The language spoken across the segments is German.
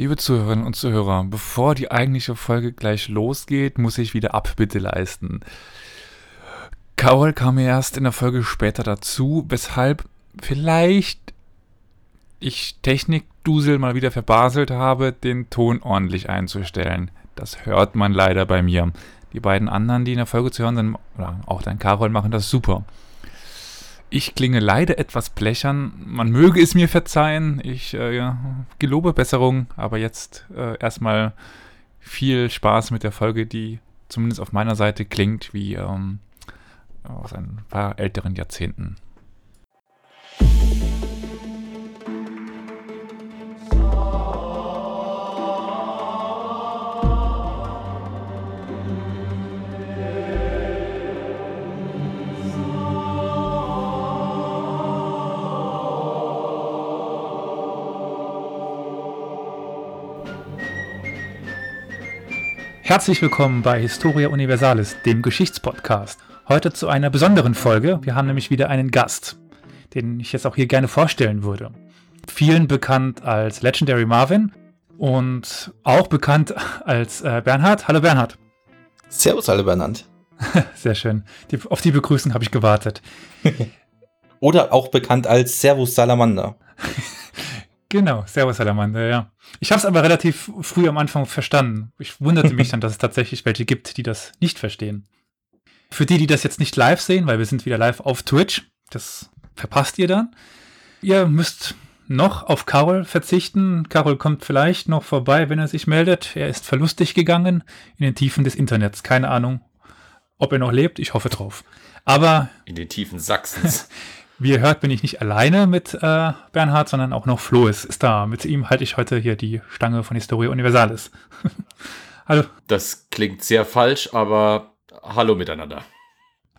Liebe Zuhörerinnen und Zuhörer, bevor die eigentliche Folge gleich losgeht, muss ich wieder Abbitte leisten. Carol kam erst in der Folge später dazu, weshalb vielleicht ich Technikdusel mal wieder verbaselt habe, den Ton ordentlich einzustellen. Das hört man leider bei mir. Die beiden anderen, die in der Folge zu hören sind, oder auch dein Carol, machen das super. Ich klinge leider etwas blechern. Man möge es mir verzeihen. Ich äh, ja, gelobe Besserung, aber jetzt äh, erstmal viel Spaß mit der Folge, die zumindest auf meiner Seite klingt wie ähm, aus ein paar älteren Jahrzehnten. Herzlich willkommen bei Historia Universalis, dem Geschichtspodcast. Heute zu einer besonderen Folge. Wir haben nämlich wieder einen Gast, den ich jetzt auch hier gerne vorstellen würde. Vielen bekannt als Legendary Marvin und auch bekannt als äh, Bernhard. Hallo Bernhard. Servus, alle Bernhard. Sehr schön. Die, auf die Begrüßung habe ich gewartet. Oder auch bekannt als Servus Salamander. genau, Servus Salamander, ja. Ich habe es aber relativ früh am Anfang verstanden. Ich wunderte mich dann, dass es tatsächlich welche gibt, die das nicht verstehen. Für die, die das jetzt nicht live sehen, weil wir sind wieder live auf Twitch, das verpasst ihr dann. Ihr müsst noch auf Carol verzichten. Carol kommt vielleicht noch vorbei, wenn er sich meldet. Er ist verlustig gegangen in den Tiefen des Internets. Keine Ahnung, ob er noch lebt. Ich hoffe drauf. Aber. In den Tiefen Sachsens. Wie ihr hört, bin ich nicht alleine mit äh, Bernhard, sondern auch noch Flo ist, ist da. Mit ihm halte ich heute hier die Stange von Historia Universalis. hallo. Das klingt sehr falsch, aber hallo miteinander.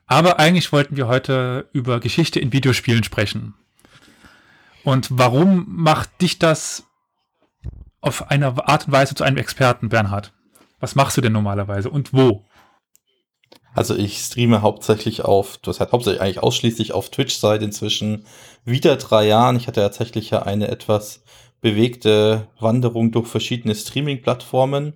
Aber eigentlich wollten wir heute über Geschichte in Videospielen sprechen. Und warum macht dich das auf eine Art und Weise zu einem Experten, Bernhard? Was machst du denn normalerweise und wo? Also ich streame hauptsächlich auf, das heißt hauptsächlich eigentlich ausschließlich auf Twitch seit inzwischen wieder drei Jahren. Ich hatte tatsächlich ja eine etwas bewegte Wanderung durch verschiedene Streaming-Plattformen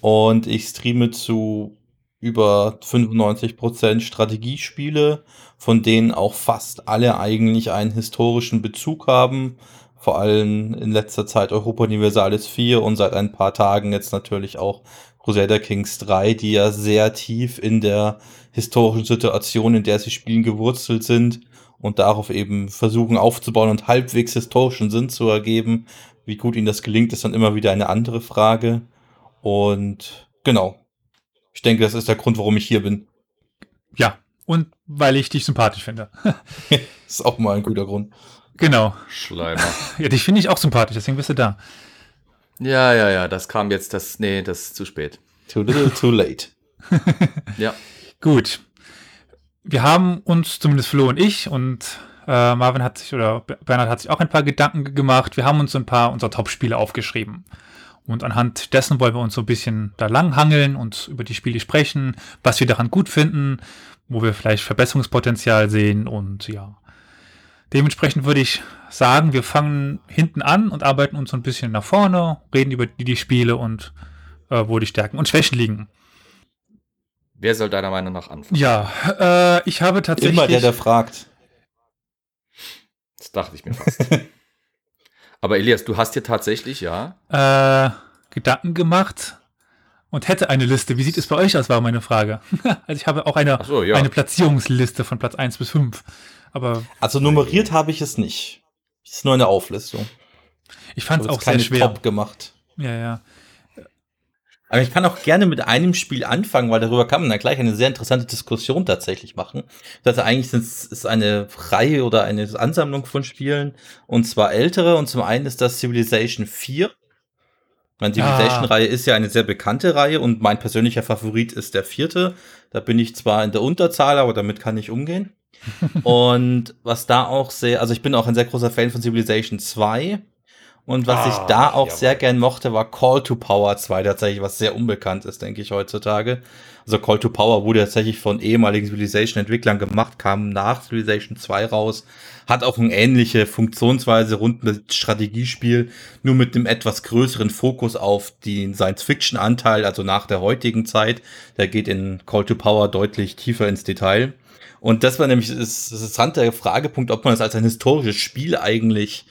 und ich streame zu über 95% Strategiespiele, von denen auch fast alle eigentlich einen historischen Bezug haben. Vor allem in letzter Zeit Europa Universalis 4 und seit ein paar Tagen jetzt natürlich auch Crusader Kings 3, die ja sehr tief in der historischen Situation, in der sie spielen, gewurzelt sind und darauf eben versuchen aufzubauen und halbwegs historischen Sinn zu ergeben. Wie gut ihnen das gelingt, ist dann immer wieder eine andere Frage. Und genau. Ich denke, das ist der Grund, warum ich hier bin. Ja, und weil ich dich sympathisch finde. das ist auch mal ein guter Grund. Genau. Schleimer. Ja, dich finde ich auch sympathisch, deswegen bist du da. Ja, ja, ja, das kam jetzt, das, nee, das ist zu spät. Too little, too late. ja. Gut. Wir haben uns, zumindest Flo und ich, und äh, Marvin hat sich, oder Bernhard hat sich auch ein paar Gedanken gemacht. Wir haben uns ein paar unserer Top-Spiele aufgeschrieben. Und anhand dessen wollen wir uns so ein bisschen da langhangeln und über die Spiele sprechen, was wir daran gut finden, wo wir vielleicht Verbesserungspotenzial sehen und ja. Dementsprechend würde ich sagen, wir fangen hinten an und arbeiten uns so ein bisschen nach vorne, reden über die, die Spiele und äh, wo die Stärken und Schwächen liegen. Wer soll deiner Meinung nach anfangen? Ja, äh, ich habe tatsächlich. Immer der, der fragt. Das dachte ich mir fast. Aber Elias, du hast dir tatsächlich, ja? Äh, Gedanken gemacht und hätte eine Liste. Wie sieht es bei euch aus, war meine Frage. also ich habe auch eine, so, ja. eine Platzierungsliste von Platz 1 bis 5. Aber also nummeriert habe ich es nicht. Es ist nur eine Auflistung. Ich fand es auch sehr schwer. Top gemacht. Ja, ja. Aber ich kann auch gerne mit einem Spiel anfangen, weil darüber kann man dann gleich eine sehr interessante Diskussion tatsächlich machen. Das also eigentlich ist es eine Reihe oder eine Ansammlung von Spielen und zwar ältere und zum einen ist das Civilization 4. Meine Civilization-Reihe ist ja eine sehr bekannte Reihe und mein persönlicher Favorit ist der vierte. Da bin ich zwar in der Unterzahl, aber damit kann ich umgehen. und was da auch sehr, also ich bin auch ein sehr großer Fan von Civilization 2 Und was ich Ah, da auch jawohl. sehr gern mochte, war Call to Power 2 tatsächlich, was sehr unbekannt ist, denke ich, heutzutage. Also Call to Power wurde tatsächlich von ehemaligen Civilization-Entwicklern gemacht, kam nach Civilization 2 raus, hat auch eine ähnliche Funktionsweise rund mit Strategiespiel, nur mit einem etwas größeren Fokus auf den Science-Fiction-Anteil, also nach der heutigen Zeit. Der geht in Call to Power deutlich tiefer ins Detail. Und das war nämlich das das interessante Fragepunkt, ob man es als ein historisches Spiel eigentlich,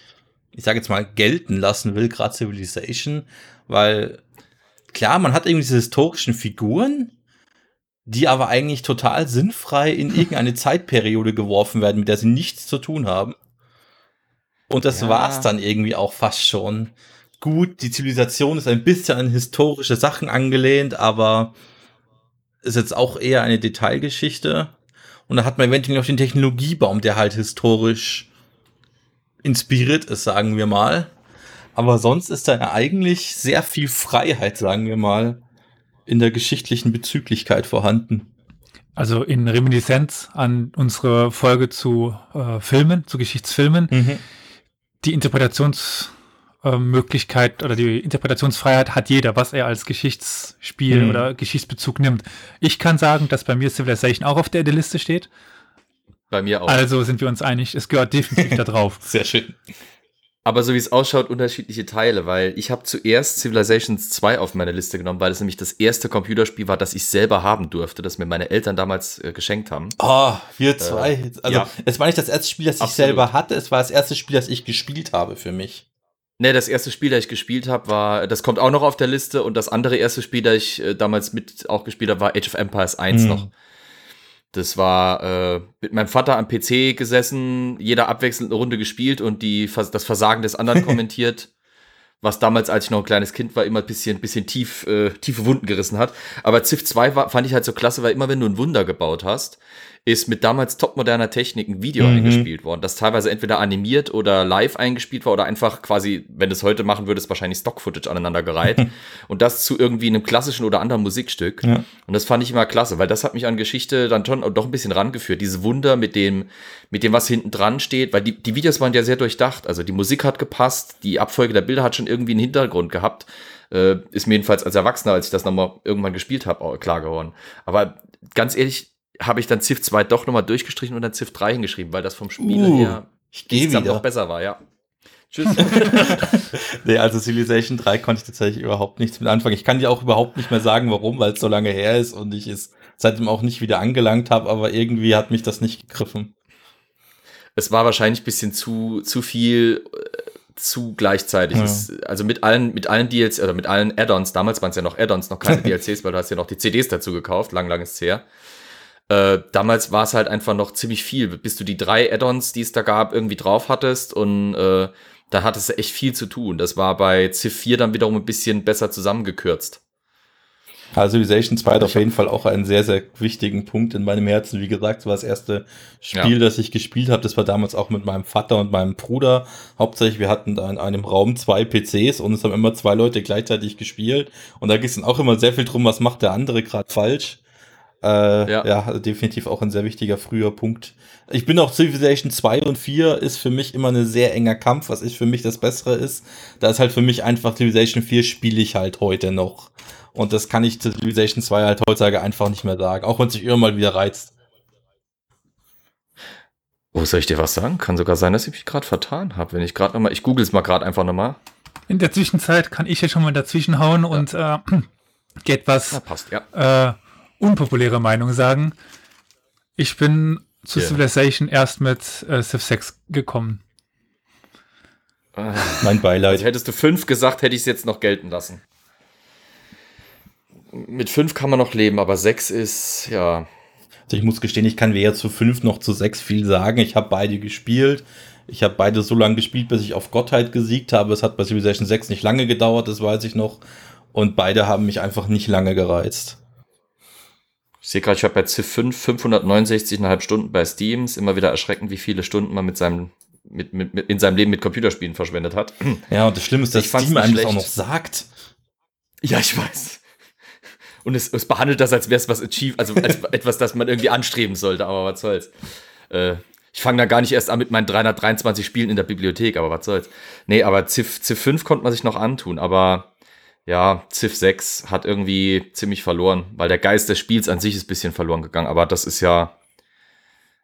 ich sage jetzt mal, gelten lassen will, gerade Civilization, weil klar, man hat irgendwie diese historischen Figuren, die aber eigentlich total sinnfrei in irgendeine Zeitperiode geworfen werden, mit der sie nichts zu tun haben. Und das Ja. war's dann irgendwie auch fast schon. Gut, die Zivilisation ist ein bisschen an historische Sachen angelehnt, aber ist jetzt auch eher eine Detailgeschichte. Und da hat man eventuell noch den Technologiebaum, der halt historisch inspiriert ist, sagen wir mal. Aber sonst ist da ja eigentlich sehr viel Freiheit, sagen wir mal, in der geschichtlichen Bezüglichkeit vorhanden. Also in Reminiszenz an unsere Folge zu äh, Filmen, zu Geschichtsfilmen, die Interpretationsmöglichkeit oder die Interpretationsfreiheit hat jeder, was er als Geschichtsspiel Mhm. oder Geschichtsbezug nimmt. Ich kann sagen, dass bei mir Civilization auch auf der Liste steht. Bei mir auch. Also sind wir uns einig, es gehört definitiv da drauf. Sehr schön. Aber so wie es ausschaut, unterschiedliche Teile, weil ich habe zuerst Civilizations 2 auf meine Liste genommen, weil es nämlich das erste Computerspiel war, das ich selber haben durfte, das mir meine Eltern damals äh, geschenkt haben. Oh, wir zwei. also, ja. es war nicht das erste Spiel, das ich Absolut. selber hatte, es war das erste Spiel, das ich gespielt habe für mich. Ne, das erste Spiel, das ich gespielt habe, war, das kommt auch noch auf der Liste und das andere erste Spiel, das ich äh, damals mit auch gespielt habe, war Age of Empires 1 Mhm. noch. Das war äh, mit meinem Vater am PC gesessen, jeder abwechselnd eine Runde gespielt und die, das Versagen des anderen kommentiert, was damals, als ich noch ein kleines Kind war, immer ein bisschen, bisschen tief, äh, tiefe Wunden gerissen hat. Aber Civ 2 war, fand ich halt so klasse, weil immer wenn du ein Wunder gebaut hast, ist mit damals topmoderner Technik ein Video Mhm. eingespielt worden, das teilweise entweder animiert oder live eingespielt war oder einfach quasi, wenn du es heute machen würdest, wahrscheinlich Stock-Footage aneinandergereiht. und das zu irgendwie einem klassischen oder anderen Musikstück. Ja. Und das fand ich immer klasse, weil das hat mich an Geschichte dann schon doch ein bisschen rangeführt. Diese Wunder mit dem, mit dem, was hinten dran steht, weil die, die Videos waren ja sehr durchdacht. Also die Musik hat gepasst, die Abfolge der Bilder hat schon irgendwie einen Hintergrund gehabt. Äh, ist mir jedenfalls als Erwachsener, als ich das nochmal irgendwann gespielt habe, auch klar geworden. Aber ganz ehrlich, habe ich dann Civ 2 doch nochmal durchgestrichen und dann Civ 3 hingeschrieben, weil das vom Spiel Uh, her Ich gehe wieder. auch besser war, ja. Tschüss. Nee, also Civilization 3 konnte ich tatsächlich überhaupt nichts mit anfangen. Ich kann dir auch überhaupt nicht mehr sagen, warum, weil es so lange her ist und ich es seitdem auch nicht wieder angelangt habe, aber irgendwie hat mich das nicht gegriffen. es war wahrscheinlich ein bisschen zu, zu viel, äh, zu gleichzeitig. Ja. Es, also mit allen, mit allen DLCs, oder mit allen Add-ons, damals waren es ja noch Add-ons, noch keine DLCs, weil du hast ja noch die CDs dazu gekauft, lang, lang ist es her. Äh, damals war es halt einfach noch ziemlich viel, bis du die drei Add-ons, die es da gab, irgendwie drauf hattest und äh, da hattest du echt viel zu tun. Das war bei Civ 4 dann wiederum ein bisschen besser zusammengekürzt. Also Civilization 2 hat auf jeden Fall auch einen sehr, sehr wichtigen Punkt in meinem Herzen. Wie gesagt, es war das erste Spiel, Ja. das ich gespielt habe. Das war damals auch mit meinem Vater und meinem Bruder. Hauptsächlich, wir hatten da in einem Raum zwei PCs und es haben immer zwei Leute gleichzeitig gespielt. Und da ging es dann auch immer sehr viel drum, was macht der andere gerade falsch. Äh, ja. Ja. also definitiv auch ein sehr wichtiger früher Punkt. Ich bin auch Civilization 2 und 4 ist für mich immer ein sehr enger Kampf, was ich für mich das Bessere ist. Da ist halt für mich einfach Civilization 4 spiele ich halt heute noch. Und das kann ich zu Civilization 2 halt heutzutage einfach nicht mehr sagen, auch wenn es sich irgendwann mal wieder reizt. Oh, soll ich dir was sagen? Kann sogar sein, dass ich mich gerade vertan habe. Wenn ich gerade nochmal, ich google es mal gerade einfach nochmal. In der Zwischenzeit kann ich jetzt schon mal dazwischenhauen und äh, die etwas Ja, passt, ja. äh, unpopuläre Meinung sagen. Ich bin zu Ja. Civilization erst mit äh, Civ 6 gekommen. Mein Beileid. Also hättest du fünf gesagt, hätte ich es jetzt noch gelten lassen. Mit fünf kann man noch leben, aber sechs ist, ja. Also ich muss gestehen, ich kann weder zu 5 noch zu 6 viel sagen. Ich habe beide gespielt. Ich habe beide so lange gespielt, bis ich auf Gottheit gesiegt habe. Es hat bei Civilization 6 nicht lange gedauert, das weiß ich noch. Und beide haben mich einfach nicht lange gereizt. Ich sehe gerade, ich habe bei Civ 5 569,5 Stunden bei Steam. Ist immer wieder erschreckend, wie viele Stunden man mit seinem, mit, mit, mit, in seinem Leben mit Computerspielen verschwendet hat. Ja, und das Schlimme ist, dass Ich Steam einem das auch noch sagt. Ja, ich weiß. Und es, es behandelt das, als wäre es was achieve, also als etwas, das man irgendwie anstreben sollte, aber was soll's. Äh, Ich fange da gar nicht erst an mit meinen 323 Spielen in der Bibliothek, aber was soll's. Nee, aber Civ, Civ 5 konnte man sich noch antun, aber ja, Civ 6 hat irgendwie ziemlich verloren, weil der Geist des Spiels an sich ist ein bisschen verloren gegangen, aber das ist ja,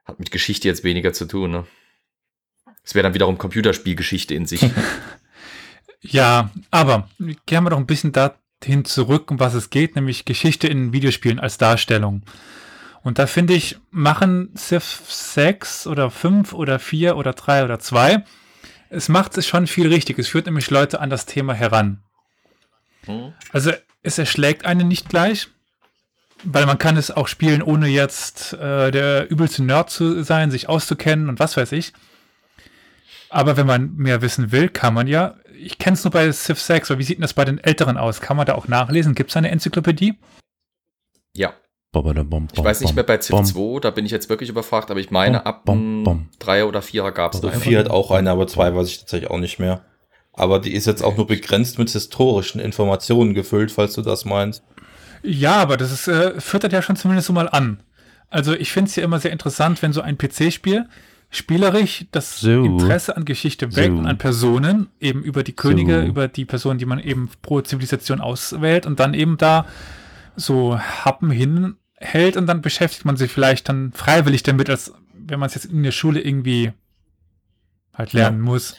hat mit Geschichte jetzt weniger zu tun, ne? Es wäre dann wiederum Computerspielgeschichte in sich. ja, aber gehen wir doch ein bisschen dahin zurück, um was es geht, nämlich Geschichte in Videospielen als Darstellung. Und da finde ich, machen Civ 6 oder 5 oder 4 oder 3 oder 2, es macht es schon viel richtig. Es führt nämlich Leute an das Thema heran. Hm. Also es erschlägt einen nicht gleich, weil man kann es auch spielen, ohne jetzt äh, der übelste Nerd zu sein, sich auszukennen und was weiß ich. Aber wenn man mehr wissen will, kann man ja. Ich kenne es nur bei Civ 6, aber wie sieht denn das bei den Älteren aus? Kann man da auch nachlesen? Gibt es eine Enzyklopädie? Ja, ich weiß nicht mehr bei Civ 2, da bin ich jetzt wirklich überfragt, aber ich meine, ab bom, 3 oder 4er gab es also 4 hat auch eine, aber 2 weiß ich tatsächlich auch nicht mehr. Aber die ist jetzt auch nur begrenzt mit historischen Informationen gefüllt, falls du das meinst. Ja, aber das ist, äh, führt das ja schon zumindest so mal an. Also ich finde es ja immer sehr interessant, wenn so ein PC-Spiel spielerisch das so. Interesse an Geschichte weckt so. und an Personen, eben über die Könige, so. über die Personen, die man eben pro Zivilisation auswählt und dann eben da so Happen hin hält und dann beschäftigt man sich vielleicht dann freiwillig damit, als wenn man es jetzt in der Schule irgendwie halt lernen ja. muss.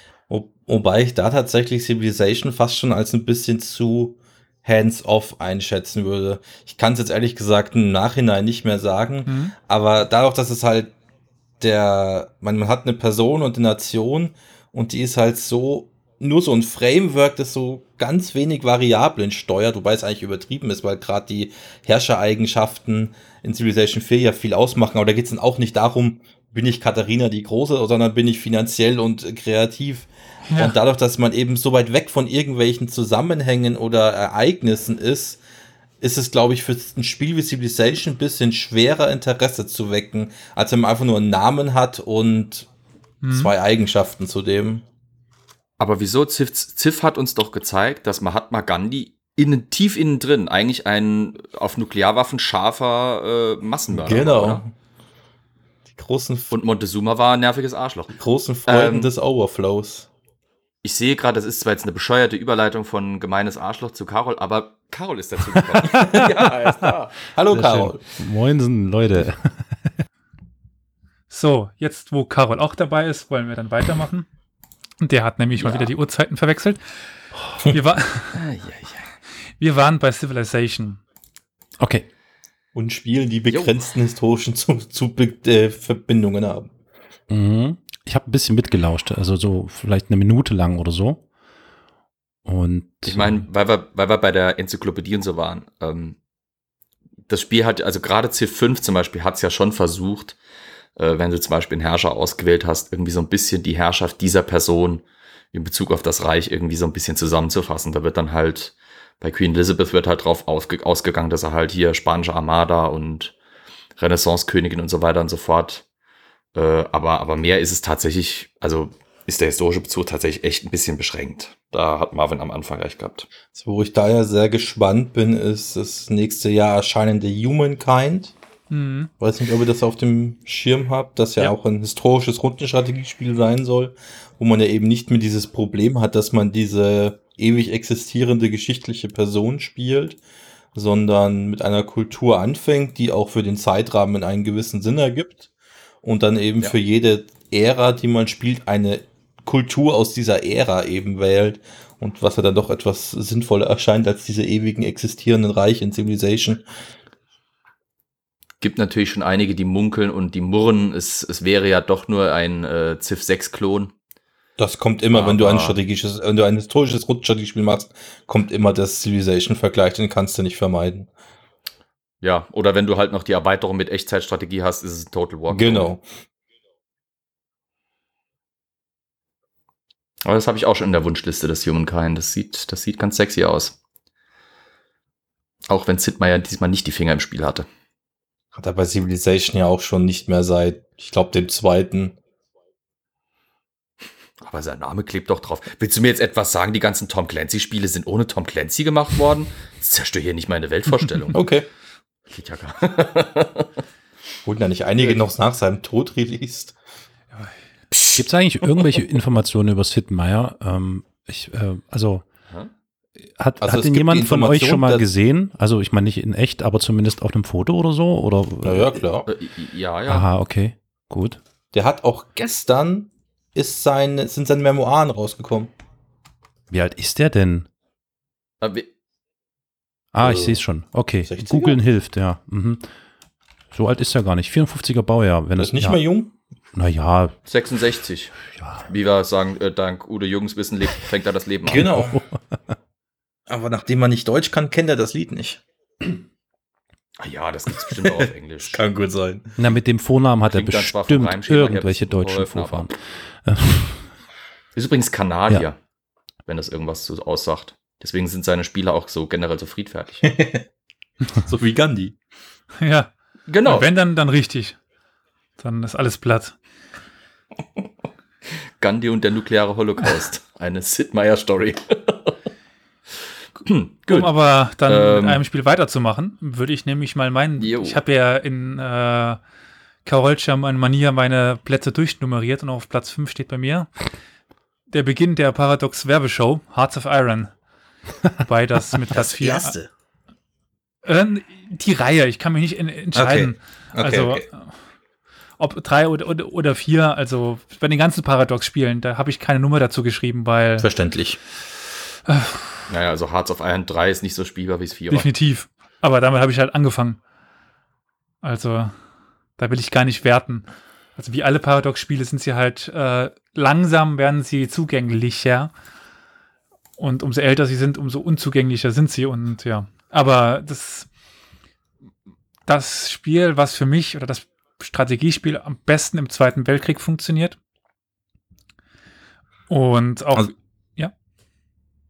Wo, wobei ich da tatsächlich Civilization fast schon als ein bisschen zu hands-off einschätzen würde. Ich kann es jetzt ehrlich gesagt im Nachhinein nicht mehr sagen, mhm. aber dadurch, dass es halt der, man, man hat eine Person und eine Nation und die ist halt so nur so ein Framework, das so ganz wenig Variablen steuert, wobei es eigentlich übertrieben ist, weil gerade die Herrschereigenschaften in Civilization 4 ja viel ausmachen. Aber da geht es dann auch nicht darum, bin ich Katharina die Große, sondern bin ich finanziell und kreativ. Ja. Und dadurch, dass man eben so weit weg von irgendwelchen Zusammenhängen oder Ereignissen ist, ist es, glaube ich, für ein Spiel wie Civilization ein bisschen schwerer Interesse zu wecken, als wenn man einfach nur einen Namen hat und mhm. zwei Eigenschaften zu dem. Aber wieso? Ziff, Ziff hat uns doch gezeigt, dass Mahatma Gandhi innen, tief innen drin eigentlich ein auf Nuklearwaffen scharfer äh, Massenmörder genau. war. Genau. Die großen Und Montezuma war ein nerviges Arschloch. Die großen Freuden ähm, des Overflows. Ich sehe gerade, das ist zwar jetzt eine bescheuerte Überleitung von gemeines Arschloch zu Carol, aber Carol ist dazu gekommen. ja, er ist da. Hallo Sehr Carol. Schön. Moinsen, Leute. so, jetzt wo Carol auch dabei ist, wollen wir dann weitermachen. Der hat nämlich ja. mal wieder die Uhrzeiten verwechselt. Wir, war wir waren bei Civilization. Okay. Und Spielen, die begrenzten jo. historischen zu, zu äh, Verbindungen haben. Mhm. Ich habe ein bisschen mitgelauscht, also so vielleicht eine Minute lang oder so. Und ich meine, weil wir, weil wir bei der Enzyklopädie und so waren, ähm, das Spiel hat, also gerade C5 zum Beispiel hat es ja schon versucht, äh, wenn du zum Beispiel einen Herrscher ausgewählt hast, irgendwie so ein bisschen die Herrschaft dieser Person in Bezug auf das Reich irgendwie so ein bisschen zusammenzufassen. Da wird dann halt bei Queen Elizabeth wird halt drauf ausgegangen, dass er halt hier spanische Armada und Renaissance-Königin und so weiter und so fort. Äh, aber, aber mehr ist es tatsächlich, also ist der historische Bezug tatsächlich echt ein bisschen beschränkt. Da hat Marvin am Anfang recht gehabt. Also, wo ich da ja sehr gespannt bin, ist das nächste Jahr erscheinende Humankind. Mhm. Weiß nicht, ob ihr das auf dem Schirm habt, das ja, ja. auch ein historisches Rundenstrategiespiel sein soll, wo man ja eben nicht mehr dieses Problem hat, dass man diese ewig existierende geschichtliche Person spielt, sondern mit einer Kultur anfängt, die auch für den Zeitrahmen einen gewissen Sinn ergibt und dann eben ja. für jede Ära, die man spielt, eine Kultur aus dieser Ära eben wählt und was ja dann doch etwas sinnvoller erscheint als diese ewigen existierenden Reiche in Civilization gibt natürlich schon einige, die munkeln und die murren. Es, es wäre ja doch nur ein äh, Civ 6-Klon. Das kommt immer, Aber wenn du ein strategisches, wenn du ein historisches Rundenstrategiespiel machst, kommt immer das Civilization-Vergleich, den kannst du nicht vermeiden. Ja, oder wenn du halt noch die Erweiterung mit Echtzeitstrategie hast, ist es ein Total War. Genau. Aber das habe ich auch schon in der Wunschliste des Humankind. Das sieht, das sieht ganz sexy aus. Auch wenn Sid Meier diesmal nicht die Finger im Spiel hatte. Hat er bei Civilization ja auch schon nicht mehr seit, ich glaube, dem zweiten. Aber sein Name klebt doch drauf. Willst du mir jetzt etwas sagen, die ganzen Tom Clancy-Spiele sind ohne Tom Clancy gemacht worden? Das zerstört hier nicht meine Weltvorstellung. okay. Geht ja gar. Wurden da nicht einige noch nach seinem Tod released? Gibt es eigentlich irgendwelche Informationen über Sid Meier? Ähm, ich, äh, also hat, Also hat gibt jemand von euch schon mal gesehen? Also ich meine nicht in echt, aber zumindest auf einem Foto oder so? Oder? Naja, klar. Äh, ja, ja. Aha, okay, gut. Der hat auch gestern ist sein, sind seine Memoiren rausgekommen. Wie alt ist der denn? Ah, ich Äh, sehe es schon. Okay, 60er? googeln hilft, ja. Mhm. So alt ist er gar nicht. 54er Baujahr. Wenn Das ist nicht ja, mehr jung. Naja, 66. ja. Wie wir sagen, äh, dank Udo Jürgens Wissen lebt, fängt er das Leben an. Genau. Aber nachdem man nicht Deutsch kann, kennt er das Lied nicht. Ah ja, das gibt's bestimmt auch auf Englisch. Kann gut sein. Na, mit dem Vornamen hat Klingt er bestimmt irgendwelche deutschen Vorfahren. Ist übrigens Kanadier, Ja. wenn das irgendwas so aussagt. Deswegen sind seine Spiele auch so generell so friedfertig. so wie Gandhi. Ja. genau. Und wenn dann, dann richtig. Dann ist alles platt. Gandhi und der nukleare Holocaust. Eine Sid Meier Story. Hm, Gut. Um aber dann Ähm. mit einem Spiel weiterzumachen, würde ich nämlich mal meinen, Jo. ich habe ja in äh, Karolcia meine Manier meine Plätze durchnummeriert und auf Platz 5 steht bei mir der Beginn der Paradox Werbeshow, Hearts of Iron. Wobei das mit Platz 4. Ähm, die Reihe, ich kann mich nicht en entscheiden. Okay, also, okay. äh, ob drei oder, oder, oder vier, also bei den ganzen Paradox-Spielen, da habe ich keine Nummer dazu geschrieben, weil Verständlich. Naja, also Hearts of Iron 3 ist nicht so spielbar wie es 4 war. definitiv. Aber damit habe ich halt angefangen. Also, da will ich gar nicht werten. Also, wie alle Paradox-Spiele sind sie halt äh, langsam, werden sie zugänglicher. Und umso älter sie sind, umso unzugänglicher sind sie. Und ja, aber das, das Spiel, was für mich oder das Strategiespiel am besten im Zweiten Weltkrieg funktioniert. Und auch, Also-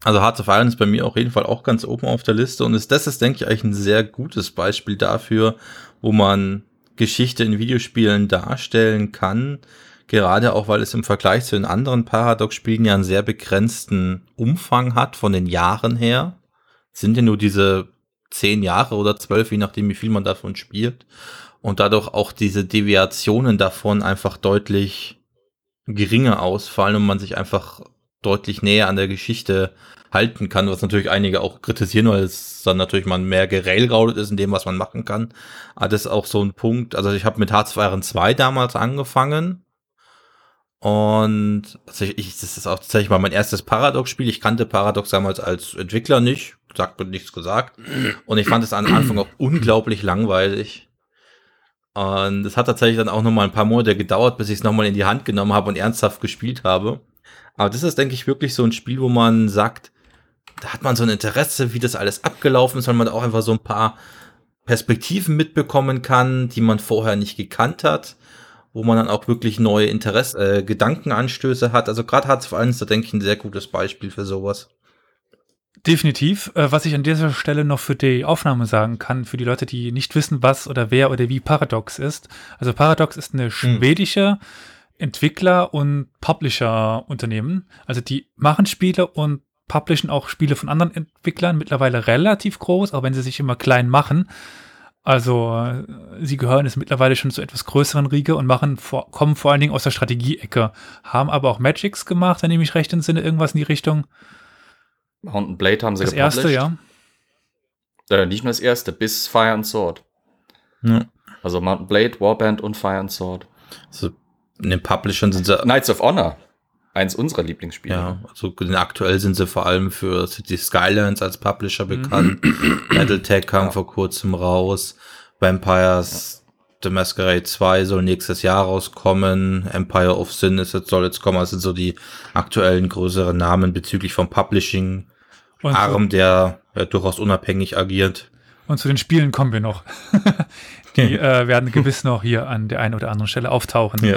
Also Hearts of Iron ist bei mir auf jeden Fall auch ganz oben auf der Liste und ist, das ist, denke ich, eigentlich ein sehr gutes Beispiel dafür, wo man Geschichte in Videospielen darstellen kann. Gerade auch, weil es im Vergleich zu den anderen Paradox-Spielen ja einen sehr begrenzten Umfang hat von den Jahren her. Sind ja nur diese zehn Jahre oder zwölf, je nachdem, wie viel man davon spielt. Und dadurch auch diese Deviationen davon einfach deutlich geringer ausfallen und man sich einfach deutlich näher an der Geschichte halten kann, was natürlich einige auch kritisieren, weil es dann natürlich man mehr gerailraudet ist in dem, was man machen kann. Aber das ist auch so ein Punkt. Also ich habe mit Hearts of Iron 2 damals angefangen. Und also ich, das ist auch tatsächlich mal mein erstes Paradox-Spiel. Ich kannte Paradox damals als Entwickler nicht. Sagt mir nichts gesagt. Und ich fand es am Anfang auch unglaublich langweilig. Und es hat tatsächlich dann auch noch mal ein paar Monate gedauert, bis ich es noch mal in die Hand genommen habe und ernsthaft gespielt habe. Aber das ist, denke ich, wirklich so ein Spiel, wo man sagt, da hat man so ein Interesse, wie das alles abgelaufen ist, weil man auch einfach so ein paar Perspektiven mitbekommen kann, die man vorher nicht gekannt hat, wo man dann auch wirklich neue Interesse, äh, Gedankenanstöße hat. Also gerade of Iron ist da, denke ich, ein sehr gutes Beispiel für sowas. Definitiv. Äh, was ich an dieser Stelle noch für die Aufnahme sagen kann, für die Leute, die nicht wissen, was oder wer oder wie Paradox ist. Also Paradox ist eine schwedische Entwickler- und Publisher-Unternehmen. Also die machen Spiele und publishen auch Spiele von anderen Entwicklern, mittlerweile relativ groß, auch wenn sie sich immer klein machen. Also äh, sie gehören jetzt mittlerweile schon zu etwas größeren Riege und machen vor, kommen vor allen Dingen aus der Strategie-Ecke. Haben aber auch Magics gemacht, wenn ich mich recht entsinne, irgendwas in die Richtung. Mountain Blade haben sie Das erste, ja. Äh, nicht nur das erste, bis Fire and Sword. Ja. Also Mountain Blade, Warband und Fire and Sword. Also in den Publishern sind sie Knights of Honor. Eins unserer Lieblingsspiele. Ja, also aktuell sind sie vor allem für City Skylines als Publisher bekannt. Battletech kam Ja. vor kurzem raus. Vampires The Masquerade 2 soll nächstes Jahr rauskommen. Empire of Sin ist jetzt, soll jetzt kommen. Das sind so die aktuellen größeren Namen bezüglich vom Publishing. Und so- Arm, der ja, durchaus unabhängig agiert. Und zu den Spielen kommen wir noch. Die äh, werden gewiss noch hier an der einen oder anderen Stelle auftauchen. Ja.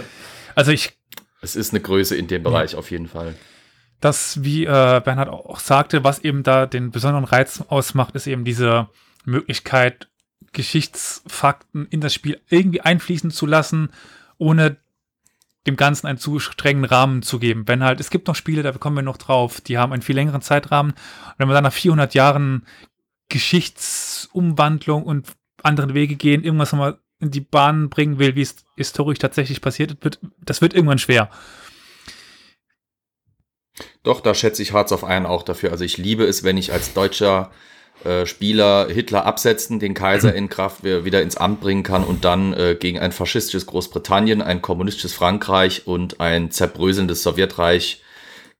Also ich, Es ist eine Größe in dem Bereich auf jeden Fall. das, wie äh, Bernhard auch sagte, was eben da den besonderen Reiz ausmacht, ist eben diese Möglichkeit, Geschichtsfakten in das Spiel irgendwie einfließen zu lassen, ohne dem Ganzen einen zu strengen Rahmen zu geben. Wenn halt, es gibt noch Spiele, da kommen wir noch drauf, die haben einen viel längeren Zeitrahmen. Und wenn wir dann nach 400 Jahren Geschichtsumwandlung und anderen Wege gehen, irgendwas nochmal in die Bahn bringen will, wie es historisch tatsächlich passiert wird, das wird irgendwann schwer. Doch, da schätze ich Hearts of Iron auch dafür. Also ich liebe es, wenn ich als deutscher äh, Spieler Hitler absetzen, den Kaiser in Kraft wieder ins Amt bringen kann und dann äh, gegen ein faschistisches Großbritannien, ein kommunistisches Frankreich und ein zerbröselndes Sowjetreich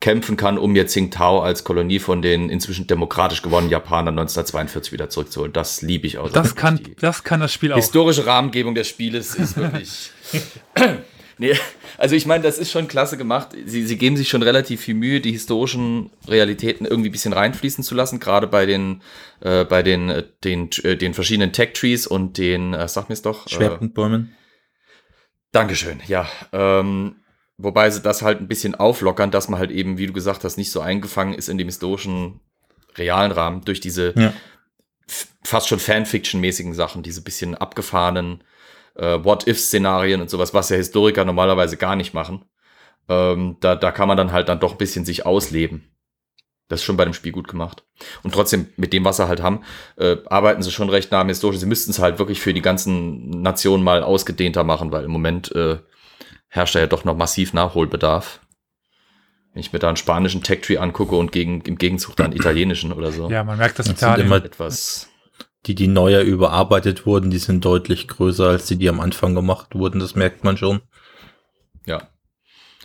kämpfen kann, um jetzt Tsingtao als Kolonie von den inzwischen demokratisch gewonnenen Japanern 1942 wieder zurückzuholen. Das liebe ich auch. Das kann, das kann das Spiel auch. Historische Rahmengebung des Spieles ist wirklich. nee, also ich meine, das ist schon klasse gemacht. Sie, sie geben sich schon relativ viel Mühe, die historischen Realitäten irgendwie ein bisschen reinfließen zu lassen, gerade bei den, äh, bei den, äh, den, äh, den verschiedenen Tech-Trees und den, äh, sag mir's doch. Äh, Schwerpunktbäumen. Dankeschön, ja. Ähm, Wobei sie das halt ein bisschen auflockern, dass man halt eben, wie du gesagt hast, nicht so eingefangen ist in dem historischen, realen Rahmen durch diese ja. fast schon Fanfiction-mäßigen Sachen, diese bisschen abgefahrenen äh, What-If-Szenarien und sowas, was ja Historiker normalerweise gar nicht machen. Ähm, da, da kann man dann halt dann doch ein bisschen sich ausleben. Das ist schon bei dem Spiel gut gemacht. Und trotzdem, mit dem, was sie halt haben, äh, arbeiten sie schon recht nah am Historischen. Sie müssten es halt wirklich für die ganzen Nationen mal ausgedehnter machen, weil im Moment äh, herrscht da ja doch noch massiv Nachholbedarf. Wenn ich mir da einen spanischen Tech-Tree angucke und gegen, im Gegenzug dann einen italienischen oder so. Ja, man merkt, dass Das Italien sind immer Etwas. die, die neuer überarbeitet wurden, die sind deutlich größer als die, die am Anfang gemacht wurden. Das merkt man schon. Ja.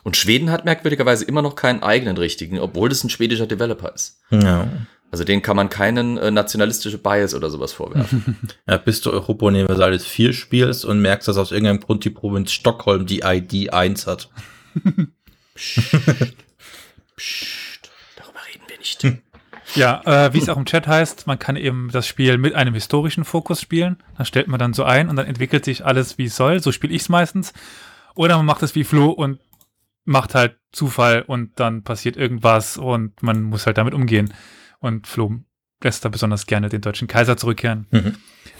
Und Schweden hat merkwürdigerweise immer noch keinen eigenen richtigen, obwohl das ein schwedischer Developer ist. Ja. Also denen kann man keinen äh, nationalistische Bias oder sowas vorwerfen. ja bis du Europa Universalis 4 spielst und merkst, dass aus irgendeinem Grund die Provinz Stockholm die ID 1 hat. Psst. Psst. Darüber reden wir nicht. Ja, äh, wie es auch im Chat heißt, man kann eben das Spiel mit einem historischen Fokus spielen. Das stellt man dann so ein und dann entwickelt sich alles, wie es soll. So spiele ich es meistens. Oder man macht es wie Flo und macht halt Zufall und dann passiert irgendwas und man muss halt damit umgehen. Und Flo lässt da besonders gerne den deutschen Kaiser zurückkehren. Mhm.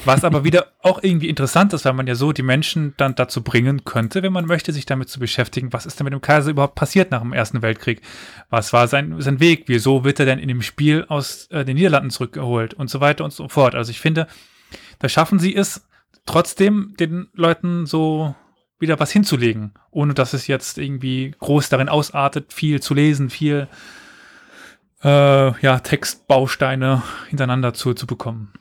Was aber wieder auch irgendwie interessant ist, weil man ja so die Menschen dann dazu bringen könnte, wenn man möchte, sich damit zu beschäftigen, was ist denn mit dem Kaiser überhaupt passiert nach dem Ersten Weltkrieg? Was war sein, sein Weg? Wieso wird er denn in dem Spiel aus äh, den Niederlanden zurückgeholt und so weiter und so fort? Also ich finde, da schaffen sie es, trotzdem den Leuten so wieder was hinzulegen, ohne dass es jetzt irgendwie groß darin ausartet, viel zu lesen, viel äh, ja, Textbausteine hintereinander zu, zu bekommen.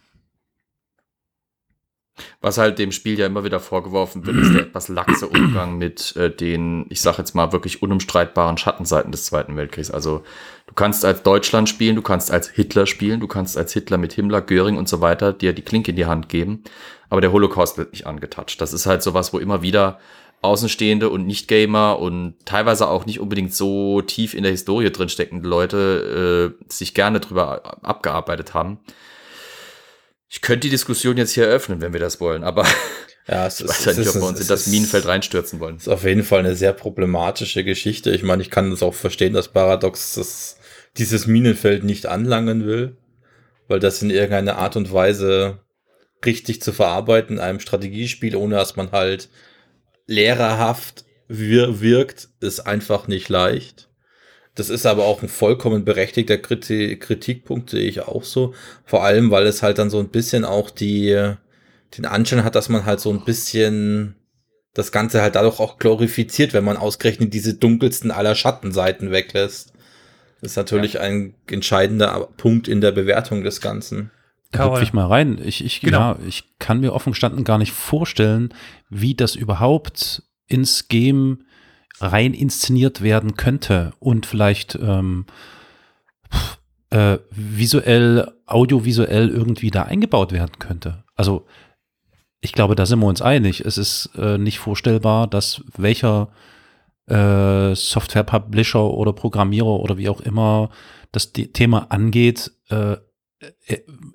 Was halt dem Spiel ja immer wieder vorgeworfen wird, ist der etwas laxe Umgang mit äh, den, ich sag jetzt mal, wirklich unumstreitbaren Schattenseiten des Zweiten Weltkriegs. Also du kannst als Deutschland spielen, du kannst als Hitler spielen, du kannst als Hitler mit Himmler, Göring und so weiter dir die Klinke in die Hand geben, aber der Holocaust wird nicht angetatscht. Das ist halt sowas, wo immer wieder Außenstehende und Nicht-Gamer und teilweise auch nicht unbedingt so tief in der Historie drin steckende Leute äh, sich gerne drüber abgearbeitet haben. Ich könnte die Diskussion jetzt hier eröffnen, wenn wir das wollen, aber Ja, es ich weiß ja nicht, ob wir uns in das Minenfeld reinstürzen wollen. ist auf jeden Fall eine sehr problematische Geschichte. Ich meine, ich kann das auch verstehen, dass Paradox das, dieses Minenfeld nicht anlangen will, weil das in irgendeiner Art und Weise richtig zu verarbeiten in einem Strategiespiel, ohne dass man halt lehrerhaft wir wirkt, ist einfach nicht leicht. Das ist aber auch ein vollkommen berechtigter Kriti Kritikpunkt, sehe ich auch so. Vor allem, weil es halt dann so ein bisschen auch die, den Anschein hat, dass man halt so ein bisschen das Ganze halt dadurch auch glorifiziert, wenn man ausgerechnet diese dunkelsten aller Schattenseiten weglässt. Das ist natürlich ja. ein entscheidender Punkt in der Bewertung des Ganzen. Da hüpfe ich mal rein. Ich, ich, genau. ja, ich kann mir offen gestanden gar nicht vorstellen, wie das überhaupt ins Game rein inszeniert werden könnte und vielleicht ähm, äh, visuell, audiovisuell irgendwie da eingebaut werden könnte. Also ich glaube, da sind wir uns einig. Es ist äh, nicht vorstellbar, dass welcher äh, Software-Publisher oder Programmierer oder wie auch immer das Thema angeht, äh,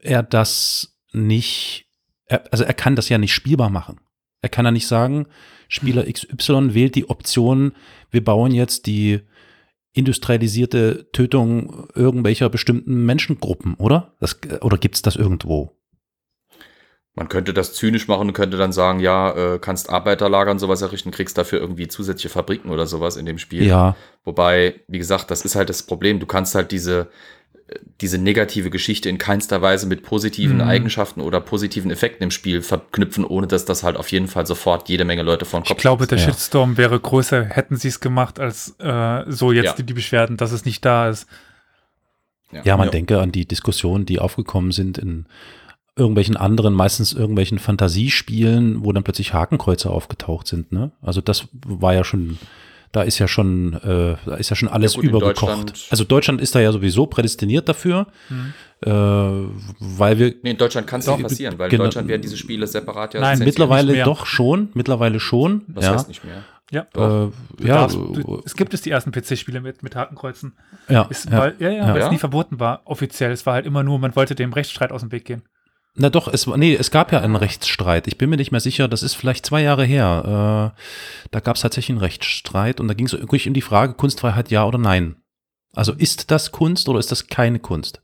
er das nicht, er, also er kann das ja nicht spielbar machen. Er kann ja nicht sagen, Spieler XY wählt die Option, wir bauen jetzt die industrialisierte Tötung irgendwelcher bestimmten Menschengruppen, oder? Das, oder gibt es das irgendwo? Man könnte das zynisch machen und könnte dann sagen, ja, äh, kannst Arbeiterlager und sowas errichten, kriegst dafür irgendwie zusätzliche Fabriken oder sowas in dem Spiel. Ja. Wobei, wie gesagt, das ist halt das Problem. Du kannst halt diese diese negative Geschichte in keinster Weise mit positiven Mhm. Eigenschaften oder positiven Effekten im Spiel verknüpfen, ohne dass das halt auf jeden Fall sofort jede Menge Leute vor den Ich Kopf glaube, der Ja. Shitstorm wäre größer, hätten sie es gemacht, als äh, so jetzt Ja. die, die Beschwerden, dass es nicht da ist. Ja, man Ja. denke an die Diskussionen, die aufgekommen sind in irgendwelchen anderen, meistens irgendwelchen Fantasiespielen, wo dann plötzlich Hakenkreuze aufgetaucht sind. Ne? Also das war ja schon, da ist ja schon, äh, da ist ja schon alles Ja gut, übergekocht. Deutschland- Also Deutschland ist da ja sowieso prädestiniert dafür, Mhm. äh, weil wir Nee, in Deutschland kann es Doch, nicht passieren, weil genau. in Deutschland werden diese Spiele separat ja Nein, mittlerweile nicht mehr. doch schon, mittlerweile schon. Das ja. heißt nicht mehr. Ja, Äh, ja, darfst, du, es gibt es die ersten PC-Spiele mit, mit Hakenkreuzen. ja, Ist, ja. Weil, ja, ja, Ja. weil es nie verboten war, offiziell. Es war halt immer nur, man wollte dem Rechtsstreit aus dem Weg gehen. Na doch, es, war- nee, es gab ja einen Rechtsstreit. Ich bin mir nicht mehr sicher, das ist vielleicht zwei Jahre her. Äh, da gab es tatsächlich einen Rechtsstreit und da ging es wirklich um die Frage, Kunstfreiheit ja oder nein. Also ist das Kunst oder ist das keine Kunst?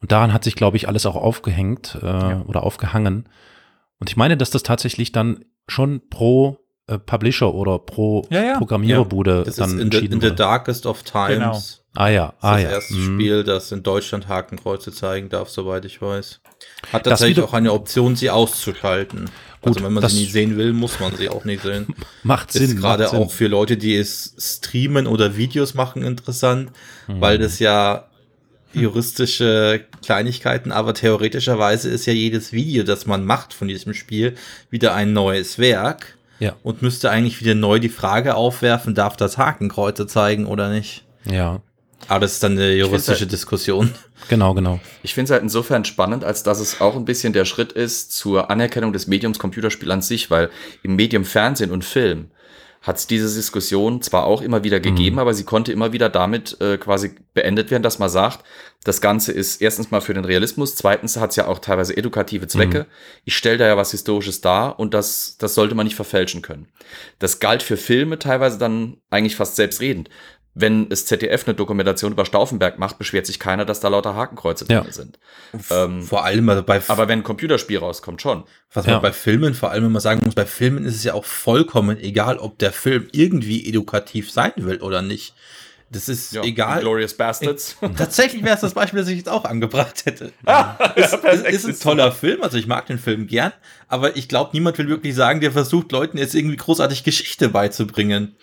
Und daran hat sich, glaube ich, alles auch aufgehängt äh, Ja. oder aufgehangen. Und ich meine, dass das tatsächlich dann schon pro äh, Publisher oder pro Ja, ja. Programmiererbudde Das dann ist in the, entschieden in the wurde. Darkest of Times. Genau. Ah ja, Das ah ist ja. das erste Mhm. Spiel, das in Deutschland Hakenkreuze zeigen darf, soweit ich weiß. Hat tatsächlich auch eine Option, sie auszuschalten. Gut, also wenn man sie nie sehen will, muss man sie auch nicht sehen. Macht Sinn. ist gerade auch für Leute, die es streamen oder Videos machen, interessant, Mhm. weil das ja juristische Kleinigkeiten, aber theoretischerweise ist ja jedes Video, das man macht von diesem Spiel, wieder ein neues Werk Ja, und müsste eigentlich wieder neu die Frage aufwerfen, darf das Hakenkreuze zeigen oder nicht? ja, Aber das ist dann eine juristische halt- Diskussion. genau, genau. Ich finde es halt insofern spannend, als dass es auch ein bisschen der Schritt ist zur Anerkennung des Mediums Computerspiel an sich, weil im Medium Fernsehen und Film hat es diese Diskussion zwar auch immer wieder gegeben, aber sie konnte immer wieder damit äh, quasi beendet werden, dass man sagt, das Ganze ist erstens mal für den Realismus, zweitens hat es ja auch teilweise edukative Zwecke. Ich stelle da ja was Historisches dar und das, das sollte man nicht verfälschen können. Das galt für Filme teilweise dann eigentlich fast selbstredend. Wenn das ZDF eine Dokumentation über Stauffenberg macht, beschwert sich keiner, dass da lauter Hakenkreuze Ja. drin sind. Ähm, Vor allem also bei, aber wenn ein Computerspiel rauskommt, schon. was Ja. man bei Filmen vor allem immer sagen muss, bei Filmen ist es ja auch vollkommen egal, ob der Film irgendwie edukativ sein will oder nicht. Das ist egal. Glorious Bastards. Tatsächlich wäre es das Beispiel, das ich jetzt auch angebracht hätte. es, es ist ein toller Film, also ich mag den Film gern, aber ich glaube, niemand will wirklich sagen, der versucht, Leuten jetzt irgendwie großartig Geschichte beizubringen.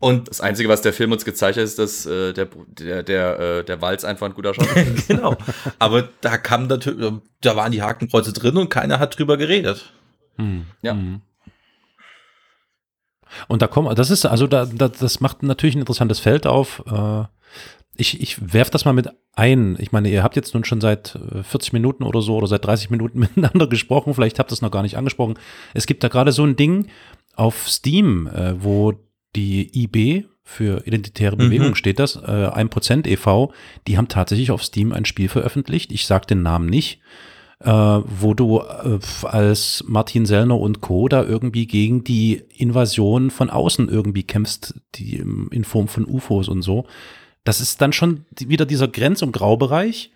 Und Das Einzige, was der Film uns gezeigt hat, ist, dass äh, der, der, der, äh, der Walz einfach ein guter Schauspieler ist. genau. Aber da kam natürlich, da waren die Hakenkreuze drin und keiner hat drüber geredet. Hm. Ja. Mhm. Und da kommen, das ist, also da, da, das macht natürlich ein interessantes Feld auf. Äh, ich, ich werf das mal mit ein. Ich meine, ihr habt jetzt nun schon seit äh, 40 Minuten oder so oder seit 30 Minuten miteinander gesprochen. Vielleicht habt ihr es noch gar nicht angesprochen. Es gibt da gerade so ein Ding auf Steam, äh, wo die IB für identitäre Mhm. Bewegung steht das, äh, 1% e.V., die haben tatsächlich auf Steam ein Spiel veröffentlicht. Ich sag den Namen nicht äh, wo du äh, als Martin Sellner und Co. da irgendwie gegen die Invasion von außen irgendwie kämpfst, die im- in Form von UFOs und so. Das ist dann schon wieder dieser Grenz- und Graubereich,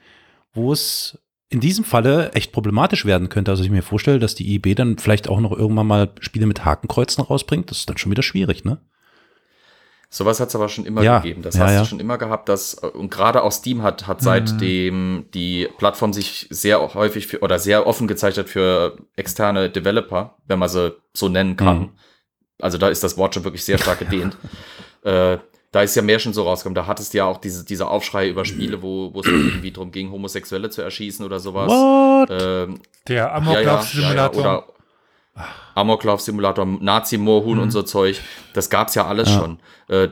wo es in diesem Falle echt problematisch werden könnte. Also ich mir vorstelle, dass die IB dann vielleicht auch noch irgendwann mal Spiele mit Hakenkreuzen rausbringt. Das ist dann schon wieder schwierig, ne? Sowas hat es aber schon immer Ja, gegeben. Das ja, hast ja. du schon immer gehabt, dass, und gerade auch Steam hat, hat seitdem die Plattform sich sehr häufig für, oder sehr offen gezeichnet für externe Developer, wenn man sie so nennen kann. Mhm. Also da ist das Wort schon wirklich sehr stark gedehnt. äh, da ist ja mehr schon so rausgekommen. Da hattest du ja auch diese, diese Aufschrei über Spiele, wo, wo es irgendwie darum ging, Homosexuelle zu erschießen oder sowas. What? Ähm, Der Amoklauf-Simulator. oder Amoklauf-Simulator, Nazi-Moorhuhn Mhm. und so Zeug. Das gab's ja alles Ja. schon. Äh,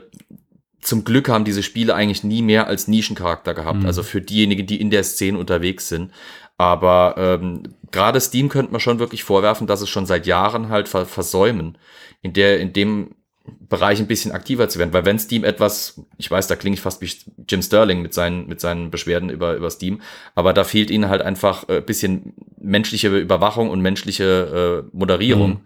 zum Glück haben diese Spiele eigentlich nie mehr als Nischencharakter gehabt. Mhm. Also für diejenigen, die in der Szene unterwegs sind. Aber ähm, gerade Steam könnte man schon wirklich vorwerfen, dass es schon seit Jahren halt ver versäumen, in der, in dem Bereich ein bisschen aktiver zu werden. Weil wenn Steam etwas, ich weiß, da klinge ich fast wie Jim Sterling mit seinen, mit seinen Beschwerden über, über Steam, aber da fehlt ihnen halt einfach ein bisschen menschliche Überwachung und menschliche äh, Moderierung. Mhm.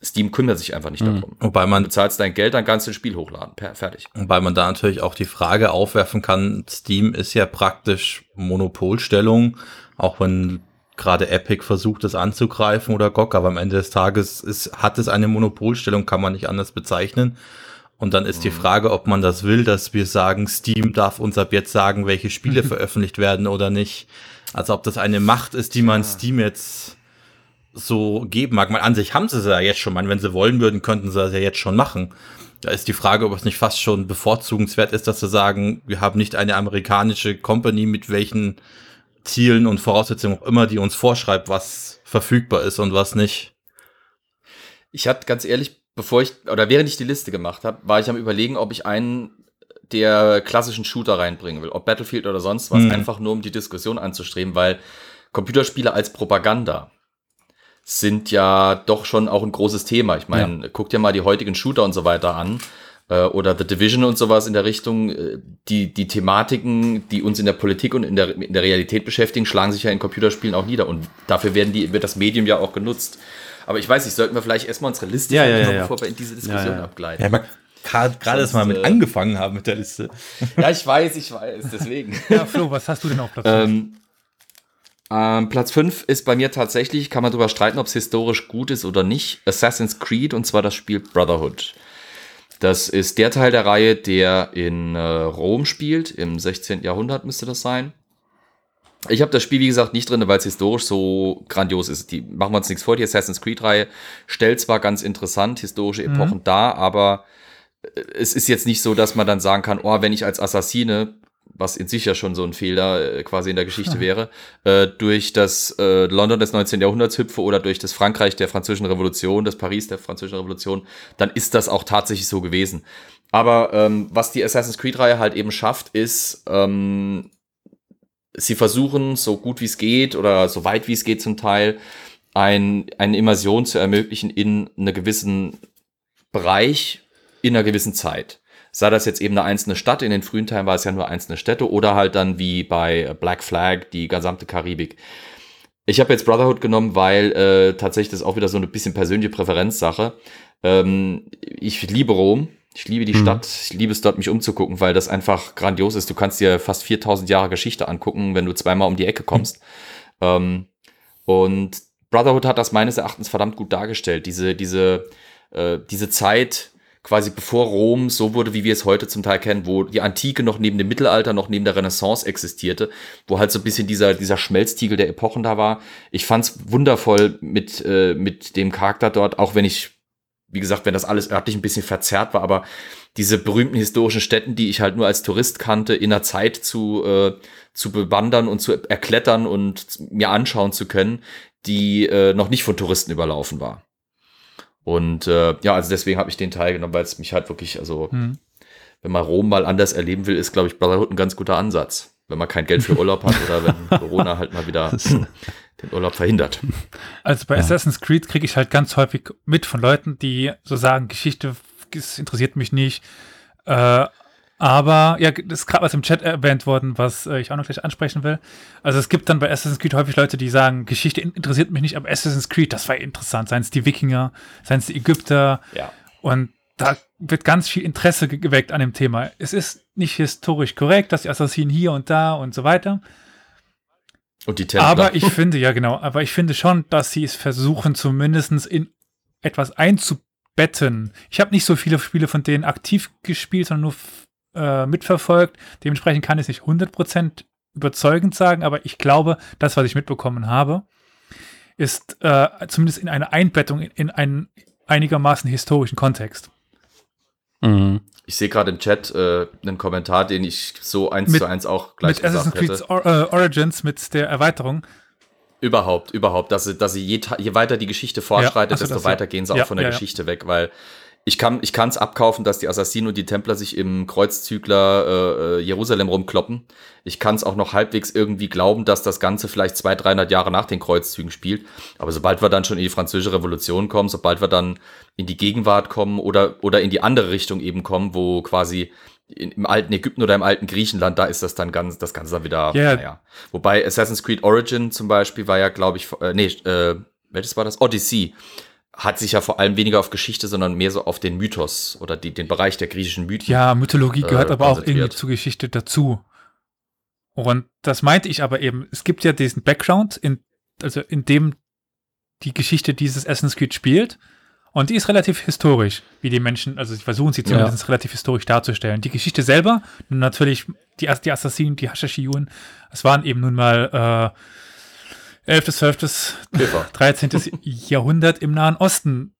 Steam kümmert sich einfach nicht Mhm. darum. Wobei Du man, bezahlst dein Geld, dann kannst du ein Spiel hochladen. Per, fertig. wobei man da natürlich auch die Frage aufwerfen kann, Steam ist ja praktisch Monopolstellung, auch wenn gerade Epic versucht, das anzugreifen oder GOG, aber am Ende des Tages ist, hat es eine Monopolstellung, kann man nicht anders bezeichnen. Und dann ist die Frage, ob man das will, dass wir sagen, Steam darf uns ab jetzt sagen, welche Spiele veröffentlicht werden oder nicht. Also ob das eine Macht ist, die man Steam jetzt so geben mag. Man, an sich haben sie es ja jetzt schon. Man, wenn sie wollen würden, könnten sie das ja jetzt schon machen. Da ist die Frage, ob es nicht fast schon bevorzugenswert ist, dass sie sagen, wir haben nicht eine amerikanische Company mit welchen Zielen und Voraussetzungen auch immer, die uns vorschreibt, was verfügbar ist und was nicht. Ich hatte ganz ehrlich, bevor ich, oder während ich die Liste gemacht habe, war ich am überlegen, ob ich einen der klassischen Shooter reinbringen will, ob Battlefield oder sonst was, Mhm. einfach nur um die Diskussion anzustreben, weil Computerspiele als Propaganda sind ja doch schon auch ein großes Thema. Ich meine, guck dir mal die heutigen Shooter und so weiter an äh, oder The Division und sowas in der Richtung. äh, Die, die Thematiken, die uns in der Politik und in der, in der Realität beschäftigen, schlagen sich ja in Computerspielen auch nieder und dafür werden die, wird das Medium ja auch genutzt. Aber ich weiß nicht, sollten wir vielleicht erstmal unsere Liste Ja, ja, ja, machen, ja. bevor wir in diese Diskussion Ja, ja. abgleiten. Gerade erst mal mit äh, angefangen haben mit der Liste. Ja, ich weiß, ich weiß, deswegen. Ja, Flo, was hast du denn auf Platz? ähm, ähm, Platz 5 ist bei mir tatsächlich, kann man darüber streiten, ob es historisch gut ist oder nicht, Assassin's Creed und zwar das Spiel Brotherhood. Das ist der Teil der Reihe, der in äh, Rom spielt, im 16. Jahrhundert müsste das sein. Ich habe das Spiel, wie gesagt, nicht drin, weil es historisch so grandios ist. Die machen wir uns nichts vor, die Assassin's Creed-Reihe stellt zwar ganz interessant historische Epochen dar, aber äh, es ist jetzt nicht so, dass man dann sagen kann, oh, wenn ich als Assassine, was in sich ja schon so ein Fehler äh, quasi in der Geschichte wäre, äh, durch das äh, London des 19. Jahrhunderts hüpfe oder durch das Frankreich der französischen Revolution, das Paris der französischen Revolution, dann ist das auch tatsächlich so gewesen. Aber ähm, was die Assassin's Creed-Reihe halt eben schafft, ist, ähm, sie versuchen, so gut wie es geht oder so weit wie es geht zum Teil, ein, eine Immersion zu ermöglichen in einen gewissen Bereich in einer gewissen Zeit. Sei das jetzt eben eine einzelne Stadt, in den frühen Teilen war es ja nur einzelne Städte, oder halt dann wie bei Black Flag die gesamte Karibik. Ich habe jetzt Brotherhood genommen, weil äh, tatsächlich das ist auch wieder so eine bisschen persönliche Präferenzsache. Ähm, ich liebe Rom, ich liebe die Mhm. Stadt, ich liebe es dort, mich umzugucken, weil das einfach grandios ist. Du kannst dir fast 4000 Jahre Geschichte angucken, wenn du zweimal um die Ecke kommst. Ähm, und Brotherhood hat das meines Erachtens verdammt gut dargestellt. Diese, diese, äh, diese Zeit quasi bevor Rom so wurde, wie wir es heute zum Teil kennen, wo die Antike noch neben dem Mittelalter, noch neben der Renaissance existierte, wo halt so ein bisschen dieser, dieser Schmelztiegel der Epochen da war. Ich fand's wundervoll mit, äh, mit dem Charakter dort, auch wenn ich, wie gesagt, wenn das alles örtlich ein bisschen verzerrt war, aber diese berühmten historischen Städten, die ich halt nur als Tourist kannte, in der Zeit zu, äh, zu bewandern und zu erklettern und mir anschauen zu können, die äh, noch nicht von Touristen überlaufen war. Und äh, ja, also deswegen habe ich den Teil genommen, weil es mich halt wirklich, also Hm. wenn man Rom mal anders erleben will, ist, glaube ich, Brotherhood ein ganz guter Ansatz. Wenn man kein Geld für Urlaub hat oder wenn Corona halt mal wieder den Urlaub verhindert. Also bei Ja. Assassin's Creed kriege ich halt ganz häufig mit von Leuten, die so sagen, Geschichte interessiert mich nicht. Äh, aber ja, das ist gerade was im Chat erwähnt worden, was äh, ich auch noch gleich ansprechen will. Also es gibt dann bei Assassin's Creed häufig Leute, die sagen, Geschichte in- interessiert mich nicht, aber Assassin's Creed, das war interessant. Seien es die Wikinger, seien es die Ägypter. Ja. Und da wird ganz viel Interesse ge- geweckt an dem Thema. Es ist nicht historisch korrekt, dass die Assassinen hier und da und so weiter. Und die Templer. Aber ich finde, ja genau, aber ich finde schon, dass sie es versuchen, zumindest in etwas einzubetten. Ich habe nicht so viele Spiele von denen aktiv gespielt, sondern nur äh, mitverfolgt. Dementsprechend kann ich es nicht 100% überzeugend sagen, aber ich glaube, das, was ich mitbekommen habe, ist äh, zumindest in eine Einbettung in, in einen einigermaßen historischen Kontext. Mhm. ich sehe gerade im Chat äh, einen Kommentar, den ich so eins Mit- zu eins auch gleich mit Assassin's gesagt Creed hätte. Or äh, Origins, mit der Erweiterung. Überhaupt, überhaupt, dass sie, dass sie je, je weiter die Geschichte fortschreitet, Ja, so, desto das, ja. weiter gehen sie Ja, auch von der ja, ja. Geschichte weg, weil ich kann ich kann es abkaufen, dass die Assassinen und die Templer sich im Kreuzzügler äh, äh, Jerusalem rumkloppen. Ich kann es auch noch halbwegs irgendwie glauben, dass das Ganze vielleicht 200, 300 Jahre nach den Kreuzzügen spielt. Aber sobald wir dann schon in die französische Revolution kommen, sobald wir dann in die Gegenwart kommen oder, oder in die andere Richtung eben kommen, wo quasi in, im alten Ägypten oder im alten Griechenland, da ist das dann ganz, das Ganze dann wieder, Ja. naja. Wobei Assassin's Creed Origin zum Beispiel war ja, glaube ich, äh, nee, äh, welches war das? Odyssey. Hat sich ja vor allem weniger auf Geschichte, sondern mehr so auf den Mythos oder die, den Bereich der griechischen Mythen. Ja, Mythologie gehört äh, aber auch irgendwie zur Geschichte dazu. Und das meinte ich aber eben. Es gibt ja diesen Background, in, also in dem die Geschichte dieses Assassin's Creed spielt. Und die ist relativ historisch, wie die Menschen, also sie versuchen sie zumindest ja. relativ historisch darzustellen. Die Geschichte selber, natürlich die, die Assassinen, die Hashashiyun, es waren eben nun mal äh, 11., 12., 13. Jahrhundert im Nahen Osten,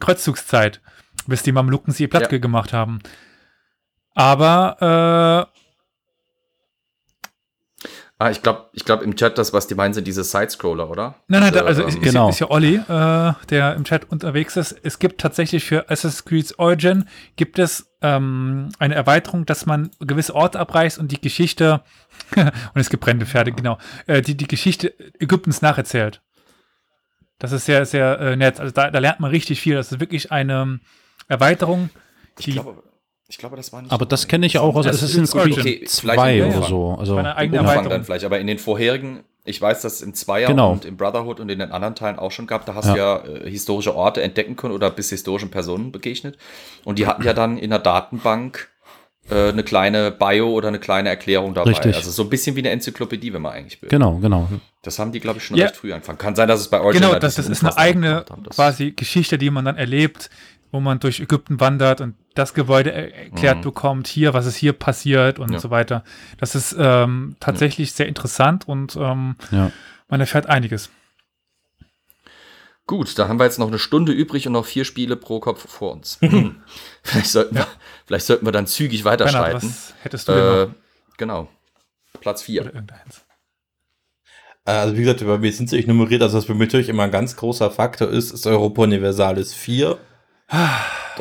Kreuzzugszeit, bis die Mamluken sie platt ja. gemacht haben. Aber äh, Ah, ich glaube, ich glaub im Chat, das, was die meinen, sind diese Sidescroller, oder? Nein, nein, diese, also ähm, ist, genau. ist, ja Olli, äh, der im Chat unterwegs ist. Es gibt tatsächlich für Assassin's Creed Origin gibt es ähm, eine Erweiterung, dass man gewisse Orte abreißt und die Geschichte und es gibt brennende Pferde, genau, äh, die die Geschichte Ägyptens nacherzählt. Das ist sehr, sehr äh, nett. Also da, da lernt man richtig viel. Das ist wirklich eine Erweiterung. Die, ich glaube, ich glaube, das war nicht. Aber das kenne ich auch aus Assassin's Creed okay, 2 oder so. Also eine eigene Umfang dann vielleicht. Aber in den vorherigen, ich weiß, dass es im Zweier genau. und im Brotherhood und in den anderen Teilen auch schon gab. Da hast ja. du ja äh, historische Orte entdecken können oder bis historischen Personen begegnet. Und die hatten ja dann in der Datenbank äh, eine kleine Bio oder eine kleine Erklärung dabei. Richtig. Also so ein bisschen wie eine Enzyklopädie, wenn man eigentlich will. Genau, genau. Das haben die, glaube ich, schon ja. recht früh angefangen. Kann sein, dass es bei euch Genau, das, das ist eine eigene quasi Geschichte, die man dann erlebt, wo man durch Ägypten wandert und das Gebäude erklärt mhm. bekommt, hier, was ist hier passiert und ja. so weiter. Das ist ähm, tatsächlich ja. sehr interessant und ähm, ja. man erfährt einiges. Gut, da haben wir jetzt noch eine Stunde übrig und noch vier Spiele pro Kopf vor uns. vielleicht, sollten wir, vielleicht sollten wir dann zügig weiterschreiten. Bernhard, was hättest du äh, Genau. Platz vier. Äh, also wie gesagt, mir sind sie nicht nummeriert. Also was für mich natürlich immer ein ganz großer Faktor ist, ist Europa Universalis 4.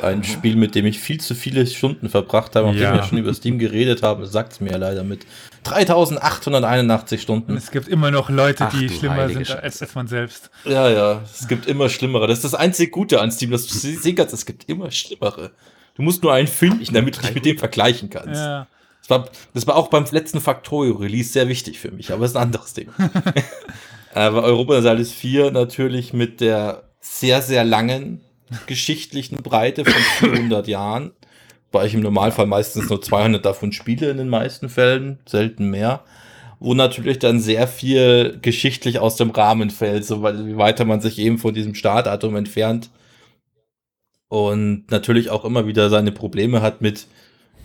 Ein Spiel, mit dem ich viel zu viele Stunden verbracht habe, nachdem ja. wir schon über Steam geredet haben, sagt es mir ja leider mit 3881 Stunden. Es gibt immer noch Leute, Ach, die schlimmer sind als, als, man selbst. Ja, ja, es gibt immer schlimmere. Das ist das einzige Gute an Steam, dass du sehen kannst, es gibt immer schlimmere. Du musst nur einen finden, damit du dich mit dem vergleichen kannst. Ja. Das, war, das war auch beim letzten Factorio-Release sehr wichtig für mich, aber es ist ein anderes Ding. aber Europa Universalis 4 natürlich mit der sehr, sehr langen geschichtlichen Breite von 400 Jahren, weil ich im Normalfall meistens nur 200 davon spiele in den meisten Fällen, selten mehr, wo natürlich dann sehr viel geschichtlich aus dem Rahmen fällt, so wie weiter man sich eben von diesem Startdatum entfernt und natürlich auch immer wieder seine Probleme hat mit,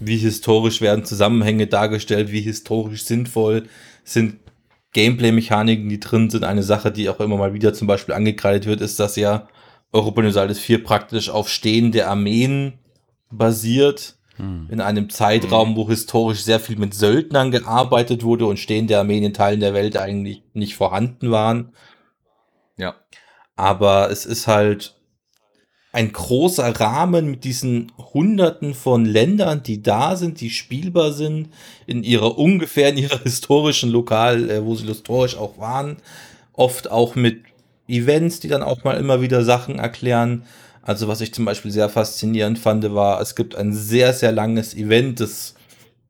wie historisch werden Zusammenhänge dargestellt, wie historisch sinnvoll sind Gameplay-Mechaniken, die drin sind. Eine Sache, die auch immer mal wieder zum Beispiel angekreidet wird, ist, dass ja Europa Universalis 4 praktisch auf stehende Armeen basiert. Hm. In einem Zeitraum, hm. wo historisch sehr viel mit Söldnern gearbeitet wurde und stehende Armeen in Teilen der Welt eigentlich nicht vorhanden waren. Ja. Aber es ist halt ein großer Rahmen mit diesen Hunderten von Ländern, die da sind, die spielbar sind, in ihrer ungefähr in ihrer historischen Lokal, äh, wo sie historisch auch waren, oft auch mit Events, die dann auch mal immer wieder Sachen erklären. Also was ich zum Beispiel sehr faszinierend fand, war, es gibt ein sehr, sehr langes Event, das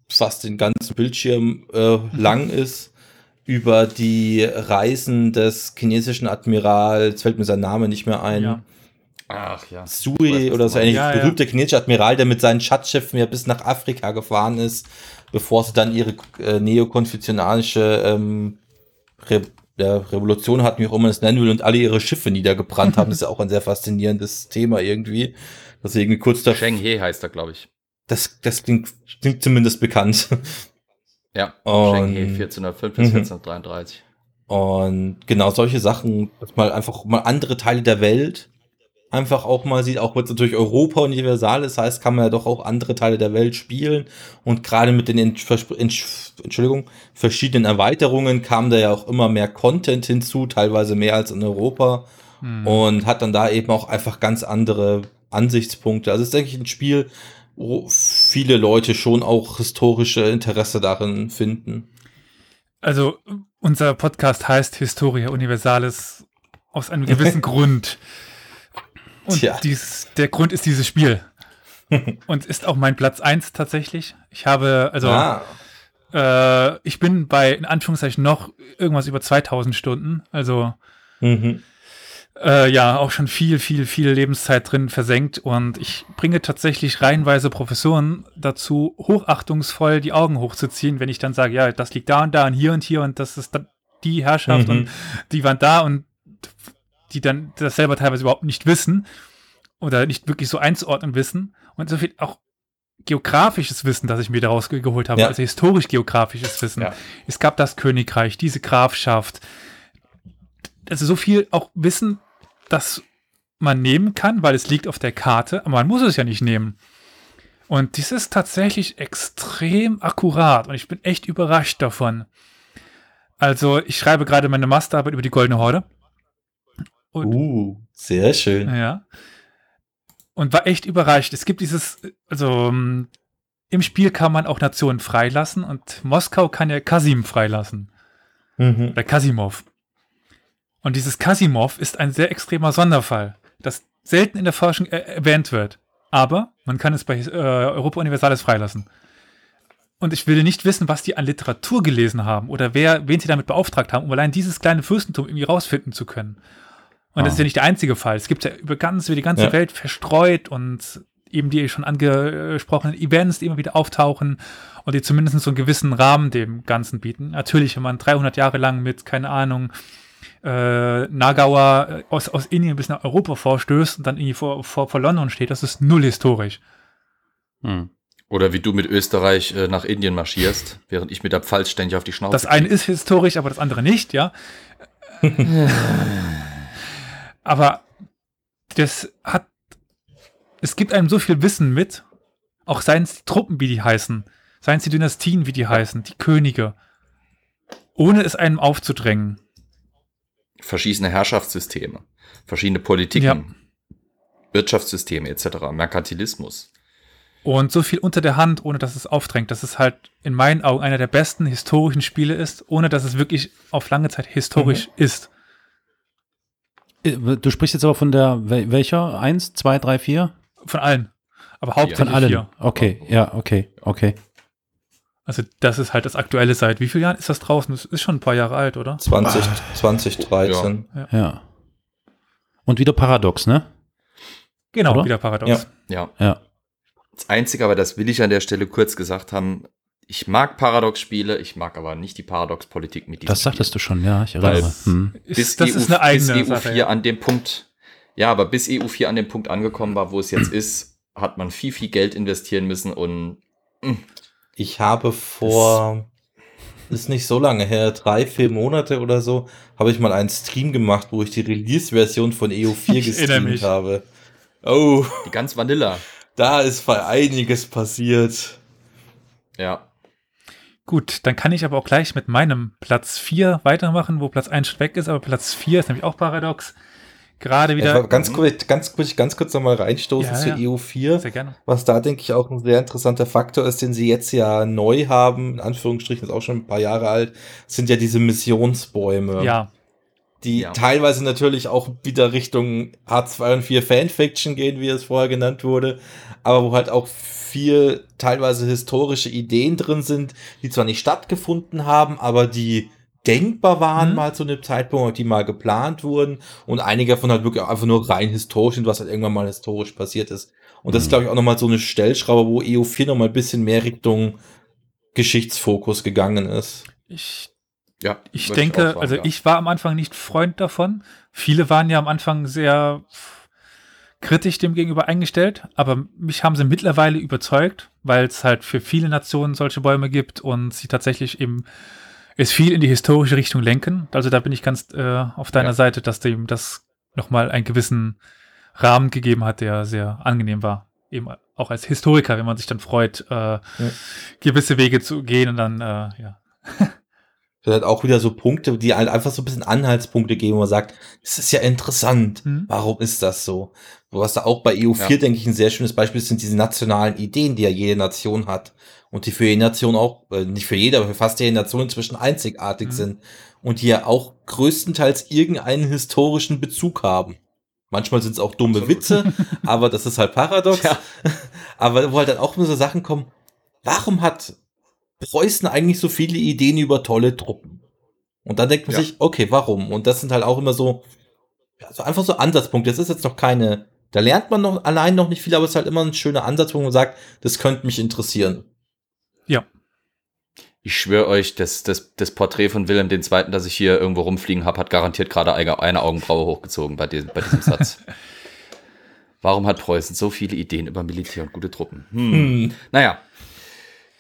fast den ganzen Bildschirm äh, lang ist, über die Reisen des chinesischen Admirals, fällt mir sein Name nicht mehr ein. Ja. Ach ja. Sui oder so ein ja, berühmter ja. chinesischer Admiral, der mit seinen Schatzschiffen ja bis nach Afrika gefahren ist, bevor sie dann ihre äh, neokonfuzianische ähm, der Revolution hatten, wie auch immer man es nennen will, und alle ihre Schiffe niedergebrannt haben. Das ist ja auch ein sehr faszinierendes Thema irgendwie. Das irgendwie kurz da. Sheng He heißt er, glaube ich. Das, das klingt, klingt zumindest bekannt. Ja, und, Sheng He 1405 bis 1433. Mhm. Und genau solche Sachen, dass mal einfach mal andere Teile der Welt einfach auch mal sieht, auch wenn es natürlich Europa universal ist, heißt, kann man ja doch auch andere Teile der Welt spielen. Und gerade mit den Entschuldigung, verschiedenen Erweiterungen kam da ja auch immer mehr Content hinzu, teilweise mehr als in Europa. Hm. Und hat dann da eben auch einfach ganz andere Ansichtspunkte. Also es ist, denke ich, ein Spiel, wo viele Leute schon auch historische Interesse darin finden. Also unser Podcast heißt Historia Universalis aus einem gewissen Grund. Und dies, der Grund ist dieses Spiel. und ist auch mein Platz 1 tatsächlich. Ich habe, also, ah. äh, ich bin bei, in Anführungszeichen, noch irgendwas über 2000 Stunden. Also, mhm. äh, ja, auch schon viel, viel, viel Lebenszeit drin versenkt. Und ich bringe tatsächlich reihenweise Professoren dazu, hochachtungsvoll die Augen hochzuziehen, wenn ich dann sage, ja, das liegt da und da und hier und hier und das ist die Herrschaft mhm. und die waren da und die dann das selber teilweise überhaupt nicht wissen. oder nicht wirklich so einzuordnen wissen und so viel auch geografisches Wissen, das ich mir daraus ge- geholt habe, Ja. also historisch-geografisches Wissen. Ja. Es gab das Königreich, diese Grafschaft. Also so viel auch Wissen, das man nehmen kann, weil es liegt auf der Karte, aber man muss es ja nicht nehmen. Und dies ist tatsächlich extrem akkurat und ich bin echt überrascht davon. Also ich schreibe gerade meine Masterarbeit über die Goldene Horde. Und Uh, sehr schön. ja. Und war echt überrascht. Es gibt dieses, also ähm, im Spiel kann man auch Nationen freilassen und Moskau kann ja Kasim freilassen. Mhm. Oder Kasimov. Und dieses Kasimov ist ein sehr extremer Sonderfall, das selten in der Forschung er erwähnt wird. Aber man kann es bei äh, Europa Universalis freilassen. Und ich will nicht wissen, was die an Literatur gelesen haben oder wer, wen sie damit beauftragt haben, um allein dieses kleine Fürstentum irgendwie rausfinden zu können. Und das Ah. ist ja nicht der einzige Fall. Es gibt ja über ganz, über die ganze Ja. Welt verstreut und eben die schon angesprochenen Events, die immer wieder auftauchen und die zumindest so einen gewissen Rahmen dem Ganzen bieten. Natürlich, wenn man 300 Jahre lang mit, keine Ahnung, äh, Nagawa äh, aus, aus Indien bis nach Europa vorstößt und dann irgendwie vor, vor, vor London steht, das ist null historisch. Hm. Oder wie du mit Österreich äh, nach Indien marschierst, während ich mit der Pfalz ständig auf die Schnauze Das eine ist historisch, aber das andere nicht, ja. aber das hat, es gibt einem so viel Wissen mit, auch seien es die Truppen, wie die heißen, seien es die Dynastien, wie die heißen, die Könige, ohne es einem aufzudrängen. verschiedene Herrschaftssysteme, verschiedene Politiken, Ja. Wirtschaftssysteme etc., Merkantilismus. Und so viel unter der Hand, ohne dass es aufdrängt, dass es halt in meinen Augen einer der besten historischen Spiele ist, ohne dass es wirklich auf lange Zeit historisch ist. Äh, Du sprichst jetzt aber von der, wel- welcher? Eins, zwei, drei, vier? Von allen. Aber Von hauptsächlich allen. vier. Okay, ja, okay, okay. Also das ist halt das Aktuelle seit wie vielen Jahren ist das draußen? Das ist schon ein paar Jahre alt, oder? 20, 2013. Ja. Und wieder paradox, ne? Genau, Oder? wieder Paradox. Ja. Ja. Das Einzige, aber das will ich an der Stelle kurz gesagt haben, ich mag Paradox-Spiele, ich mag aber nicht die Paradox-Politik mit diesem Das sagtest du schon, ja, ich Weil- erinnere. Hm. Ist, das ist eine eigene bis EU4 Sache. Ja. an dem Punkt, ja, aber bis EU4 an dem Punkt angekommen war, wo es jetzt ist, hat man viel, viel Geld investieren müssen und Ich habe vor, ist nicht so lange her, drei, vier Monate oder so, habe ich mal einen Stream gemacht, wo ich die Release-Version von EU4 Ich erinnere gestreamt habe. Oh, die ganz Vanilla. da ist einiges passiert. Ja. Gut, dann kann ich aber auch gleich mit meinem Platz 4 weitermachen, wo Platz 1 schon weg ist, aber Platz 4 ist nämlich auch Paradox. Gerade wieder. war ganz kurz, ganz kurz, ganz kurz nochmal reinstoßen Ja, zu ja. EU4. Sehr gerne. Was da, denke ich, auch ein sehr interessanter Faktor ist, den sie jetzt ja neu haben, in Anführungsstrichen, ist auch schon ein paar Jahre alt, sind ja diese Missionsbäume. Ja, Die Ja. teilweise natürlich auch wieder Richtung H2 und 4 Fanfiction gehen, wie es vorher genannt wurde, aber wo halt auch viel teilweise historische Ideen drin sind, die zwar nicht stattgefunden haben, aber die denkbar waren Mhm. mal zu einem Zeitpunkt, die mal geplant wurden und einige davon halt wirklich auch einfach nur rein historisch sind, was halt irgendwann mal historisch passiert ist. Und das ist, Mhm. glaube ich, auch nochmal so eine Stellschraube, wo EU4 nochmal ein bisschen mehr Richtung Geschichtsfokus gegangen ist. ich, Ja, ich denke, auch sagen, also ja. ich war am Anfang nicht Freund davon. Viele waren ja am Anfang sehr kritisch dem gegenüber eingestellt, aber mich haben sie mittlerweile überzeugt, weil es halt für viele Nationen solche Bäume gibt und sie tatsächlich eben es viel in die historische Richtung lenken. Also da bin ich ganz äh, auf deiner Ja. Seite, dass dem das nochmal einen gewissen Rahmen gegeben hat, der sehr angenehm war. Eben auch als Historiker, wenn man sich dann freut, äh, gewisse Wege zu gehen und dann, äh, ja. Das hat auch wieder so Punkte, die halt einfach so ein bisschen Anhaltspunkte geben, wo man sagt, das ist ja interessant. Mhm. Warum ist das so? Was da auch bei EU4, Ja. denke ich, ein sehr schönes Beispiel ist, sind diese nationalen Ideen, die ja jede Nation hat. Und die für jede Nation auch, äh, nicht für jede, aber für fast jede Nation inzwischen einzigartig Mhm. sind. Und die ja auch größtenteils irgendeinen historischen Bezug haben. Manchmal sind es auch dumme Absolut. Witze, aber das ist halt paradox. Ja. Aber wo halt dann auch immer so Sachen kommen, warum hat Preußen eigentlich so viele Ideen über tolle Truppen? Und dann denkt man Ja. sich, okay, warum? Und das sind halt auch immer so, ja, so einfach so Ansatzpunkte. Das ist jetzt noch keine, da lernt man noch allein noch nicht viel, aber es ist halt immer ein schöner Ansatzpunkt, wo man sagt, das könnte mich interessieren. Ja, Ich schwöre euch, das, das, das Porträt von Wilhelm II., das ich hier irgendwo rumfliegen habe, hat garantiert gerade eine, eine Augenbraue hochgezogen bei, diesem- bei diesem Satz. Warum hat Preußen so viele Ideen über Militär und gute Truppen? Hm. Hm. Naja,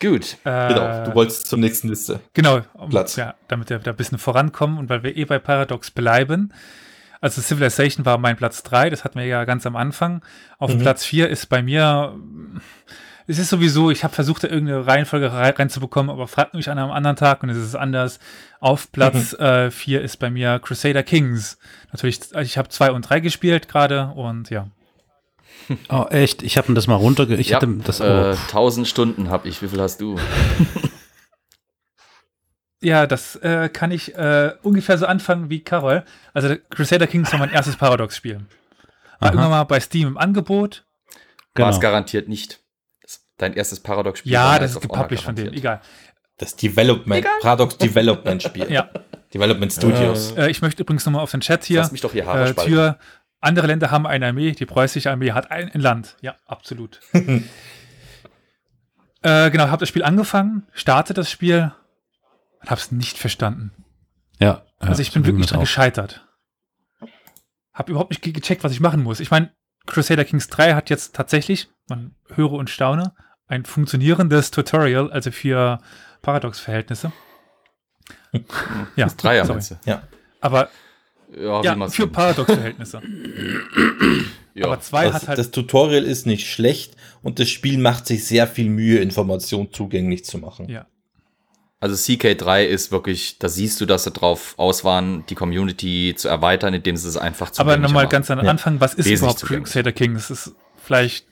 gut. Äh, genau, du wolltest zur nächsten Liste. Genau, um, Platz. Ja, damit wir da ein bisschen vorankommen und weil wir eh bei Paradox bleiben. Also Civilization war mein Platz 3, das hatten wir ja ganz am Anfang. Auf mhm. Platz 4 ist bei mir es ist sowieso, ich habe versucht, da irgendeine Reihenfolge reinzubekommen, aber fragt mich an einem anderen Tag und es ist anders. Auf Platz 4 mhm. äh, ist bei mir Crusader Kings. Natürlich, ich habe 2 und 3 gespielt gerade und ja. Oh, echt? Ich habe das mal runterge... Ich ja, hatte das... Oh. Äh, 1000 Stunden habe ich. Wie viel hast du? ja, das äh, kann ich äh, ungefähr so anfangen wie Carol. Also Crusader Kings war mein erstes Paradox-Spiel. War Aha. irgendwann mal bei Steam im Angebot. Genau. War es garantiert nicht dein erstes Paradox-Spiel. Ja, das ist gepublished von denen, egal. Das Development, egal. Paradox Development Spiel. ja. Development Studios. Äh, ich möchte übrigens nochmal auf den Chat hier. Lass mich doch hier Haare äh, Tür. Andere Länder haben eine Armee, die preußische Armee hat ein, ein Land. Ja, absolut. äh, genau, habe das Spiel angefangen, starte das Spiel und habe es nicht verstanden. Ja. Also ich bin wirklich dran gescheitert. Habe überhaupt nicht gecheckt, was ich machen muss. Ich meine, Crusader Kings 3 hat jetzt tatsächlich, man höre und staune, ein funktionierendes Tutorial, also für Paradox-Verhältnisse. ja, das Dreier meinst du? Ja. Aber ja, ja für Paradox-Verhältnisse. ja. Aber zwei das, hat halt. Das Tutorial ist nicht schlecht und das Spiel macht sich sehr viel Mühe, Informationen zugänglich zu machen. Ja. Also CK3 ist wirklich, da siehst du, dass sie drauf aus waren, die Community zu erweitern, indem sie es einfach zu Aber nochmal ganz am Anfang, was ist Wesentlich überhaupt Crusader Kings? Das ist vielleicht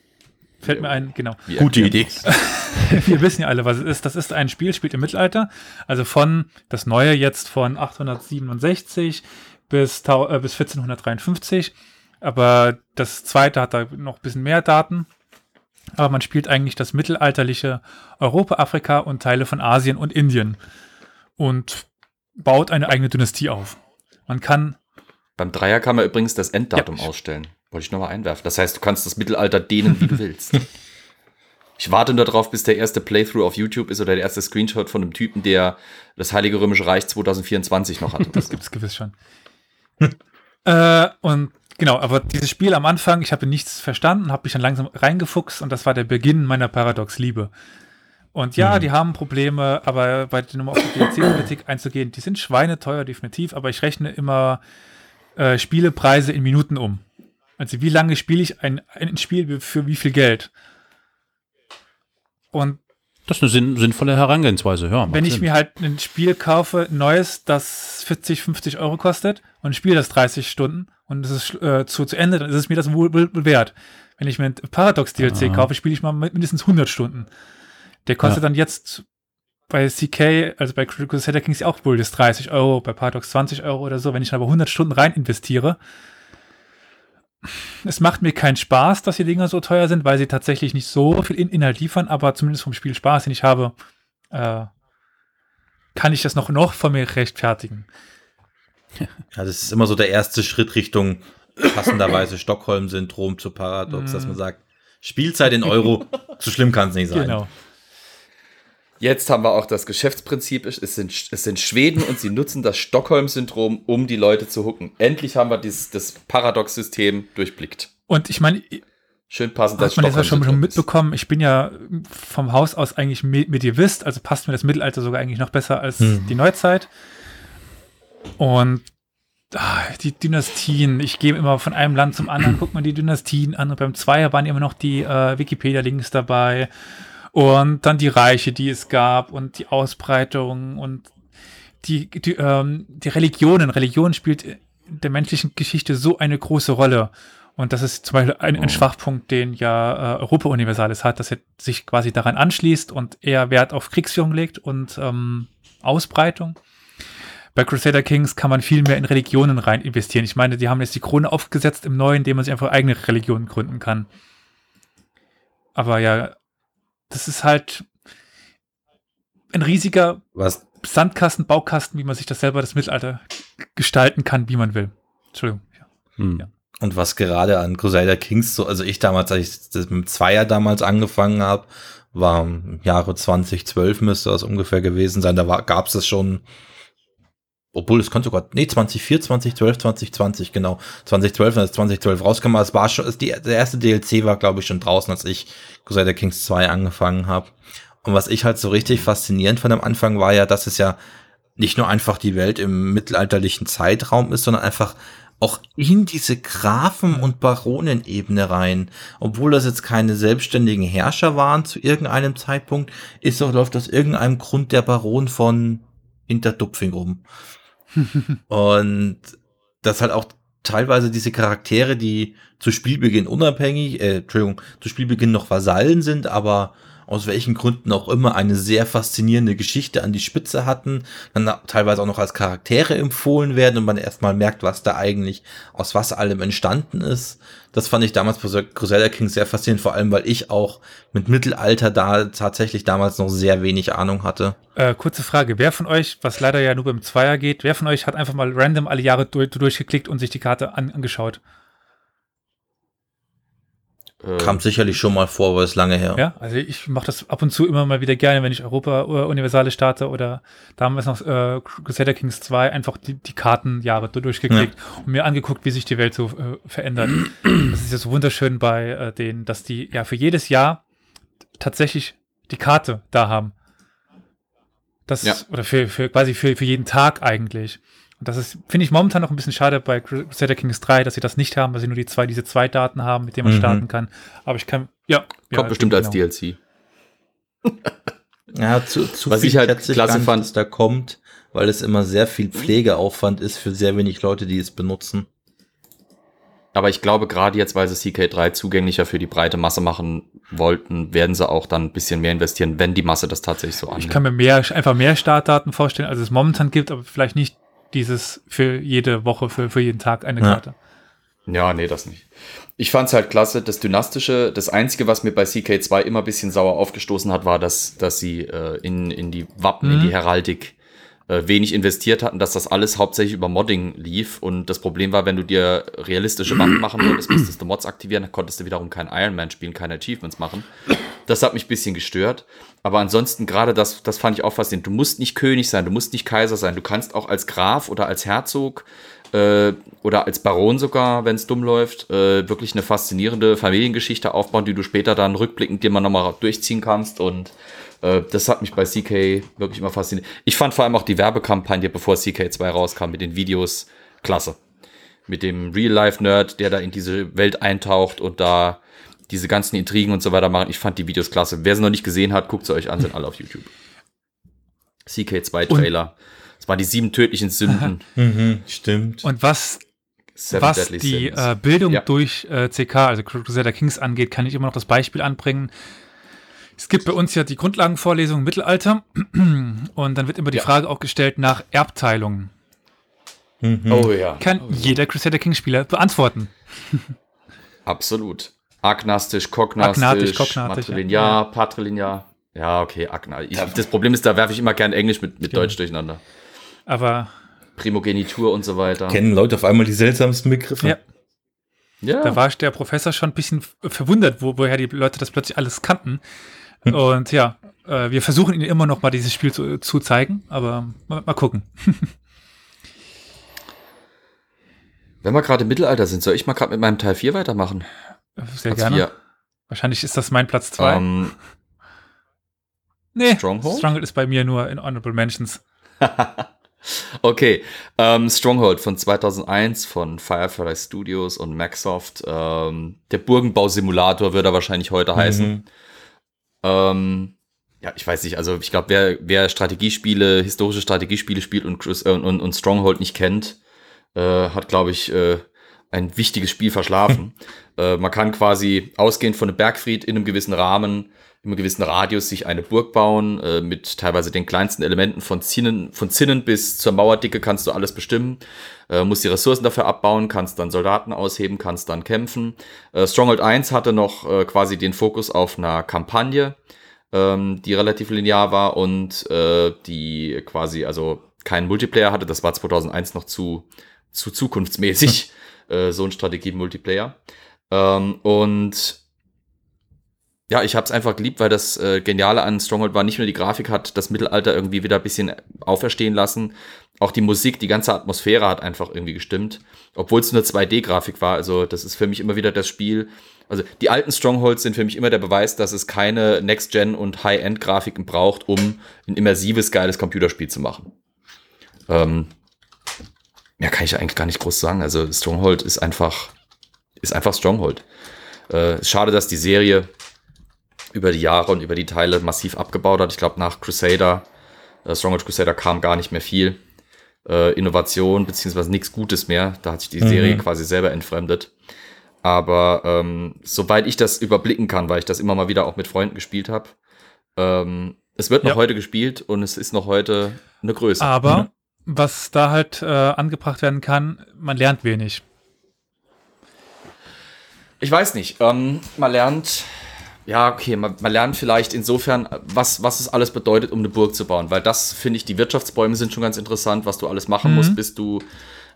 Fällt mir ein, genau. Wie Gute Idee. Wir wissen ja alle, was es ist. Das ist ein Spiel, spielt im Mittelalter. Also von, das neue jetzt von 867 bis, äh, bis 1453. Aber das zweite hat da noch ein bisschen mehr Daten. Aber man spielt eigentlich das mittelalterliche Europa, Afrika und Teile von Asien und Indien. Und baut eine eigene Dynastie auf. Man kann. Beim Dreier kann man übrigens das Enddatum ja, ausstellen. Wollte ich nochmal einwerfen. Das heißt, du kannst das Mittelalter dehnen, wie du willst. Ich warte nur darauf, bis der erste Playthrough auf YouTube ist oder der erste Screenshot von einem Typen, der das Heilige Römische Reich 2024 noch hat. Das gibt es gewiss schon. äh, und genau, aber dieses Spiel am Anfang, ich habe nichts verstanden, habe mich dann langsam reingefuchst und das war der Beginn meiner Paradox-Liebe. Und ja, mhm. die haben Probleme, aber bei den um auf die DLC-Politik einzugehen, die sind schweineteuer, definitiv, aber ich rechne immer äh, Spielepreise in Minuten um. Also wie lange spiele ich ein, ein Spiel für wie viel Geld? Und das ist eine sinn sinnvolle Herangehensweise, ja. Wenn ich Sinn. mir halt ein Spiel kaufe, neues, das 40, 50 Euro kostet und spiele das 30 Stunden und es ist äh, zu, zu Ende, dann ist es mir das wohl, wohl wert. Wenn ich mir ein Paradox DLC Aha. kaufe, spiele ich mal mindestens 100 Stunden. Der kostet ja. dann jetzt bei CK, also bei Crusader Kings auch wohl das 30 Euro, bei Paradox 20 Euro oder so. Wenn ich aber 100 Stunden rein investiere, es macht mir keinen Spaß, dass die Dinger so teuer sind, weil sie tatsächlich nicht so viel Inhalt liefern, aber zumindest vom Spiel Spaß, den ich habe, äh, kann ich das noch, noch von mir rechtfertigen. Ja, das ist immer so der erste Schritt Richtung passenderweise Stockholm-Syndrom zu Paradox, dass man sagt, Spielzeit in Euro, so schlimm kann es nicht sein. Genau. Jetzt haben wir auch das Geschäftsprinzip, es sind, es sind Schweden und sie nutzen das Stockholm-Syndrom, um die Leute zu hucken. Endlich haben wir dieses, das Paradox-System durchblickt. Und ich meine, Schön passend, dass man das schon, schon mitbekommen. Ich bin ja vom Haus aus eigentlich Medievist, also passt mir das Mittelalter sogar eigentlich noch besser als hm. die Neuzeit. Und ah, die Dynastien, ich gehe immer von einem Land zum anderen, guck mal die Dynastien an und beim Zweier waren immer noch die äh, Wikipedia-Links dabei und dann die Reiche, die es gab und die Ausbreitung und die, die, ähm, die Religionen. Religion spielt in der menschlichen Geschichte so eine große Rolle. Und das ist zum Beispiel ein, ein oh. Schwachpunkt, den ja äh, Europa Universalis hat, dass er sich quasi daran anschließt und eher Wert auf Kriegsführung legt und ähm, Ausbreitung. Bei Crusader Kings kann man viel mehr in Religionen rein investieren. Ich meine, die haben jetzt die Krone aufgesetzt im Neuen, indem man sich einfach eigene Religionen gründen kann. Aber ja, das ist halt ein riesiger Was? Sandkasten, Baukasten, wie man sich das selber das Mittelalter gestalten kann, wie man will. Entschuldigung. Ja. Hm. Ja. Und was gerade an Crusader Kings so, also ich damals, als ich das mit Zweier damals angefangen habe, war im Jahre 2012 müsste das ungefähr gewesen sein. Da gab es das schon obwohl es konnte sogar, nee, 2004, 2012, 2020, genau. 2012, als 2012 rauskam, es war schon, die, der erste DLC war, glaube ich, schon draußen, als ich Crusader Kings 2 angefangen habe. Und was ich halt so richtig faszinierend von am Anfang war ja, dass es ja nicht nur einfach die Welt im mittelalterlichen Zeitraum ist, sondern einfach auch in diese Grafen- und Baronenebene rein. Obwohl das jetzt keine selbstständigen Herrscher waren zu irgendeinem Zeitpunkt, ist doch läuft aus irgendeinem Grund der Baron von Hinterdupfing rum. Und das halt auch teilweise diese Charaktere, die zu Spielbeginn unabhängig, äh, Entschuldigung, zu Spielbeginn noch Vasallen sind, aber aus welchen Gründen auch immer eine sehr faszinierende Geschichte an die Spitze hatten, dann teilweise auch noch als Charaktere empfohlen werden und man erstmal merkt, was da eigentlich aus was allem entstanden ist. Das fand ich damals bei Crusader King sehr faszinierend, vor allem weil ich auch mit Mittelalter da tatsächlich damals noch sehr wenig Ahnung hatte. Äh, kurze Frage, wer von euch, was leider ja nur beim Zweier geht, wer von euch hat einfach mal random alle Jahre durch, durchgeklickt und sich die Karte an, angeschaut? Äh, Kam sicherlich schon mal vor, aber ist lange her. Ja, also ich mache das ab und zu immer mal wieder gerne, wenn ich Europa oder Universale starte oder damals noch äh, Crusader Kings 2 einfach die, die Kartenjahre durchgeklickt ja. und mir angeguckt, wie sich die Welt so äh, verändert. das ist ja so wunderschön bei äh, denen, dass die ja für jedes Jahr tatsächlich die Karte da haben. Das ja. oder für, für quasi für, für jeden Tag eigentlich. Und das ist, finde ich momentan noch ein bisschen schade bei Crusader Kings 3, dass sie das nicht haben, weil sie nur die zwei, diese zwei Daten haben, mit denen man mhm. starten kann. Aber ich kann, ja. Kommt ja, bestimmt als genau. DLC. ja, zu, zu Was ich halt klasse fand, dass da kommt, weil es immer sehr viel Pflegeaufwand ist für sehr wenig Leute, die es benutzen. Aber ich glaube, gerade jetzt, weil sie CK3 zugänglicher für die breite Masse machen wollten, werden sie auch dann ein bisschen mehr investieren, wenn die Masse das tatsächlich so annimmt. Ich kann mir mehr, einfach mehr Startdaten vorstellen, als es momentan gibt, aber vielleicht nicht dieses für jede Woche, für, für jeden Tag eine Karte. Ja. ja, nee, das nicht. Ich fand es halt klasse, das Dynastische. Das Einzige, was mir bei CK2 immer ein bisschen sauer aufgestoßen hat, war, dass, dass sie äh, in, in die Wappen, mhm. in die Heraldik äh, wenig investiert hatten, dass das alles hauptsächlich über Modding lief. Und das Problem war, wenn du dir realistische Wappen machen wolltest, musstest du Mods aktivieren, dann konntest du wiederum kein Iron Man spielen, keine Achievements machen. Das hat mich ein bisschen gestört. Aber ansonsten gerade das, das fand ich auch faszinierend. Du musst nicht König sein, du musst nicht Kaiser sein. Du kannst auch als Graf oder als Herzog äh, oder als Baron sogar, wenn es dumm läuft, äh, wirklich eine faszinierende Familiengeschichte aufbauen, die du später dann rückblickend dir mal nochmal durchziehen kannst. Und äh, das hat mich bei CK wirklich immer fasziniert. Ich fand vor allem auch die Werbekampagne, bevor CK2 rauskam, mit den Videos klasse. Mit dem Real-Life-Nerd, der da in diese Welt eintaucht und da diese ganzen Intrigen und so weiter machen. Ich fand die Videos klasse. Wer sie noch nicht gesehen hat, guckt sie euch an, sind alle auf YouTube. CK2-Trailer. Das waren die sieben tödlichen Sünden. mhm, stimmt. Und was, was die äh, Bildung ja. durch äh, CK, also Crusader Kings angeht, kann ich immer noch das Beispiel anbringen. Es gibt bei uns ja die Grundlagenvorlesung im Mittelalter und dann wird immer die ja. Frage auch gestellt nach Erbteilungen. Mhm. Oh ja. Kann oh, jeder Crusader Kings Spieler beantworten. Absolut. Agnastisch, kognastisch, Agnatisch, kognatisch, matrilinear, ja. patrilinear. Ja, okay, Agna. Ich, das Problem ist, da werfe ich immer gern Englisch mit, mit genau. Deutsch durcheinander. Aber. Primogenitur und so weiter. Kennen Leute auf einmal die seltsamsten Begriffe? Ja. ja. Da war der Professor schon ein bisschen verwundert, wo, woher die Leute das plötzlich alles kannten. Hm. Und ja, äh, wir versuchen ihnen immer noch mal dieses Spiel zu, zu zeigen, aber mal, mal gucken. Wenn wir gerade im Mittelalter sind, soll ich mal gerade mit meinem Teil 4 weitermachen? Sehr Platz gerne. Vier. Wahrscheinlich ist das mein Platz 2. Um, ähm, nee, Stronghold? Stronghold ist bei mir nur in Honorable Mentions. okay, um, ähm, Stronghold von 2001 von Firefly Studios und Maxsoft. Um, ähm, der Burgenbausimulator würde er wahrscheinlich heute mhm. Heißen. ja, ich weiß nicht, also ich glaube, wer, wer Strategiespiele, historische Strategiespiele spielt und, äh, und, und Stronghold nicht kennt, äh, hat, glaube ich, äh, ein wichtiges Spiel verschlafen. äh, man kann quasi ausgehend von einem Bergfried in einem gewissen Rahmen, einem gewissen Radius sich eine Burg bauen, äh, mit teilweise den kleinsten Elementen von Zinnen, von Zinnen bis zur Mauerdicke kannst du alles bestimmen. Äh, musst die Ressourcen dafür abbauen, kannst dann Soldaten ausheben, kannst dann kämpfen. Äh, Stronghold 1 hatte noch äh, quasi den Fokus auf einer Kampagne, ähm, die relativ linear war und äh, die quasi also keinen Multiplayer hatte. Das war 2001 noch zu, zu zukunftsmäßig. äh, so ein Strategie-Multiplayer. Ähm, und ja, ich habe es einfach geliebt, weil das äh, Geniale an Stronghold war, nicht nur die Grafik hat das Mittelalter irgendwie wieder ein bisschen auferstehen lassen. Auch die Musik, die ganze Atmosphäre hat einfach irgendwie gestimmt, obwohl es nur 2D-Grafik war. Also das ist für mich immer wieder das Spiel. Also die alten Strongholds sind für mich immer der Beweis, dass es keine Next-Gen und High-End-Grafiken braucht, um ein immersives, geiles Computerspiel zu machen. Ähm, ja, kann ich eigentlich gar nicht groß sagen. Also Stronghold ist einfach, ist einfach Stronghold. Äh, schade, dass die Serie über die Jahre und über die Teile massiv abgebaut hat. Ich glaube, nach Crusader, äh, Stronghold Crusader kam gar nicht mehr viel äh, Innovation, beziehungsweise nichts Gutes mehr. Da hat sich die mhm. Serie quasi selber entfremdet. Aber ähm, soweit ich das überblicken kann, weil ich das immer mal wieder auch mit Freunden gespielt habe, ähm, es wird noch ja. heute gespielt und es ist noch heute eine Größe. Aber mhm. was da halt äh, angebracht werden kann, man lernt wenig. Ich weiß nicht. Ähm, man lernt, ja, okay, man, man, lernt vielleicht insofern, was, was es alles bedeutet, um eine Burg zu bauen. Weil das, finde ich, die Wirtschaftsbäume sind schon ganz interessant, was du alles machen mhm. musst, bis du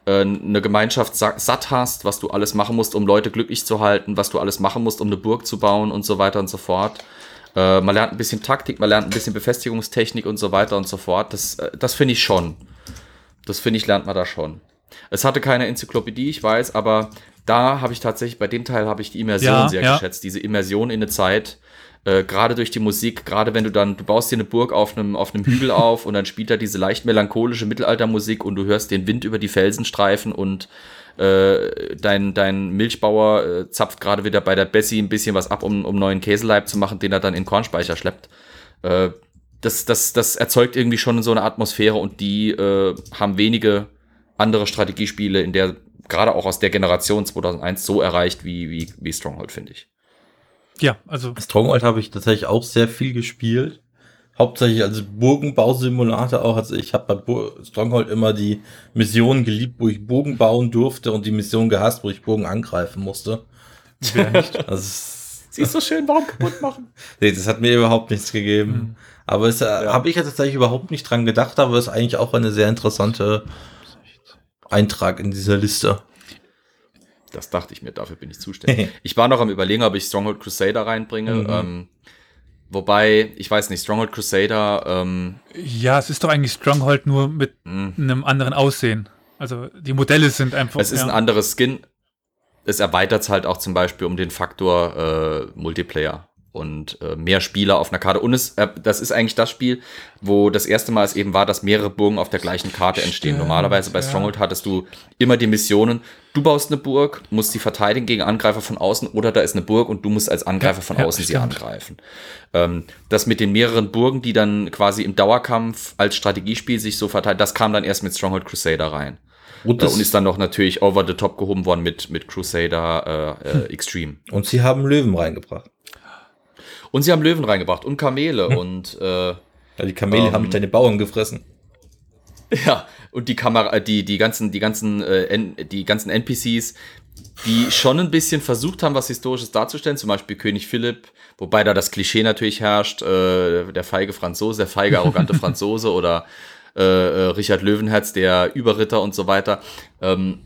äh, eine Gemeinschaft satt hast, was du alles machen musst, um Leute glücklich zu halten, was du alles machen musst, um eine Burg zu bauen und so weiter und so fort. Äh, man lernt ein bisschen Taktik, man lernt ein bisschen Befestigungstechnik und so weiter und so fort. Das, äh, das finde ich schon. Das finde ich, lernt man da schon. Es hatte keine Enzyklopädie, ich weiß, aber da habe ich tatsächlich, bei dem Teil habe ich die Immersion ja, sehr ja. geschätzt. Diese Immersion in eine Zeit, äh, gerade durch die Musik, gerade wenn du dann, du baust dir eine Burg auf einem, auf einem Hügel auf und dann spielt da diese leicht melancholische Mittelaltermusik und du hörst den Wind über die Felsen streifen und äh, dein, dein Milchbauer äh, zapft gerade wieder bei der Bessie ein bisschen was ab, um, um neuen Käseleib zu machen, den er dann in Kornspeicher schleppt. Äh, das, das, das erzeugt irgendwie schon so eine Atmosphäre und die äh, haben wenige andere Strategiespiele in der gerade auch aus der Generation 2001 so erreicht wie, wie, wie Stronghold, finde ich. Ja, also. Stronghold habe ich tatsächlich auch sehr viel gespielt. Hauptsächlich als Burgenbausimulator auch. Also ich habe bei Stronghold immer die Mission geliebt, wo ich Bogen bauen durfte und die Mission gehasst, wo ich Bogen angreifen musste. Wer nicht? Also, Sie ist so schön, warum kaputt machen? nee, das hat mir überhaupt nichts gegeben. Mhm. Aber es äh, ja. habe ich ja tatsächlich überhaupt nicht dran gedacht, aber es ist eigentlich auch eine sehr interessante Eintrag in dieser Liste. Das dachte ich mir, dafür bin ich zuständig. ich war noch am überlegen, ob ich Stronghold Crusader reinbringe. Mhm. Ähm, wobei, ich weiß nicht, Stronghold Crusader. Ähm, ja, es ist doch eigentlich Stronghold nur mit mh. einem anderen Aussehen. Also die Modelle sind einfach. Es ist ja. ein anderes Skin. Es erweitert es halt auch zum Beispiel um den Faktor äh, Multiplayer und äh, mehr Spieler auf einer Karte. Und es, äh, das ist eigentlich das Spiel, wo das erste Mal es eben war, dass mehrere Burgen auf der gleichen Karte entstehen. Stimmt, Normalerweise bei Stronghold ja. hattest du immer die Missionen, du baust eine Burg, musst sie verteidigen gegen Angreifer von außen oder da ist eine Burg und du musst als Angreifer von ja, außen ja, sie angreifen. Ähm, das mit den mehreren Burgen, die dann quasi im Dauerkampf als Strategiespiel sich so verteilt, das kam dann erst mit Stronghold Crusader rein. Und, äh, und, ist dann noch natürlich over the top gehoben worden mit, mit Crusader äh, äh. Extreme. Und sie haben Löwen reingebracht. Und sie haben Löwen reingebracht und Kamele hm. und äh, ja, die Kamele ähm, haben deine Bauern gefressen. Ja, und die Kamera, äh, die, die ganzen, die ganzen, äh, die ganzen NPCs, die schon ein bisschen versucht haben, was Historisches darzustellen, zum Beispiel König Philipp, wobei da das Klischee natürlich herrscht, äh, der feige Franzose, der feige, arrogante Franzose oder äh, äh, Richard Löwenherz, der Überritter und so weiter. Ähm,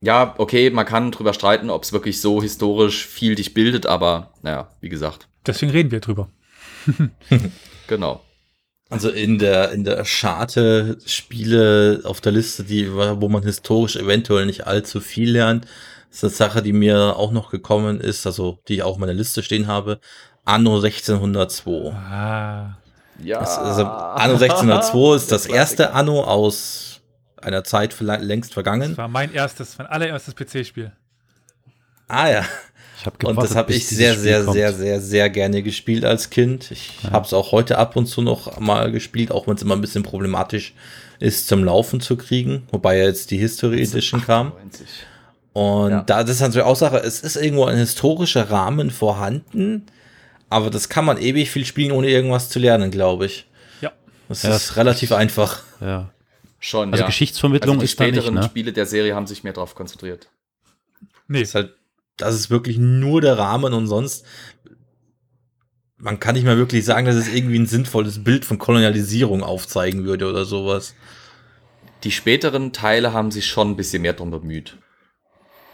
ja, okay, man kann drüber streiten, ob es wirklich so historisch viel dich bildet, aber naja, wie gesagt. Deswegen reden wir drüber. genau. Also in der, in der Scharte Spiele auf der Liste, die, wo man historisch eventuell nicht allzu viel lernt, ist eine Sache, die mir auch noch gekommen ist, also die ich auch auf meiner Liste stehen habe. Anno 1602. Ah. Ja. Das, also Anno 1602 ist das erste Anno aus einer Zeit längst vergangen. Das war mein erstes, mein allererstes PC-Spiel. Ah ja. Ich hab gewartet, und das habe ich sehr, sehr, kommt. sehr, sehr, sehr gerne gespielt als Kind. Ich ja. habe es auch heute ab und zu noch mal gespielt, auch wenn es immer ein bisschen problematisch ist, zum Laufen zu kriegen. Wobei jetzt die History Edition kam. Und ja. da das ist natürlich auch Sache, es ist irgendwo ein historischer Rahmen vorhanden, aber das kann man ewig viel spielen, ohne irgendwas zu lernen, glaube ich. Ja. Das ja, ist relativ einfach. Ja. Schon, also ja. Geschichtsvermittlung also die ist da nicht, ne? Spiele der Serie haben sich mehr darauf konzentriert. Nee. Das ist halt das ist wirklich nur der Rahmen und sonst man kann nicht mal wirklich sagen, dass es irgendwie ein sinnvolles Bild von Kolonialisierung aufzeigen würde oder sowas. Die späteren Teile haben sich schon ein bisschen mehr drum bemüht.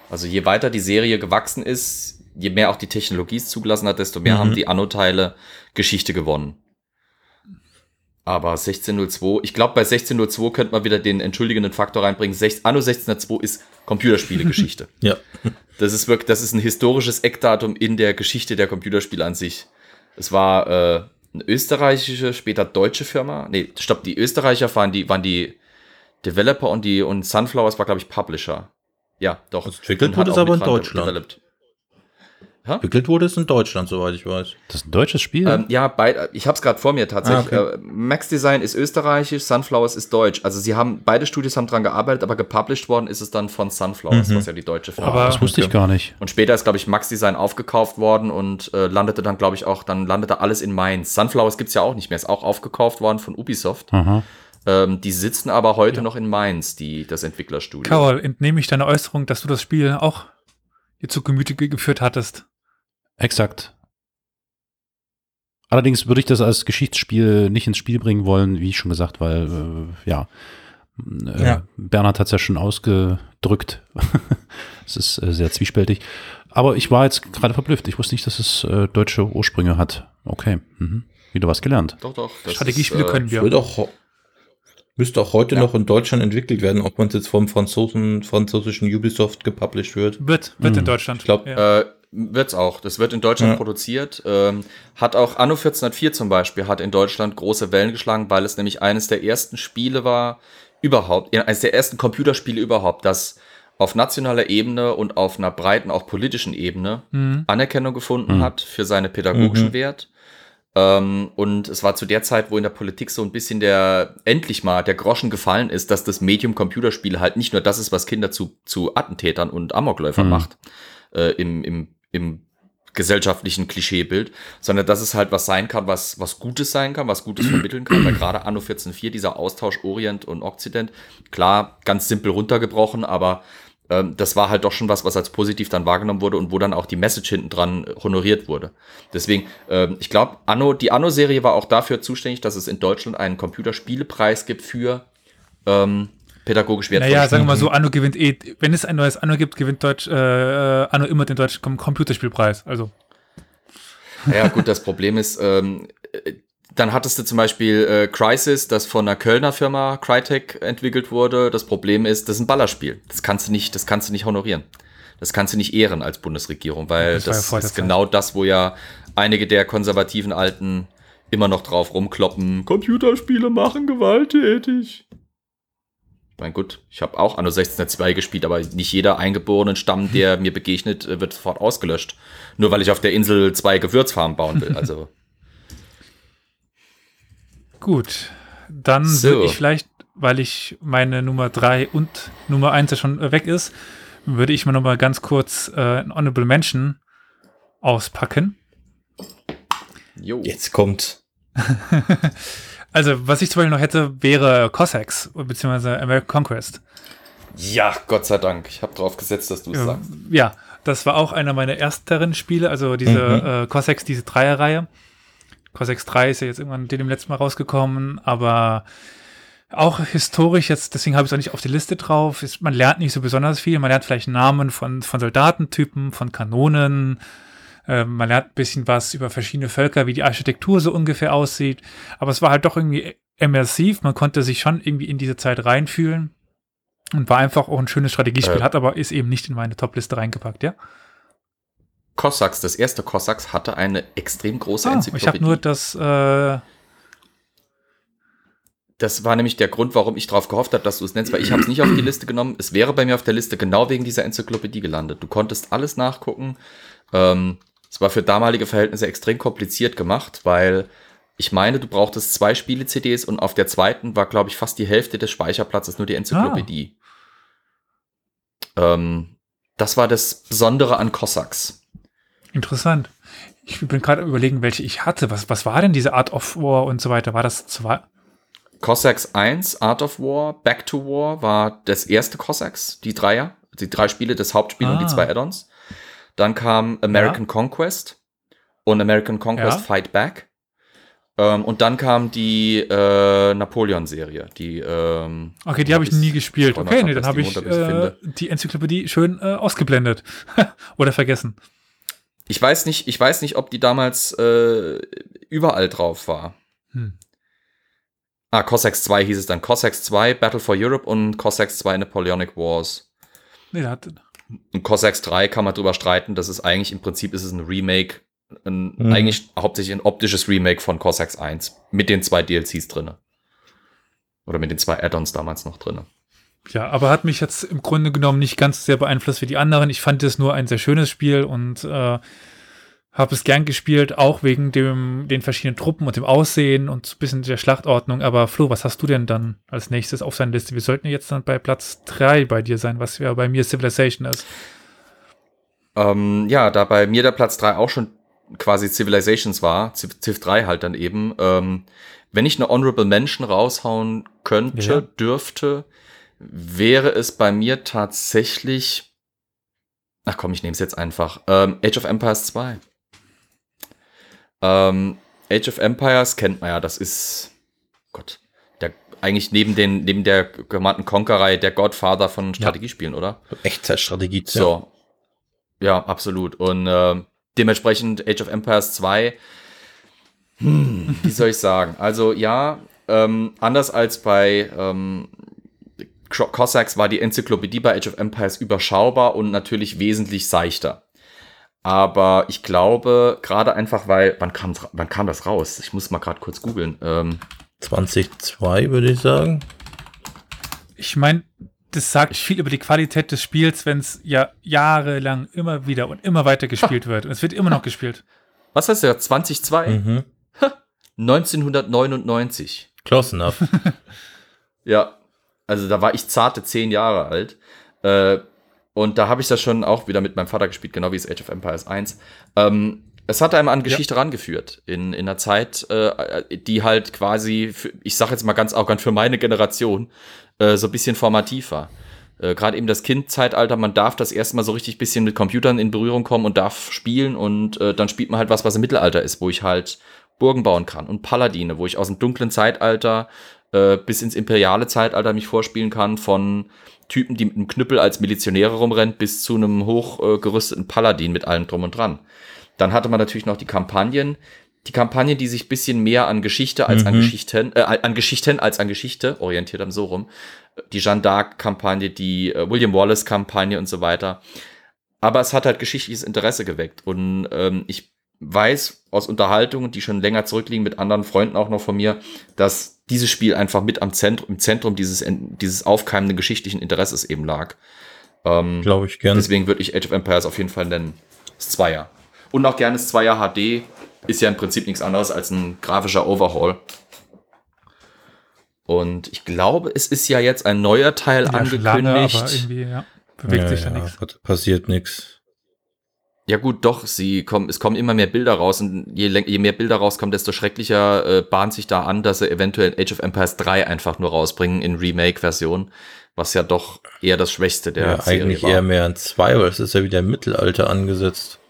Also je weiter die Serie gewachsen ist, je mehr auch die Technologie es zugelassen hat, desto mehr mhm. haben die Anno-Teile Geschichte gewonnen. Aber 1602, ich glaube, bei 1602 könnte man wieder den entschuldigenden Faktor reinbringen. Anno 1602 ist Computerspielegeschichte. Ja. Das ist wirklich, das ist ein historisches Eckdatum in der Geschichte der Computerspiele an sich. Es war äh, eine österreichische, später deutsche Firma. Nee, stopp, die Österreicher waren die, waren die Developer und die und Sunflowers war, glaube ich, Publisher. Ja, doch. Entwickelt wurde es aber in Deutschland. developed. Entwickelt wurde es in Deutschland, soweit ich weiß. Das ist ein deutsches Spiel. Ähm, ja, bei, ich habe es gerade vor mir tatsächlich. Ah, okay. Äh, Max Design ist österreichisch, Sunflowers ist deutsch. Also sie haben, beide Studios haben dran gearbeitet, aber gepublished worden ist es dann von Sunflowers, Mhm. was ja die deutsche Firma Aber- ist. das wusste ich gar nicht. Und später ist, glaube ich, Max Design aufgekauft worden und äh, landete dann, glaube ich, auch, dann landete alles in Mainz. Sunflowers gibt's ja auch nicht mehr, ist auch aufgekauft worden von Ubisoft. Aha. Ähm, die sitzen aber heute noch in Mainz, die, das Entwicklerstudio. Carol, entnehme ich deine Äußerung, dass du das Spiel auch dir zu Gemüte ge- geführt hattest. Exakt. Allerdings würde ich das als Geschichtsspiel nicht ins Spiel bringen wollen, wie schon gesagt, weil, äh, ja, äh, Ja. Bernhard hat es ja schon ausgedrückt. es ist äh, sehr zwiespältig. Aber ich war jetzt gerade verblüfft. Ich wusste nicht, dass es äh, deutsche Ursprünge hat. Okay, mhm. wieder was gelernt. Doch, doch. das Strategiespiele ist, äh, können wir. Wird auch, müsste auch heute Ja. noch in Deutschland entwickelt werden, ob man jetzt vom Franzosen, französischen Ubisoft gepublished wird. Wird, wird in Hm. Deutschland. Ich glaub, ja. Wird's auch. Das wird in Deutschland Ja. produziert. Ähm, hat auch Anno 1404 zum Beispiel, hat in Deutschland große Wellen geschlagen, weil es nämlich eines der ersten Spiele war, überhaupt, eines der ersten Computerspiele überhaupt, das auf nationaler Ebene und auf einer breiten, auch politischen Ebene Mhm. Anerkennung gefunden Mhm. hat für seine pädagogischen Mhm. Wert. Ähm, und es war zu der Zeit, wo in der Politik so ein bisschen der, endlich mal der Groschen gefallen ist, dass das Medium Computerspiele halt nicht nur das ist, was Kinder zu, zu Attentätern und Amokläufern Mhm. macht, äh, im, im, im gesellschaftlichen Klischeebild, sondern dass es halt was sein kann, was, was Gutes sein kann, was Gutes vermitteln kann, weil gerade Anno 14.4, dieser Austausch Orient und Okzident, klar, ganz simpel runtergebrochen, aber ähm, das war halt doch schon was, was als positiv dann wahrgenommen wurde und wo dann auch die Message hinten dran honoriert wurde. Deswegen, ähm, ich glaube, Anno, die Anno-Serie war auch dafür zuständig, dass es in Deutschland einen Computerspielepreis gibt für ähm, pädagogisch wertvolle Naja, sagen wir mal so, Anno gewinnt eh, wenn es ein neues Anno gibt, gewinnt Deutsch, äh, äh, Anno immer den deutschen Com Computerspielpreis. Also, Ja, gut, das Problem ist, ähm, äh, dann hattest du zum Beispiel äh, Crisis, das von einer Kölner Firma Crytek entwickelt wurde. Das Problem ist, das ist ein Ballerspiel. Das kannst du nicht, das kannst du nicht honorieren. Das kannst du nicht ehren als Bundesregierung, weil Das ja das, der ist genau das, wo ja einige der konservativen Alten immer noch drauf rumkloppen. Computerspiele machen gewalttätig. Ich meine, gut, ich habe auch Anno 1602 gespielt, aber nicht jeder eingeborenen Stamm, der mir begegnet, äh, wird sofort ausgelöscht. Nur weil ich auf der Insel zwei Gewürzfarmen bauen will. Also. gut. Dann So. würde ich vielleicht, weil ich meine Nummer 3 und Nummer 1 ja schon äh, weg ist, würde ich mal noch mal ganz kurz äh, ein Honorable Mention auspacken. Jo. Jetzt kommt. Also, was ich zum Beispiel noch hätte, wäre Cossacks, beziehungsweise American Conquest. Ja, Gott sei Dank. Ich habe drauf gesetzt, dass du es Ja, sagst. ja, das war auch einer meiner ersteren Spiele, also diese Mhm. äh, Cossacks, diese Dreierreihe. Cossacks 3 ist ja jetzt irgendwann dem letzten Mal rausgekommen, aber auch historisch jetzt, deswegen habe ich es auch nicht auf die Liste drauf. Ist, man lernt nicht so besonders viel. Man lernt vielleicht Namen von, von Soldatentypen, von Kanonen. Äh, man lernt ein bisschen was über verschiedene Völker, wie die Architektur so ungefähr aussieht. Aber es war halt doch irgendwie immersiv. Man konnte sich schon irgendwie in diese Zeit reinfühlen. Und war einfach auch ein schönes Strategiespiel, Äh. hat aber ist eben nicht in meine Top-Liste reingepackt, ja? Cossacks, das erste Cossacks hatte eine extrem große Ah, ich Enzyklopädie. habe nur das, äh, das war nämlich der Grund, warum ich darauf gehofft habe, dass du es nennst, weil ich habe es nicht auf die Liste genommen. Es wäre bei mir auf der Liste genau wegen dieser Enzyklopädie gelandet. Du konntest alles nachgucken. Ähm, es war für damalige Verhältnisse extrem kompliziert gemacht, weil ich meine, du brauchtest zwei Spiele-CDs und auf der zweiten war, glaube ich, fast die Hälfte des Speicherplatzes nur die Enzyklopädie. Ähm, das war das Besondere an Cossacks. interessant. Ich bin gerade überlegen, welche ich hatte. Was, was war denn diese Art of War und so weiter? War das zwei? Cossacks 1, Art of War, Back to War war das erste Cossacks, die Dreier, die drei Spiele, das Hauptspiel und die Ah. zwei Add-ons. Dann kam American Conquest und American Conquest Ja. Fight Back. Ähm, und dann kam die äh, Napoleon-Serie, die ähm, Okay, die habe ich nie gespielt. Okay, nee, dann habe ich äh, die Enzyklopädie schön äh, ausgeblendet. Oder vergessen. Ich weiß nicht, ich weiß nicht, ob die damals äh, überall drauf war. Hm. Ah, Cossacks 2 hieß es dann. Cossacks 2, Battle for Europe und Cossacks 2 Napoleonic Wars. Nee, da hat, Und Cossacks 3 kann man drüber streiten. Das ist eigentlich, im Prinzip ist es ein Remake. Ein, Mhm. Eigentlich hauptsächlich ein optisches Remake von Cossacks 1. Mit den zwei DLCs drinne. Oder mit den zwei Add-ons damals noch drinne. ja, aber hat mich jetzt im Grunde genommen nicht ganz so sehr beeinflusst wie die anderen. Ich fand es nur ein sehr schönes Spiel und äh, habe es gern gespielt, auch wegen dem, den verschiedenen Truppen und dem Aussehen und so ein bisschen der Schlachtordnung. Aber Flo, was hast du denn dann als nächstes auf seiner Liste? Wir sollten jetzt dann bei Platz 3 bei dir sein, was ja bei mir Civilization ist. Ähm, ja, da bei mir der Platz 3 auch schon quasi Civilizations war, Civ, Civ 3 halt dann eben, ähm, wenn ich eine Honorable Mention raushauen könnte, Ja. dürfte, wäre es bei mir tatsächlich, ach komm, ich nehme es jetzt einfach, ähm, Age of Empires 2. Ähm, Age of Empires kennt man ja, das ist, Gott, der, eigentlich neben den, neben der Command Conquer-Reihe der Godfather von Strategiespielen, oder? Echtzeitstrategie. So. Ja, absolut. Und äh, dementsprechend Age of Empires 2, hm, wie soll ich sagen? Also ja, ähm, anders als bei ähm, Cossacks war die Enzyklopädie bei Age of Empires überschaubar und natürlich wesentlich seichter. Aber ich glaube, gerade einfach, weil, wann kam, wann kam das raus? Ich muss mal gerade kurz googeln. Ähm, 2002 würde ich sagen. Ich meine, das sagt viel über die Qualität des Spiels, wenn es ja jahrelang immer wieder und immer weiter gespielt wird. Und es wird immer noch gespielt. was heißt der? 2002? Mhm. 1999. Close enough. Ja, also da war ich zarte zehn Jahre alt. Äh, und da habe ich das schon auch wieder mit meinem Vater gespielt, genau wie es Age of Empires 1. Ähm, es hat einem an Geschichte rangeführt, in, in einer Zeit, äh, die halt quasi, für, ich sage jetzt mal ganz arrogant, für meine Generation äh, so ein bisschen formativ war. Äh, Gerade eben das Kindzeitalter, man darf das erste Mal so richtig bisschen mit Computern in Berührung kommen und darf spielen und äh, dann spielt man halt was, was im Mittelalter ist, wo ich halt Burgen bauen kann und Paladine, wo ich aus dem dunklen Zeitalter äh, bis ins imperiale Zeitalter mich vorspielen kann, von Typen, die mit einem Knüppel als Milizionäre rumrennt, bis zu einem hochgerüsteten Paladin mit allem drum und dran. Dann hatte man natürlich noch die Kampagnen, die Kampagnen, die sich ein bisschen mehr an Geschichte als an Mhm. Geschichten, äh, an Geschichten als an Geschichte orientiert haben, so rum. Die Jeanne d'Arc-Kampagne, die äh, William Wallace-Kampagne und so weiter. Aber es hat halt geschichtliches Interesse geweckt. Und ähm, ich weiß aus Unterhaltungen, die schon länger zurückliegen, mit anderen Freunden auch noch von mir, dass dieses Spiel einfach mit am Zentrum, im Zentrum dieses, dieses aufkeimenden geschichtlichen Interesses eben lag. Ähm, Glaube ich gern. Deswegen würde ich Age of Empires auf jeden Fall nennen. Das Zweier. Und auch gerne das Zweier HD ist ja im Prinzip nichts anderes als ein grafischer Overhaul. Und ich glaube, es ist ja jetzt ein neuer Teil Ja, schon lange, angekündigt. aber irgendwie, ja, bewegt ja, sich da ja, nichts. Passiert nichts. Ja gut, doch, sie kommen, es kommen immer mehr Bilder raus und je, je mehr Bilder rauskommen, desto schrecklicher äh, bahnt sich da an, dass sie eventuell Age of Empires 3 einfach nur rausbringen in Remake-Version, was ja doch eher das Schwächste der Ja, Serie eigentlich war. eher mehr ein 2, weil es ist ja wieder im Mittelalter angesetzt.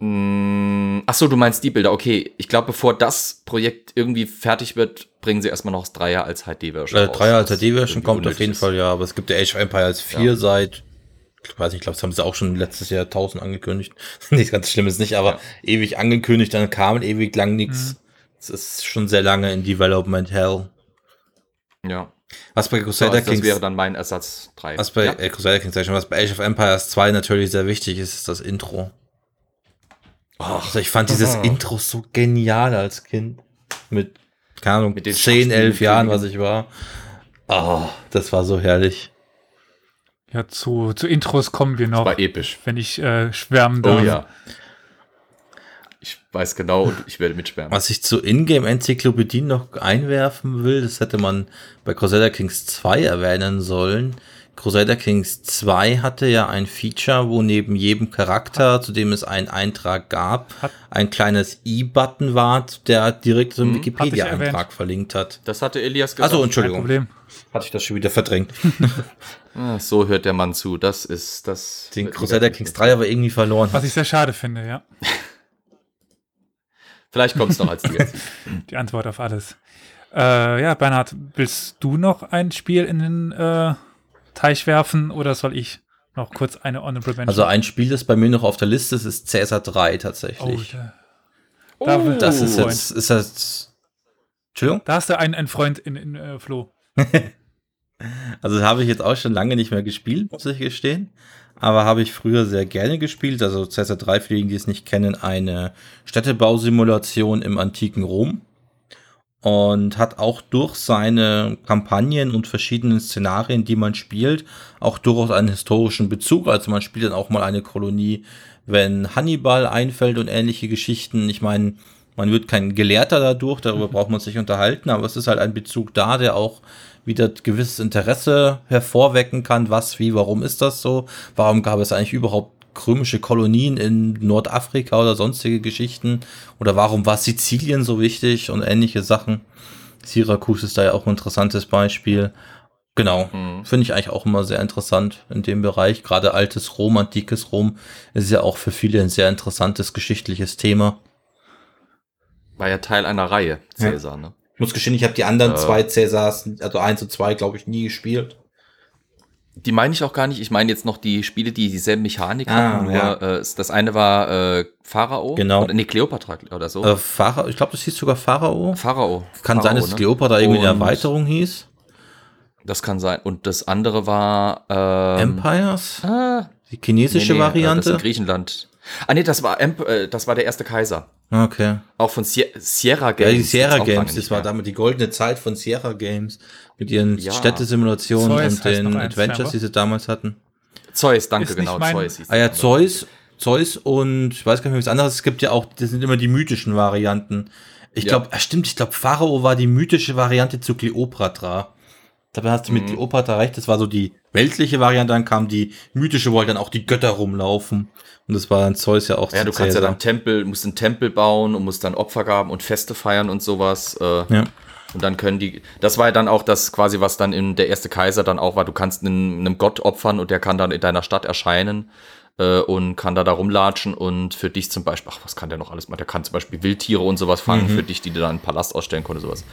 Mm, Ach so, du meinst die Bilder. Okay, ich glaube, bevor das Projekt irgendwie fertig wird, bringen sie erstmal noch das Dreier als HD-Version. Äh, raus, 3 als HD-Version kommt auf jeden ist. Fall, ja, aber es gibt ja Age of Empires 4 Ja. seit, ich weiß nicht, ich glaube, das haben sie auch schon letztes Jahr 1000 angekündigt. Nichts ganz Schlimmes nicht, aber Ja. ewig angekündigt, dann kam ewig lang nichts. Mhm. Es ist schon sehr lange in Development Hell. Ja, Was bei so, Crusader das Kings, wäre dann mein Ersatz 3. was bei ja. äh, Crusader Kings, was bei Age of Empires 2 natürlich sehr wichtig ist, ist das Intro. Also ich fand dieses Aha. Intro so genial als Kind. Mit, keine Ahnung, Mit den 10, 11 Jahren, was ich war. Oh, das war so herrlich. Ja, zu, zu Intros kommen wir noch, war episch. wenn ich äh, schwärmen Oh darf. ja. Ich weiß genau und ich werde mitschwärmen. Was ich zu Ingame-Enzyklopädien noch einwerfen will, das hätte man bei Crusader Kings 2 erwähnen sollen. Crusader Kings 2 hatte ja ein Feature, wo neben jedem Charakter, zu dem es einen Eintrag gab, ein kleines i-Button war, der direkt zum Mhm. Wikipedia-Eintrag verlinkt hat. Das hatte Elias gesagt. Also Kein Entschuldigung, Problem. hatte ich das schon wieder verdrängt. Ah, so hört der Mann zu. Das ist das. Den Crusader Kings 3 aber irgendwie verloren. Was ich sehr schade finde, ja. Vielleicht kommt es noch als DLC. Die Antwort auf alles. Äh, ja, Bernhard, willst du noch ein Spiel in den äh, Teich werfen oder soll ich noch kurz eine Honorable Mention? Also ein Spiel, das bei mir noch auf der Liste ist, ist Caesar 3 oh, tatsächlich. da, Da will- das ist Oh. jetzt, ist jetzt Entschuldigung? Da hast du einen, einen Freund in, in äh, Flo. also habe ich jetzt auch schon lange nicht mehr gespielt, muss ich gestehen. Aber habe ich früher sehr gerne gespielt. Also Caesar 3, für diejenigen, die es nicht kennen, eine Städtebausimulation im antiken Rom und hat auch durch seine Kampagnen und verschiedenen Szenarien, die man spielt, auch durchaus einen historischen Bezug. Also man spielt dann auch mal eine Kolonie, wenn Hannibal einfällt und ähnliche Geschichten. Ich meine, man wird kein Gelehrter dadurch, darüber braucht man sich unterhalten, aber es ist halt ein Bezug da, der auch wieder gewisses Interesse hervorwecken kann. Was, wie, warum ist das so? Warum gab es eigentlich überhaupt römische Kolonien in Nordafrika oder sonstige Geschichten? Oder warum war Sizilien so wichtig und ähnliche Sachen? Syrakus ist da ja auch ein interessantes Beispiel. Genau, mhm. finde ich eigentlich auch immer sehr interessant in dem Bereich. Gerade altes Rom, antikes Rom ist ja auch für viele ein sehr interessantes geschichtliches Thema. War ja Teil einer Reihe, Cäsar, ja. ne? Ich muss gestehen, ich habe die anderen äh, zwei Cäsars, also eins und zwei, glaube ich, nie gespielt. Die meine ich auch gar nicht. Ich meine jetzt noch die Spiele, die dieselben Mechanik ah, hatten. Nur, ja. äh, das eine war äh, Pharao. Genau. Oder, nee, Kleopatra oder so. Äh, Pharao, ich glaube, das hieß sogar Pharao. Pharao. Kann Pharao, sein, dass ne? Kleopatra irgendwie eine Erweiterung hieß. Das kann sein. Und das andere war ähm, Empires? Ah, die chinesische nee, nee, Variante? Das in Griechenland. Ah nee, das war, Emp äh, das war der erste Kaiser. Okay. Auch von Sierra Games. Ja, die Sierra Games, das war damit die goldene Zeit von Sierra Games mit ihren ja. Städtesimulationen und den Adventures, die sie damals hatten. Zeus, danke, genau, Zeus. Ah ja, Zeus, Zeus und ich weiß gar nicht mehr was anderes. Es gibt ja auch, das sind immer die mythischen Varianten. Ich glaube, ja. stimmt, ich glaube, Pharao war die mythische Variante zu Kleopatra. Dabei hast du mit mhm. Kleopatra recht, das war so die weltliche Variante, dann kam die mythische, wo halt dann auch die Götter rumlaufen. Und das war dann Zeus ja auch Ja, du kannst ja dann Tempel, musst einen Tempel bauen und musst dann Opfergaben und Feste feiern und sowas. Äh, ja. Und dann können die, das war ja dann auch das quasi, was dann in der erste Kaiser dann auch war, du kannst einem, einem Gott opfern und der kann dann in deiner Stadt erscheinen äh, und kann da da rumlatschen und für dich zum Beispiel, ach, was kann der noch alles machen? Der kann zum Beispiel Wildtiere und sowas fangen mhm. für dich, die dir dann einen Palast ausstellen konnte, sowas.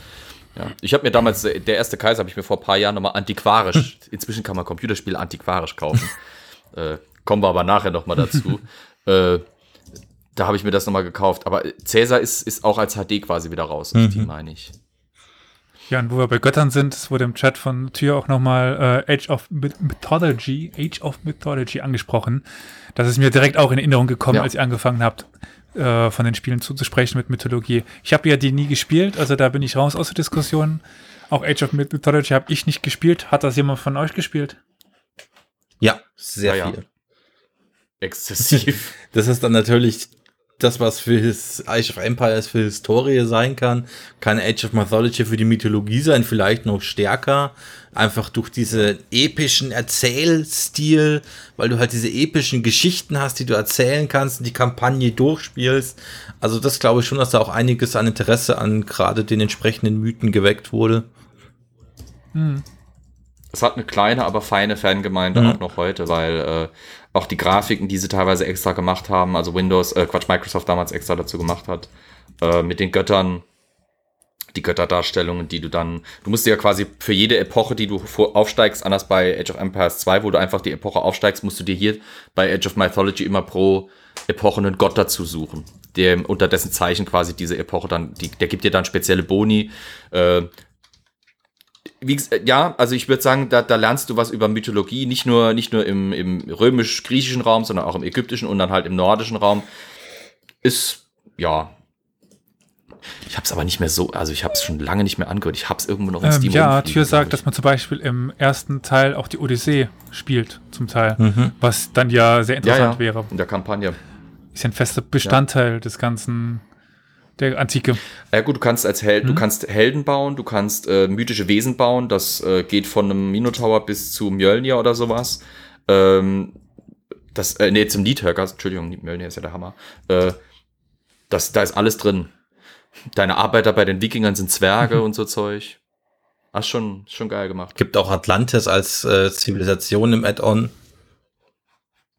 Ja. Ich habe mir damals, äh, der erste Kaiser habe ich mir vor ein paar Jahren nochmal antiquarisch, inzwischen kann man Computerspiele antiquarisch kaufen. äh, kommen wir aber nachher nochmal dazu. äh, da habe ich mir das nochmal gekauft. Aber Cäsar ist, ist auch als HD quasi wieder raus, mhm. die meine ich. Ja, und wo wir bei Göttern sind, es wurde im Chat von Tür auch nochmal äh, Age of Mythology, Age of Mythology angesprochen. Das ist mir direkt auch in Erinnerung gekommen, ja. als ihr angefangen habt, äh, von den Spielen zuzusprechen mit Mythologie. Ich habe ja die nie gespielt, also da bin ich raus aus der Diskussion. Auch Age of Mythology habe ich nicht gespielt. Hat das jemand von euch gespielt? Ja, sehr ja, viel. Exzessiv. Das ist dann natürlich das, was für his Age of Empires für Historie sein kann, kann Age of Mythology für die Mythologie sein, vielleicht noch stärker. Einfach durch diese epischen Erzählstil, weil du halt diese epischen Geschichten hast, die du erzählen kannst und die Kampagne durchspielst. Also das glaube ich schon, dass da auch einiges an Interesse an gerade den entsprechenden Mythen geweckt wurde. Hm. Es hat eine kleine, aber feine Fangemeinde mhm. auch noch heute, weil äh, auch die Grafiken, die sie teilweise extra gemacht haben, also Windows, äh, Quatsch, Microsoft damals extra dazu gemacht hat, äh, mit den Göttern, die Götterdarstellungen, die du dann, du musst dir ja quasi für jede Epoche, die du aufsteigst, anders bei Age of Empires 2, wo du einfach die Epoche aufsteigst, musst du dir hier bei Age of Mythology immer pro Epoche einen Gott dazu suchen, der unter dessen Zeichen quasi diese Epoche dann, die, der gibt dir dann spezielle Boni, äh, wie, ja, also ich würde sagen, da, da lernst du was über Mythologie, nicht nur, nicht nur im, im römisch-griechischen Raum, sondern auch im ägyptischen und dann halt im nordischen Raum. Ist, ja. Ich habe es aber nicht mehr so, also ich habe es schon lange nicht mehr angehört. Ich habe es irgendwo noch im ähm, Steam. Ja, Tür sagt, dass man zum Beispiel im ersten Teil auch die Odyssee spielt, zum Teil. Mhm. Was dann ja sehr interessant ja, ja. wäre. In der Kampagne. Ist ja ein fester Bestandteil ja. des ganzen der Antike. Ja gut, du kannst als Held, mhm. du kannst Helden bauen, du kannst äh, mythische Wesen bauen, das äh, geht von einem Minotaur bis zu Mjölnir oder sowas. Ähm, das, äh, nee, zum Nidhöger, Entschuldigung, Mjölnir ist ja der Hammer. Äh, das, da ist alles drin. Deine Arbeiter bei den Wikingern sind Zwerge mhm. und so Zeug. Hast schon, schon geil gemacht. Gibt auch Atlantis als äh, Zivilisation im Add-on.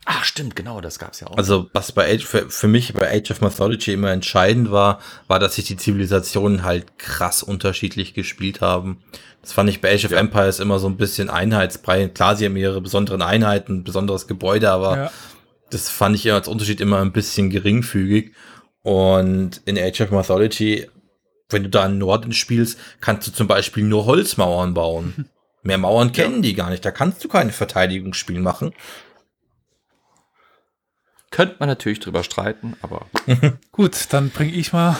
Ach, stimmt, genau, das gab's ja auch. Also, was bei Age, für, für mich bei Age of Mythology immer entscheidend war, war, dass sich die Zivilisationen halt krass unterschiedlich gespielt haben. Das fand ich bei Age of ja. Empires immer so ein bisschen einheitsbrei. Klar, sie haben ihre besonderen Einheiten, besonderes Gebäude, aber ja. das fand ich als Unterschied immer ein bisschen geringfügig. Und in Age of Mythology wenn du da in Norden spielst, kannst du zum Beispiel nur Holzmauern bauen. Mehr Mauern kennen ja. die gar nicht. Da kannst du keine Verteidigungsspiel machen. Könnte man natürlich drüber streiten, aber. Gut, dann bringe ich mal.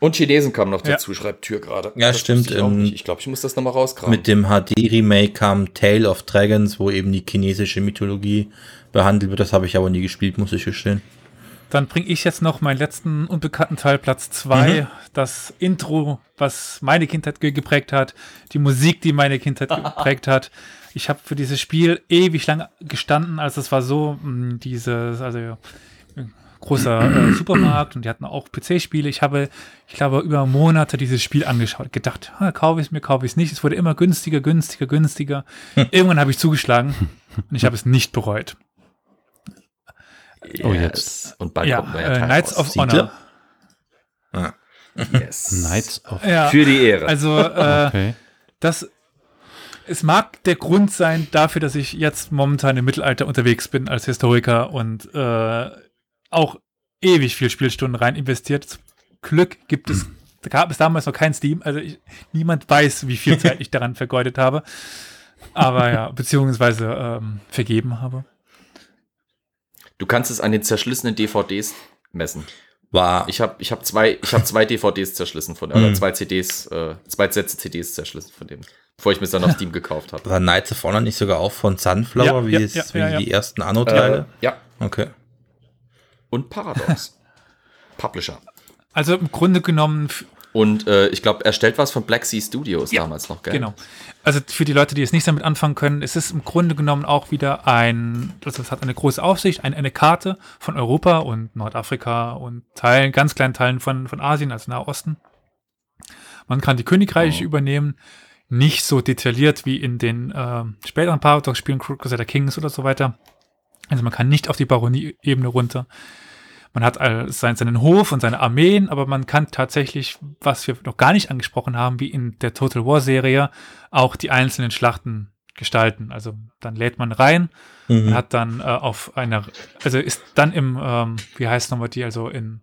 Und Chinesen kamen noch dazu, ja. schreibt Tür gerade. Ja, das stimmt. Ich, ich glaube, ich muss das nochmal rauskramen. Mit dem HD-Remake kam Tale of Dragons, wo eben die chinesische Mythologie behandelt wird. Das habe ich aber nie gespielt, muss ich gestehen. Dann bringe ich jetzt noch meinen letzten unbekannten Teil, Platz 2. Mhm. Das Intro, was meine Kindheit geprägt hat. Die Musik, die meine Kindheit geprägt hat. Ich habe für dieses Spiel ewig lang gestanden, als es war so, hm, dieses, also großer äh, Supermarkt und die hatten auch PC-Spiele. Ich habe, ich glaube, über Monate dieses Spiel angeschaut, gedacht, kaufe ich es mir, kaufe ich es nicht. Es wurde immer günstiger, günstiger, günstiger. Irgendwann habe ich zugeschlagen und ich habe es nicht bereut. Yes. Oh, jetzt. Und bald ja, kommt neuer äh, Knights of Honor. Ah. Yes. Knights of ja, Für die Ehre. Also, äh, okay. das es mag der Grund sein dafür, dass ich jetzt momentan im Mittelalter unterwegs bin als Historiker und äh, auch ewig viel Spielstunden rein investiert. Zum Glück gibt es, da gab es damals noch kein Steam, also ich, niemand weiß, wie viel Zeit ich daran vergeudet habe. Aber ja, beziehungsweise ähm, vergeben habe. Du kannst es an den zerschlissenen DVDs messen. War. Ich habe ich hab zwei, ich hab zwei DVDs zerschlissen von, oder mhm. zwei CDs, äh, zwei Sätze CDs zerschlissen von dem, bevor ich mir es dann auf Steam gekauft habe. War Knights of Honor nicht sogar auch von Sunflower, ja, wie, ja, es, ja, wie die ersten Anno-Teile? Äh, ja. Okay. Und Paradox. Publisher. Also im Grunde genommen und äh, ich glaube, er stellt was von Black Sea Studios ja, damals noch, gell? Genau. Also für die Leute, die es nicht damit anfangen können, es ist im Grunde genommen auch wieder ein, das also hat eine große Aufsicht, eine, eine Karte von Europa und Nordafrika und Teilen, ganz kleinen Teilen von, von Asien, also Nahosten. Man kann die Königreiche oh. übernehmen, nicht so detailliert wie in den äh, späteren Paradox-Spielen, Crusader Kings oder so weiter. Also man kann nicht auf die Baronie-Ebene runter. Man hat seinen Hof und seine Armeen, aber man kann tatsächlich, was wir noch gar nicht angesprochen haben, wie in der Total War Serie, auch die einzelnen Schlachten gestalten. Also dann lädt man rein, mhm. man hat dann äh, auf einer, also ist dann im, ähm, wie heißt nochmal die, also in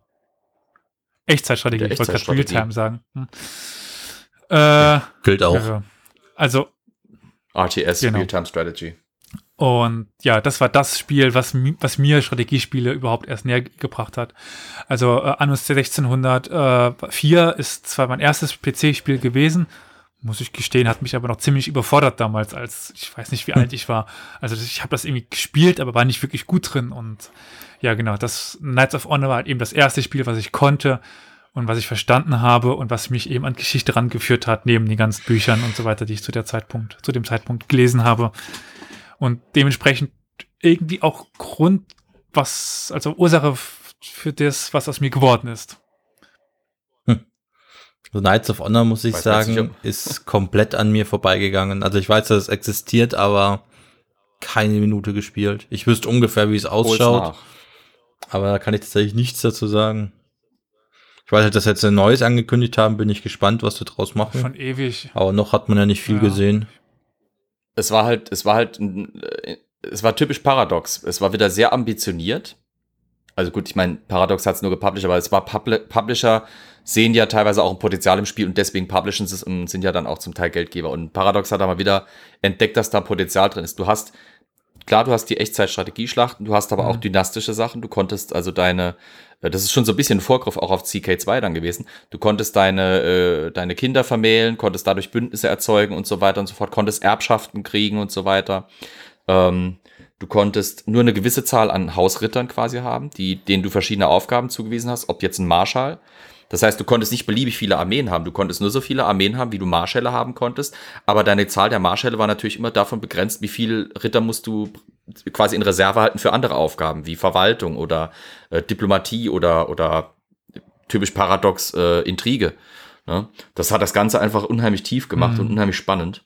Echtzeitstrategie, ich wollte gerade Realtime sagen. Hm. Äh, Gilt auch. Ja, also RTS, genau. Realtime Strategy. Und ja, das war das Spiel, was, was mir Strategiespiele überhaupt erst näher gebracht hat. Also äh, Anno 1604 ist zwar mein erstes PC-Spiel gewesen, muss ich gestehen, hat mich aber noch ziemlich überfordert damals, als ich weiß nicht, wie alt ich war. Also ich habe das irgendwie gespielt, aber war nicht wirklich gut drin. Und ja, genau, das Knights of Honor war halt eben das erste Spiel, was ich konnte und was ich verstanden habe und was mich eben an Geschichte rangeführt hat, neben den ganzen Büchern und so weiter, die ich zu der Zeitpunkt, zu dem Zeitpunkt gelesen habe. Und dementsprechend irgendwie auch Grund, was, also Ursache für das, was aus mir geworden ist. Hm. So Knights of Honor, muss ich weiß sagen, ist komplett an mir vorbeigegangen. Also ich weiß, dass es existiert, aber keine Minute gespielt. Ich wüsste ungefähr, wie es ausschaut. Aber da kann ich tatsächlich nichts dazu sagen. Ich weiß halt, dass jetzt ein neues angekündigt haben, bin ich gespannt, was sie draus machen. Schon ewig. Aber noch hat man ja nicht viel ja. gesehen es war halt, es war halt, äh, es war typisch Paradox. Es war wieder sehr ambitioniert. Also gut, ich meine, Paradox hat es nur gepublished, aber es war Publi Publisher sehen ja teilweise auch ein Potenzial im Spiel und deswegen publishen sie es und sind ja dann auch zum Teil Geldgeber. Und Paradox hat mal wieder entdeckt, dass da Potenzial drin ist. Du hast, klar, du hast die Echtzeit-Strategieschlachten, du hast aber mhm. auch dynastische Sachen. Du konntest also deine, äh, das ist schon so ein bisschen ein Vorgriff auch auf CK2 dann gewesen. Du konntest deine, äh, deine Kinder vermählen, konntest dadurch Bündnisse erzeugen und so weiter und so fort, konntest Erbschaften kriegen und so weiter. Ähm, du konntest nur eine gewisse Zahl an Hausrittern quasi haben, die, denen du verschiedene Aufgaben zugewiesen hast, ob jetzt ein Marschall. Das heißt, du konntest nicht beliebig viele Armeen haben. Du konntest nur so viele Armeen haben, wie du Marschälle haben konntest. Aber deine Zahl der Marschälle war natürlich immer davon begrenzt, wie viel Ritter musst du quasi in Reserve halten für andere Aufgaben, wie Verwaltung oder äh, Diplomatie oder, oder typisch paradox äh, Intrige. Ne? Das hat das Ganze einfach unheimlich tief gemacht mhm. und unheimlich spannend.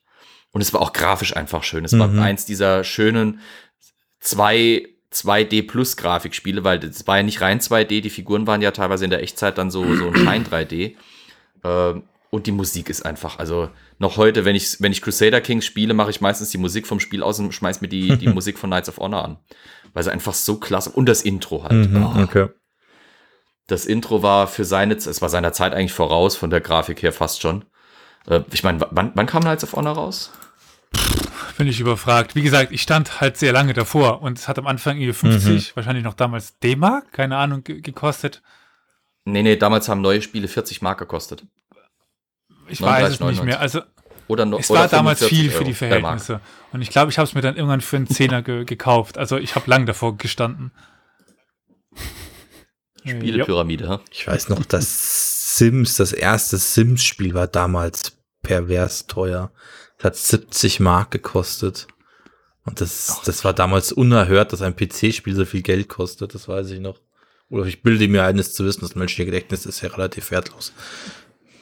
Und es war auch grafisch einfach schön. Es mhm. war eins dieser schönen zwei 2D Plus Grafikspiele, weil es war ja nicht rein 2D, die Figuren waren ja teilweise in der Echtzeit dann so, so ein Schein 3D. Ähm, und die Musik ist einfach, also noch heute, wenn ich, wenn ich Crusader Kings spiele, mache ich meistens die Musik vom Spiel aus und schmeiß mir die, die Musik von Knights of Honor an. Weil sie einfach so klasse und das Intro halt. Mhm, oh. Okay. Das Intro war für seine, es war seiner Zeit eigentlich voraus, von der Grafik her fast schon. Äh, ich meine, wann, wann kam Knights of Honor raus? Bin ich überfragt. Wie gesagt, ich stand halt sehr lange davor und es hat am Anfang irgendwie 50, mhm. wahrscheinlich noch damals D-Mark, keine Ahnung, gekostet. Nee, nee, damals haben neue Spiele 40 Mark gekostet. Ich 39, weiß es 99. nicht mehr. Also oder no, es war damals viel für die Verhältnisse. Und ich glaube, ich habe es mir dann irgendwann für einen Zehner ge gekauft. Also ich habe lang davor gestanden. Spielepyramide, Ich weiß noch, das Sims, das erste Sims-Spiel war damals pervers teuer. Das hat 70 Mark gekostet. Und das, das war damals unerhört, dass ein PC-Spiel so viel Geld kostet, das weiß ich noch. Oder ich bilde mir eines zu wissen, das menschliche Gedächtnis ist ja relativ wertlos.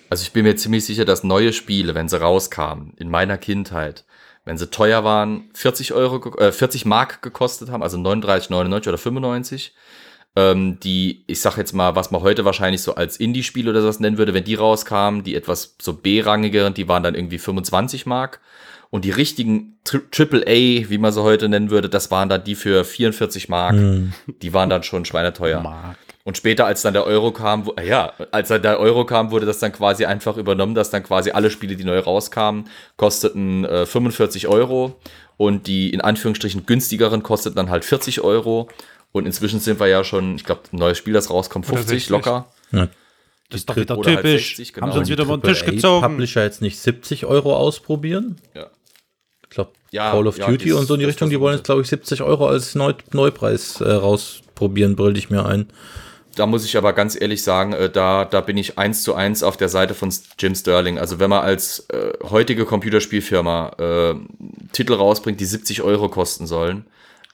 Also ich bin mir ziemlich sicher, dass neue Spiele, wenn sie rauskamen, in meiner Kindheit, wenn sie teuer waren, 40 Euro, äh, 40 Mark gekostet haben, also 39,99 oder 95, ähm, die, ich sag jetzt mal, was man heute wahrscheinlich so als Indie-Spiel oder sowas nennen würde, wenn die rauskamen, die etwas so B-rangigeren, die waren dann irgendwie 25 Mark. Und die richtigen Triple A, wie man sie heute nennen würde, das waren dann die für 44 Mark. Mm. Die waren dann schon schweineteuer. Mark. Und später, als dann der Euro kam, wo, ja, als dann der Euro kam, wurde das dann quasi einfach übernommen, dass dann quasi alle Spiele, die neu rauskamen, kosteten äh, 45 Euro und die in Anführungsstrichen günstigeren kosteten dann halt 40 Euro. Und inzwischen sind wir ja schon, ich glaube, ein neues Spiel, das rauskommt, 50 locker. Ja. Das ist doch wieder typisch. Halt 60, genau. Haben sie uns wieder über den Tisch gezogen. Publisher jetzt nicht 70 Euro ausprobieren? Ja. Ich glaube, ja, Call of ja, Duty und so in die Richtung, die wollen jetzt, glaube ich, 70 Euro als Neu Neupreis äh, rausprobieren, brüll ich mir ein. Da muss ich aber ganz ehrlich sagen, äh, da, da bin ich eins zu eins auf der Seite von Jim Sterling. Also wenn man als äh, heutige Computerspielfirma äh, Titel rausbringt, die 70 Euro kosten sollen,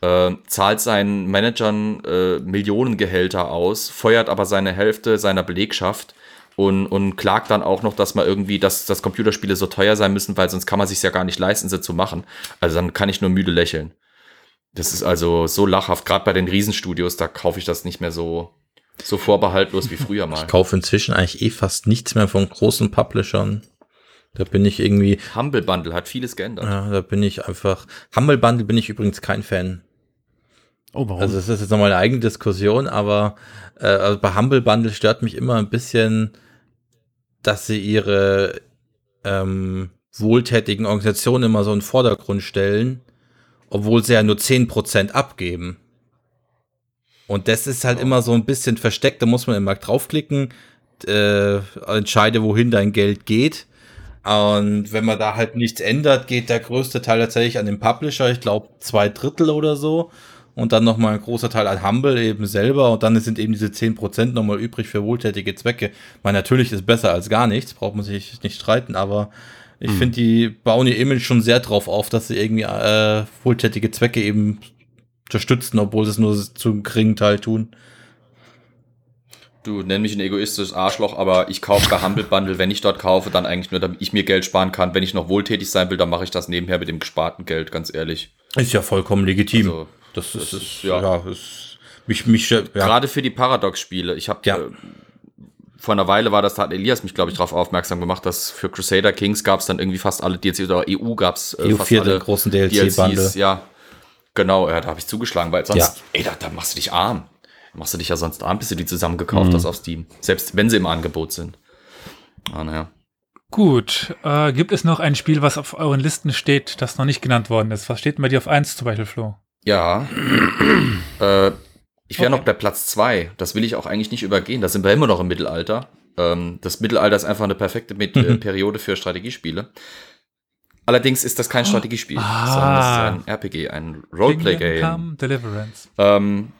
äh, zahlt seinen Managern äh, Millionengehälter aus, feuert aber seine Hälfte seiner Belegschaft und, und klagt dann auch noch, dass man irgendwie, dass, dass Computerspiele so teuer sein müssen, weil sonst kann man sich ja gar nicht leisten, sie zu machen. Also dann kann ich nur müde lächeln. Das ist also so lachhaft. Gerade bei den Riesenstudios, da kaufe ich das nicht mehr so, so vorbehaltlos wie früher mal. Ich kaufe inzwischen eigentlich eh fast nichts mehr von großen Publishern. Da bin ich irgendwie. Humble Bundle hat vieles geändert. Ja, da bin ich einfach. Humble Bundle bin ich übrigens kein Fan. Oh, warum? Also das ist jetzt nochmal eine eigene Diskussion, aber äh, also bei Humble Bundle stört mich immer ein bisschen, dass sie ihre ähm, wohltätigen Organisationen immer so in den Vordergrund stellen, obwohl sie ja nur 10% abgeben. Und das ist halt oh. immer so ein bisschen versteckt, da muss man immer draufklicken, äh, entscheide, wohin dein Geld geht. Und wenn man da halt nichts ändert, geht der größte Teil tatsächlich an den Publisher, ich glaube zwei Drittel oder so und dann nochmal ein großer Teil an Humble eben selber und dann sind eben diese 10% nochmal übrig für wohltätige Zwecke. Man natürlich ist besser als gar nichts, braucht man sich nicht streiten, aber ich mhm. finde, die bauen ihr Image schon sehr drauf auf, dass sie irgendwie äh, wohltätige Zwecke eben unterstützen, obwohl sie es nur zu einem geringen Teil tun. Du nenn mich ein egoistisches Arschloch, aber ich kaufe bei Humble Bundle, wenn ich dort kaufe, dann eigentlich nur, damit ich mir Geld sparen kann. Wenn ich noch wohltätig sein will, dann mache ich das nebenher mit dem gesparten Geld, ganz ehrlich. Ist ja vollkommen legitim. Also, das, das ist, ist, ja, ja ist, mich, mich, ja. Gerade für die Paradox-Spiele. Ich habe ja. äh, vor einer Weile war das, da hat Elias mich, glaube ich, darauf aufmerksam gemacht, dass für Crusader Kings gab es dann irgendwie fast alle DLCs oder EU gab es äh, EU fast alle großen DLC-Bande. Ja, genau, ja, da habe ich zugeschlagen, weil sonst, ja. ey, da, da machst du dich arm. Machst du dich ja sonst arm, bis du die zusammengekauft mhm. hast auf Steam. Selbst wenn sie im Angebot sind. Ah, naja. Gut, äh, gibt es noch ein Spiel, was auf euren Listen steht, das noch nicht genannt worden ist? Was steht denn bei dir auf 1 zum Beispiel, Flo? Ja. äh, ich wäre okay. noch bei Platz 2. Das will ich auch eigentlich nicht übergehen. Da sind wir immer noch im Mittelalter. Ähm, das Mittelalter ist einfach eine perfekte Mit mhm. Periode für Strategiespiele. Allerdings ist das kein Strategiespiel, ah. sondern das ist ein RPG, ein Roleplay-Game. Kingdom Come Deliverance. Ähm,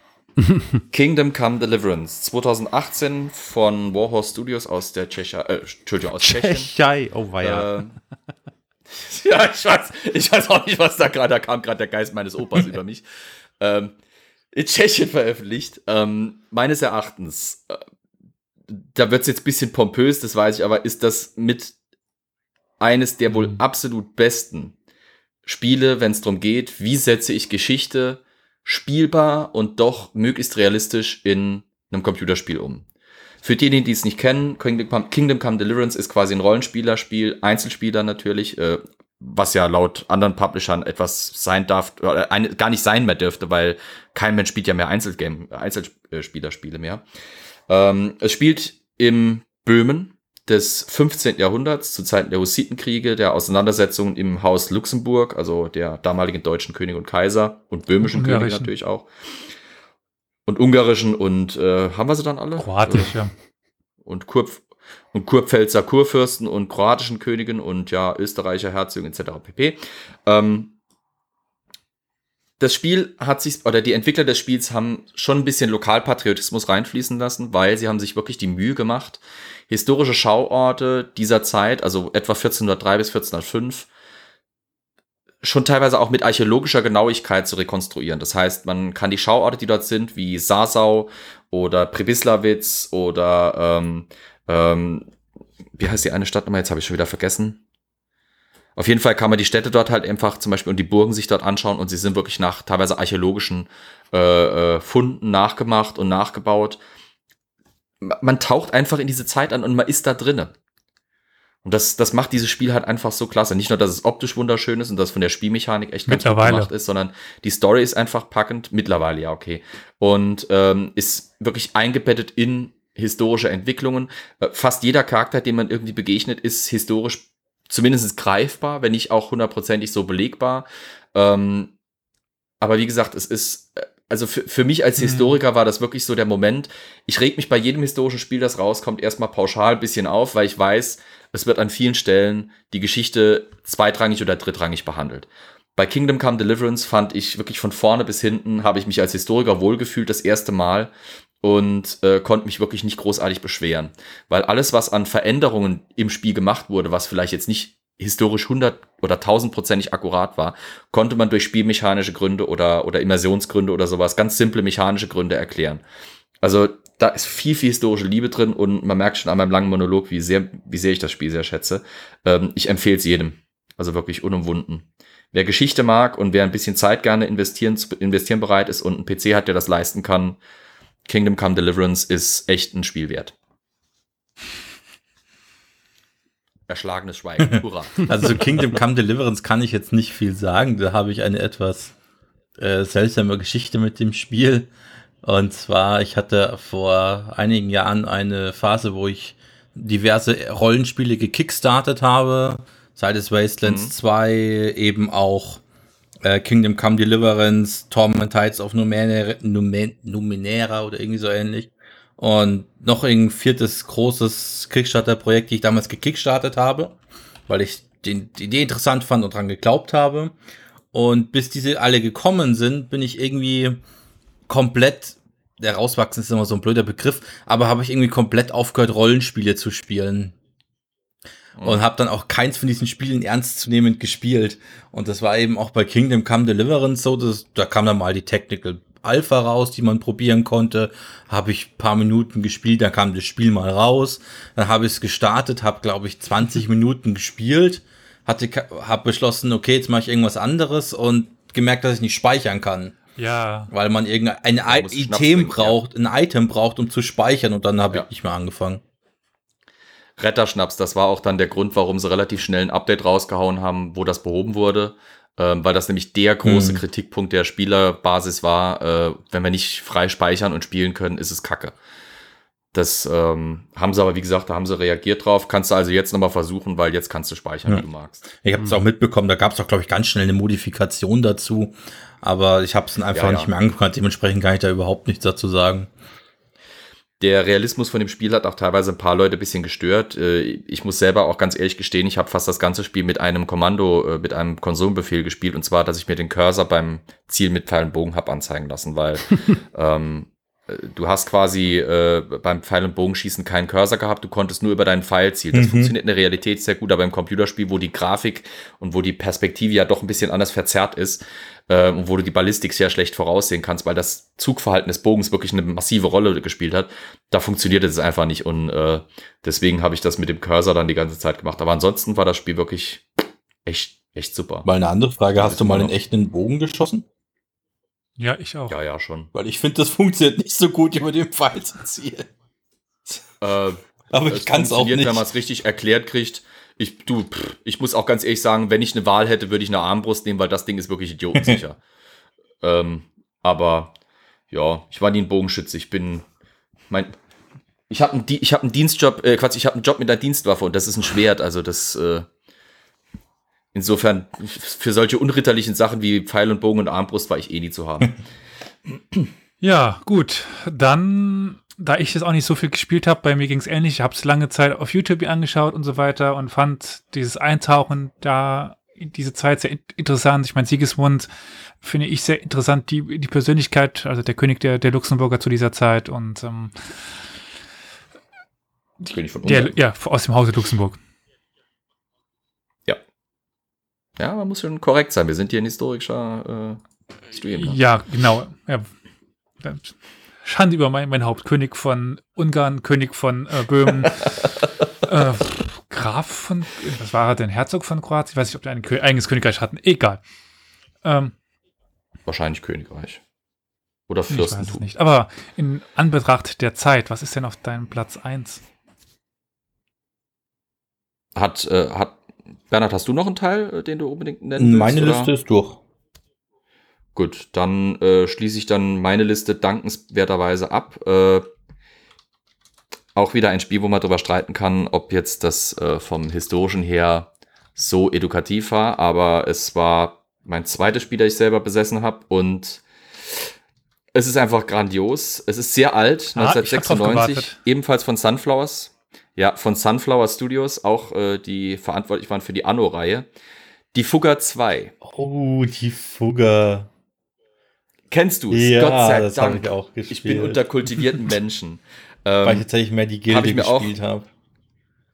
Kingdom Come Deliverance 2018 von Warhorse Studios aus der Tschechei, äh, Entschuldigung, aus Tschechien. Tschechei, oh weia. Äh, ja, ich weiß, ich weiß auch nicht, was da gerade, da kam gerade der Geist meines Opas über mich. Ähm, in Tschechien veröffentlicht. Ähm, meines Erachtens, äh, da wird es jetzt ein bisschen pompös, das weiß ich, aber ist das mit eines der wohl mhm. absolut besten Spiele, wenn es darum geht, wie setze ich Geschichte spielbar und doch möglichst realistisch in einem Computerspiel um. Für diejenigen, die es nicht kennen, Kingdom Come Deliverance ist quasi ein Rollenspielerspiel, Einzelspieler natürlich, äh, was ja laut anderen Publishern etwas sein darf, oder eine, gar nicht sein mehr dürfte, weil kein Mensch spielt ja mehr Einzelgame, Einzelspielerspiele mehr. Ähm, es spielt im Böhmen des 15. Jahrhunderts, zu Zeiten der Hussitenkriege, der Auseinandersetzungen im Haus Luxemburg, also der damaligen deutschen König und Kaiser und böhmischen König natürlich auch. Und ungarischen und äh, haben wir sie dann alle? Kroatisch, ja. Und Kurpf und Kurpfälzer Kurfürsten und kroatischen Königen und ja, Österreicher Herzögen etc. pp. Ähm, das Spiel hat sich, oder die Entwickler des Spiels haben schon ein bisschen Lokalpatriotismus reinfließen lassen, weil sie haben sich wirklich die Mühe gemacht, historische Schauorte dieser Zeit, also etwa 1403 bis 1405, schon teilweise auch mit archäologischer Genauigkeit zu rekonstruieren. Das heißt, man kann die Schauorte, die dort sind, wie Sasau oder Pribislawitz oder ähm, ähm, wie heißt die eine Stadt nochmal? Jetzt habe ich schon wieder vergessen. Auf jeden Fall kann man die Städte dort halt einfach zum Beispiel und die Burgen sich dort anschauen und sie sind wirklich nach teilweise archäologischen äh, äh, Funden nachgemacht und nachgebaut. Man taucht einfach in diese Zeit an und man ist da drinnen. Und das, das macht dieses Spiel halt einfach so klasse. Nicht nur, dass es optisch wunderschön ist und das von der Spielmechanik echt ganz gut gemacht ist, sondern die Story ist einfach packend. Mittlerweile, ja, okay. Und ähm, ist wirklich eingebettet in historische Entwicklungen. Äh, fast jeder Charakter, dem man irgendwie begegnet, ist historisch zumindest greifbar, wenn nicht auch hundertprozentig so belegbar. Ähm, aber wie gesagt, es ist, äh, also für, für mich als mhm. Historiker war das wirklich so der Moment. Ich reg mich bei jedem historischen Spiel, das rauskommt, erstmal pauschal ein bisschen auf, weil ich weiß, es wird an vielen Stellen die Geschichte zweitrangig oder drittrangig behandelt. Bei Kingdom Come Deliverance fand ich wirklich von vorne bis hinten, habe ich mich als Historiker wohlgefühlt das erste Mal und äh, konnte mich wirklich nicht großartig beschweren, weil alles, was an Veränderungen im Spiel gemacht wurde, was vielleicht jetzt nicht historisch 100 oder 1000prozentig akkurat war, konnte man durch spielmechanische Gründe oder, oder Immersionsgründe oder sowas, ganz simple mechanische Gründe erklären. Also da ist viel, viel historische Liebe drin und man merkt schon an meinem langen Monolog, wie sehr, wie sehr ich das Spiel sehr schätze. Ähm, ich empfehle es jedem. Also wirklich unumwunden. Wer Geschichte mag und wer ein bisschen Zeit gerne investieren, investieren bereit ist und einen PC hat, der das leisten kann, Kingdom Come Deliverance ist echt ein Spiel wert. Erschlagenes Schweigen. Hurra. Also zu Kingdom Come Deliverance kann ich jetzt nicht viel sagen. Da habe ich eine etwas äh, seltsame Geschichte mit dem Spiel. Und zwar, ich hatte vor einigen Jahren eine Phase, wo ich diverse Rollenspiele gekickstartet habe. Seit es Wastelands mhm. 2, eben auch äh, Kingdom Come Deliverance, Torment Tides of Numenera, Numenera oder irgendwie so ähnlich. Und noch ein viertes großes Kickstarter-Projekt, die ich damals gekickstartet habe, weil ich den, die Idee interessant fand und dran geglaubt habe. Und bis diese alle gekommen sind, bin ich irgendwie komplett, der rauswachsen ist immer so ein blöder Begriff, aber habe ich irgendwie komplett aufgehört, Rollenspiele zu spielen und habe dann auch keins von diesen Spielen ernstzunehmend gespielt. Und das war eben auch bei Kingdom Come Deliverance so, dass, da kam dann mal die Technical Alpha raus, die man probieren konnte. Habe ich paar Minuten gespielt, dann kam das Spiel mal raus. Dann habe ich es gestartet, habe glaube ich 20 Minuten gespielt, hatte habe beschlossen, okay, jetzt mache ich irgendwas anderes und gemerkt, dass ich nicht speichern kann. Ja. Weil man irgendein Item braucht, ja. ein Item braucht, um zu speichern und dann habe ja. ich nicht mehr angefangen. Retterschnaps, das war auch dann der Grund, warum sie relativ schnell ein Update rausgehauen haben, wo das behoben wurde. Ähm, weil das nämlich der große hm. Kritikpunkt der Spielerbasis war, äh, wenn wir nicht frei speichern und spielen können, ist es kacke. Das ähm, haben sie aber, wie gesagt, da haben sie reagiert drauf. Kannst du also jetzt nochmal versuchen, weil jetzt kannst du speichern, ja. wie du magst. Ich habe es auch mitbekommen, da gab es auch, glaube ich, ganz schnell eine Modifikation dazu. Aber ich habe es dann einfach ja, ja. nicht mehr angeguckt, dementsprechend kann ich da überhaupt nichts dazu sagen. Der Realismus von dem Spiel hat auch teilweise ein paar Leute ein bisschen gestört. Äh, ich muss selber auch ganz ehrlich gestehen, ich habe fast das ganze Spiel mit einem Kommando, äh, mit einem Konsolenbefehl gespielt. Und zwar, dass ich mir den Cursor beim Ziel mit Pfeil und Bogen habe anzeigen lassen, weil ähm, äh, du hast quasi äh, beim Pfeil- und Bogenschießen keinen Cursor gehabt, du konntest nur über deinen Pfeil zielen. Das mhm. funktioniert in der Realität sehr gut, aber im Computerspiel, wo die Grafik und wo die Perspektive ja doch ein bisschen anders verzerrt ist äh, und wo du die Ballistik sehr schlecht voraussehen kannst, weil das Zugverhalten des Bogens wirklich eine massive Rolle gespielt hat, da funktioniert es einfach nicht und äh, deswegen habe ich das mit dem Cursor dann die ganze Zeit gemacht. Aber ansonsten war das Spiel wirklich echt, echt super. Mal eine andere Frage, hast du mal einen echten Bogen geschossen? Ja, ich auch. Ja, ja, schon. Weil ich finde, das funktioniert nicht so gut, über den Pfeil zu zielen. Äh, Aber ich kann es auch nicht. Wenn man es richtig erklärt kriegt. Ich, du, pff, ich muss auch ganz ehrlich sagen, wenn ich eine Wahl hätte, würde ich eine Armbrust nehmen, weil das Ding ist wirklich idiotensicher. ähm, aber ja, ich war nie ein Bogenschütze. Ich bin, mein, Ich habe einen, ich hab einen Dienstjob, äh, Quatsch, ich habe einen Job mit einer Dienstwaffe und das ist ein Schwert. Also das, äh, insofern, für solche unritterlichen Sachen wie Pfeil und Bogen und Armbrust war ich eh nie zu haben. Ja, gut. Dann, da ich das auch nicht so viel gespielt habe, bei mir ging es ähnlich. Ich habe es lange Zeit auf YouTube angeschaut und so weiter und fand dieses Eintauchen da in diese Zeit sehr interessant. Ich meine, Sigismund finde ich sehr interessant, die, die Persönlichkeit, also der König der, der Luxemburger zu dieser Zeit und ähm, König von der, Ungarn. ja, aus dem Hause Luxemburg. Ja. Ja, man muss schon korrekt sein. Wir sind hier ein historischer äh, Stream. ne? Ja, genau. Ja. Schande über mein, mein Haupt. König von Ungarn, König von äh, Böhmen, äh, Graf von, was war er denn? Herzog von Kroatien? Ich weiß nicht, ob die ein Kö eigenes Königreich hatten. Egal. Ähm, Wahrscheinlich Königreich. Oder ich weiß es Fürstentum. nicht. Aber in Anbetracht der Zeit, was ist denn auf deinem Platz 1? Hat, äh, hat, Bernhard, hast du noch einen Teil, äh, den du unbedingt nennen willst? Meine oder? Liste ist durch. Gut, dann äh, schließe ich dann meine Liste dankenswerterweise ab. Äh, auch wieder ein Spiel, wo man darüber streiten kann, ob jetzt das äh, vom historischen her so edukativ war, aber es war mein zweites Spiel, das ich selber besessen habe und es ist einfach grandios. Es ist sehr alt, Ah, ich hab drauf 1996, gewartet. ebenfalls von Sunflowers. Ja, von Sunflower Studios, auch äh, die verantwortlich waren für die Anno-Reihe. Die Fugger 2. Oh, die Fugger. Kennst du es? Ja, Gott sei das habe Dank. ich auch gespielt. Ich bin unter kultivierten Menschen. Weil ich ähm, tatsächlich mehr die hab Gilde auch- gespielt habe.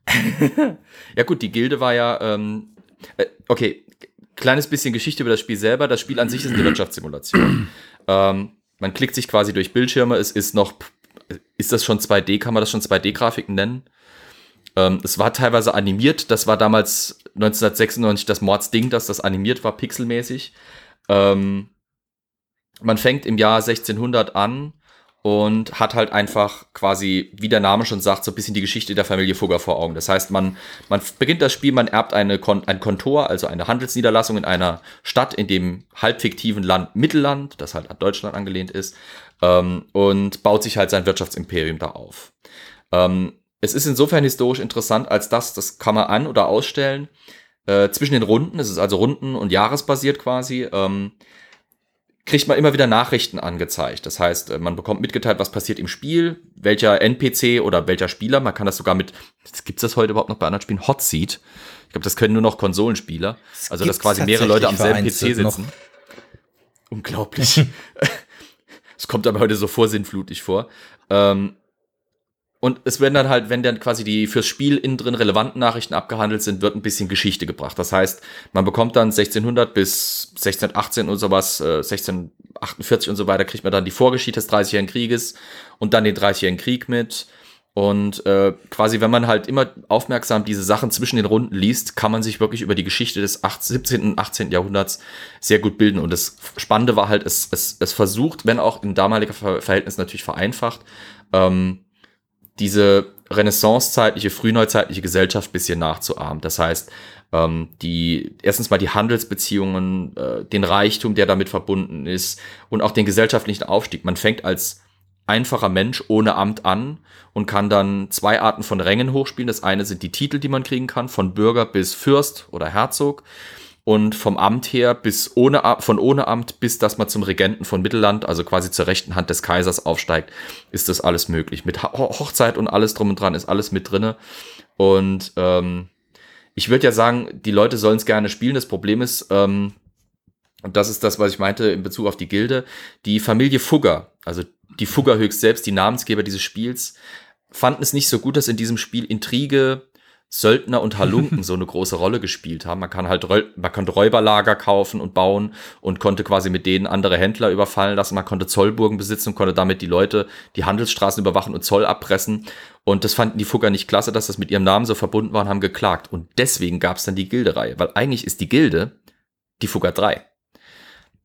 ja gut, die Gilde war ja, ähm, äh, okay, kleines bisschen Geschichte über das Spiel selber. Das Spiel an sich ist eine Wirtschaftssimulation. ähm, man klickt sich quasi durch Bildschirme. Es ist noch, ist das schon 2D? Kann man das schon 2D-Grafiken nennen? Ähm, es war teilweise animiert. Das war damals 1996 das Mordsding, dass das animiert war, pixelmäßig. Ähm, man fängt im Jahr 1600 an und hat halt einfach quasi, wie der Name schon sagt, so ein bisschen die Geschichte der Familie Fugger vor Augen. Das heißt, man, man beginnt das Spiel, man erbt eine Kon ein Kontor, also eine Handelsniederlassung in einer Stadt in dem halbfiktiven Land Mittelland, das halt an Deutschland angelehnt ist, ähm, und baut sich halt sein Wirtschaftsimperium da auf. Ähm, es ist insofern historisch interessant, als dass, das kann man an- oder ausstellen, äh, zwischen den Runden, es ist also runden- und jahresbasiert quasi, ähm, kriegt man immer wieder Nachrichten angezeigt. Das heißt, äh, man bekommt mitgeteilt, was passiert im Spiel, welcher NPC oder welcher Spieler, man kann das sogar mit, gibt es das heute überhaupt noch bei anderen Spielen, Hot Seat. Ich glaube, das können nur noch Konsolenspieler. Also, dass gibt's quasi mehrere Leute am selben PC sitzen. Unglaublich. Es kommt aber heute so vorsinnflutig vor. Ähm, und es werden dann halt, wenn dann quasi die fürs Spiel innen drin relevanten Nachrichten abgehandelt sind, wird ein bisschen Geschichte gebracht. Das heißt, man bekommt dann 1600 bis 1618 und sowas, äh, 1648 und so weiter, kriegt man dann die Vorgeschichte des 30-jährigen Krieges und dann den 30-jährigen Krieg mit. Und äh, quasi, wenn man halt immer aufmerksam diese Sachen zwischen den Runden liest, kann man sich wirklich über die Geschichte des 18, 17. und 18. Jahrhunderts sehr gut bilden. Und das Spannende war halt, es, es, es versucht, wenn auch in damaliger Ver Verhältnis natürlich vereinfacht, ähm, diese renaissancezeitliche, frühneuzeitliche Gesellschaft bisschen nachzuahmen. Das heißt, ähm, die erstens mal die Handelsbeziehungen, äh, den Reichtum, der damit verbunden ist und auch den gesellschaftlichen Aufstieg. Man fängt als einfacher Mensch ohne Amt an und kann dann zwei Arten von Rängen hochspielen. Das eine sind die Titel, die man kriegen kann, von Bürger bis Fürst oder Herzog. Und vom Amt her bis ohne, von ohne Amt bis dass man zum Regenten von Mittelland, also quasi zur rechten Hand des Kaisers aufsteigt, ist das alles möglich. Mit Ho- Hochzeit und alles drum und dran ist alles mit drinne. Und ähm, ich würde ja sagen, die Leute sollen es gerne spielen. Das Problem ist, ähm, und das ist das, was ich meinte in Bezug auf die Gilde, die Familie Fugger, also die Fugger höchst selbst, die Namensgeber dieses Spiels, fanden es nicht so gut, dass in diesem Spiel Intrige, Söldner und Halunken so eine große Rolle gespielt haben. Man kann halt man konnte Räuberlager kaufen und bauen und konnte quasi mit denen andere Händler überfallen lassen. Man konnte Zollburgen besitzen und konnte damit die Leute die Handelsstraßen überwachen und Zoll abpressen. Und das fanden die Fugger nicht klasse, dass das mit ihrem Namen so verbunden war und haben geklagt. Und deswegen gab es dann die Gildereihe, weil eigentlich ist die Gilde die Fugger 3.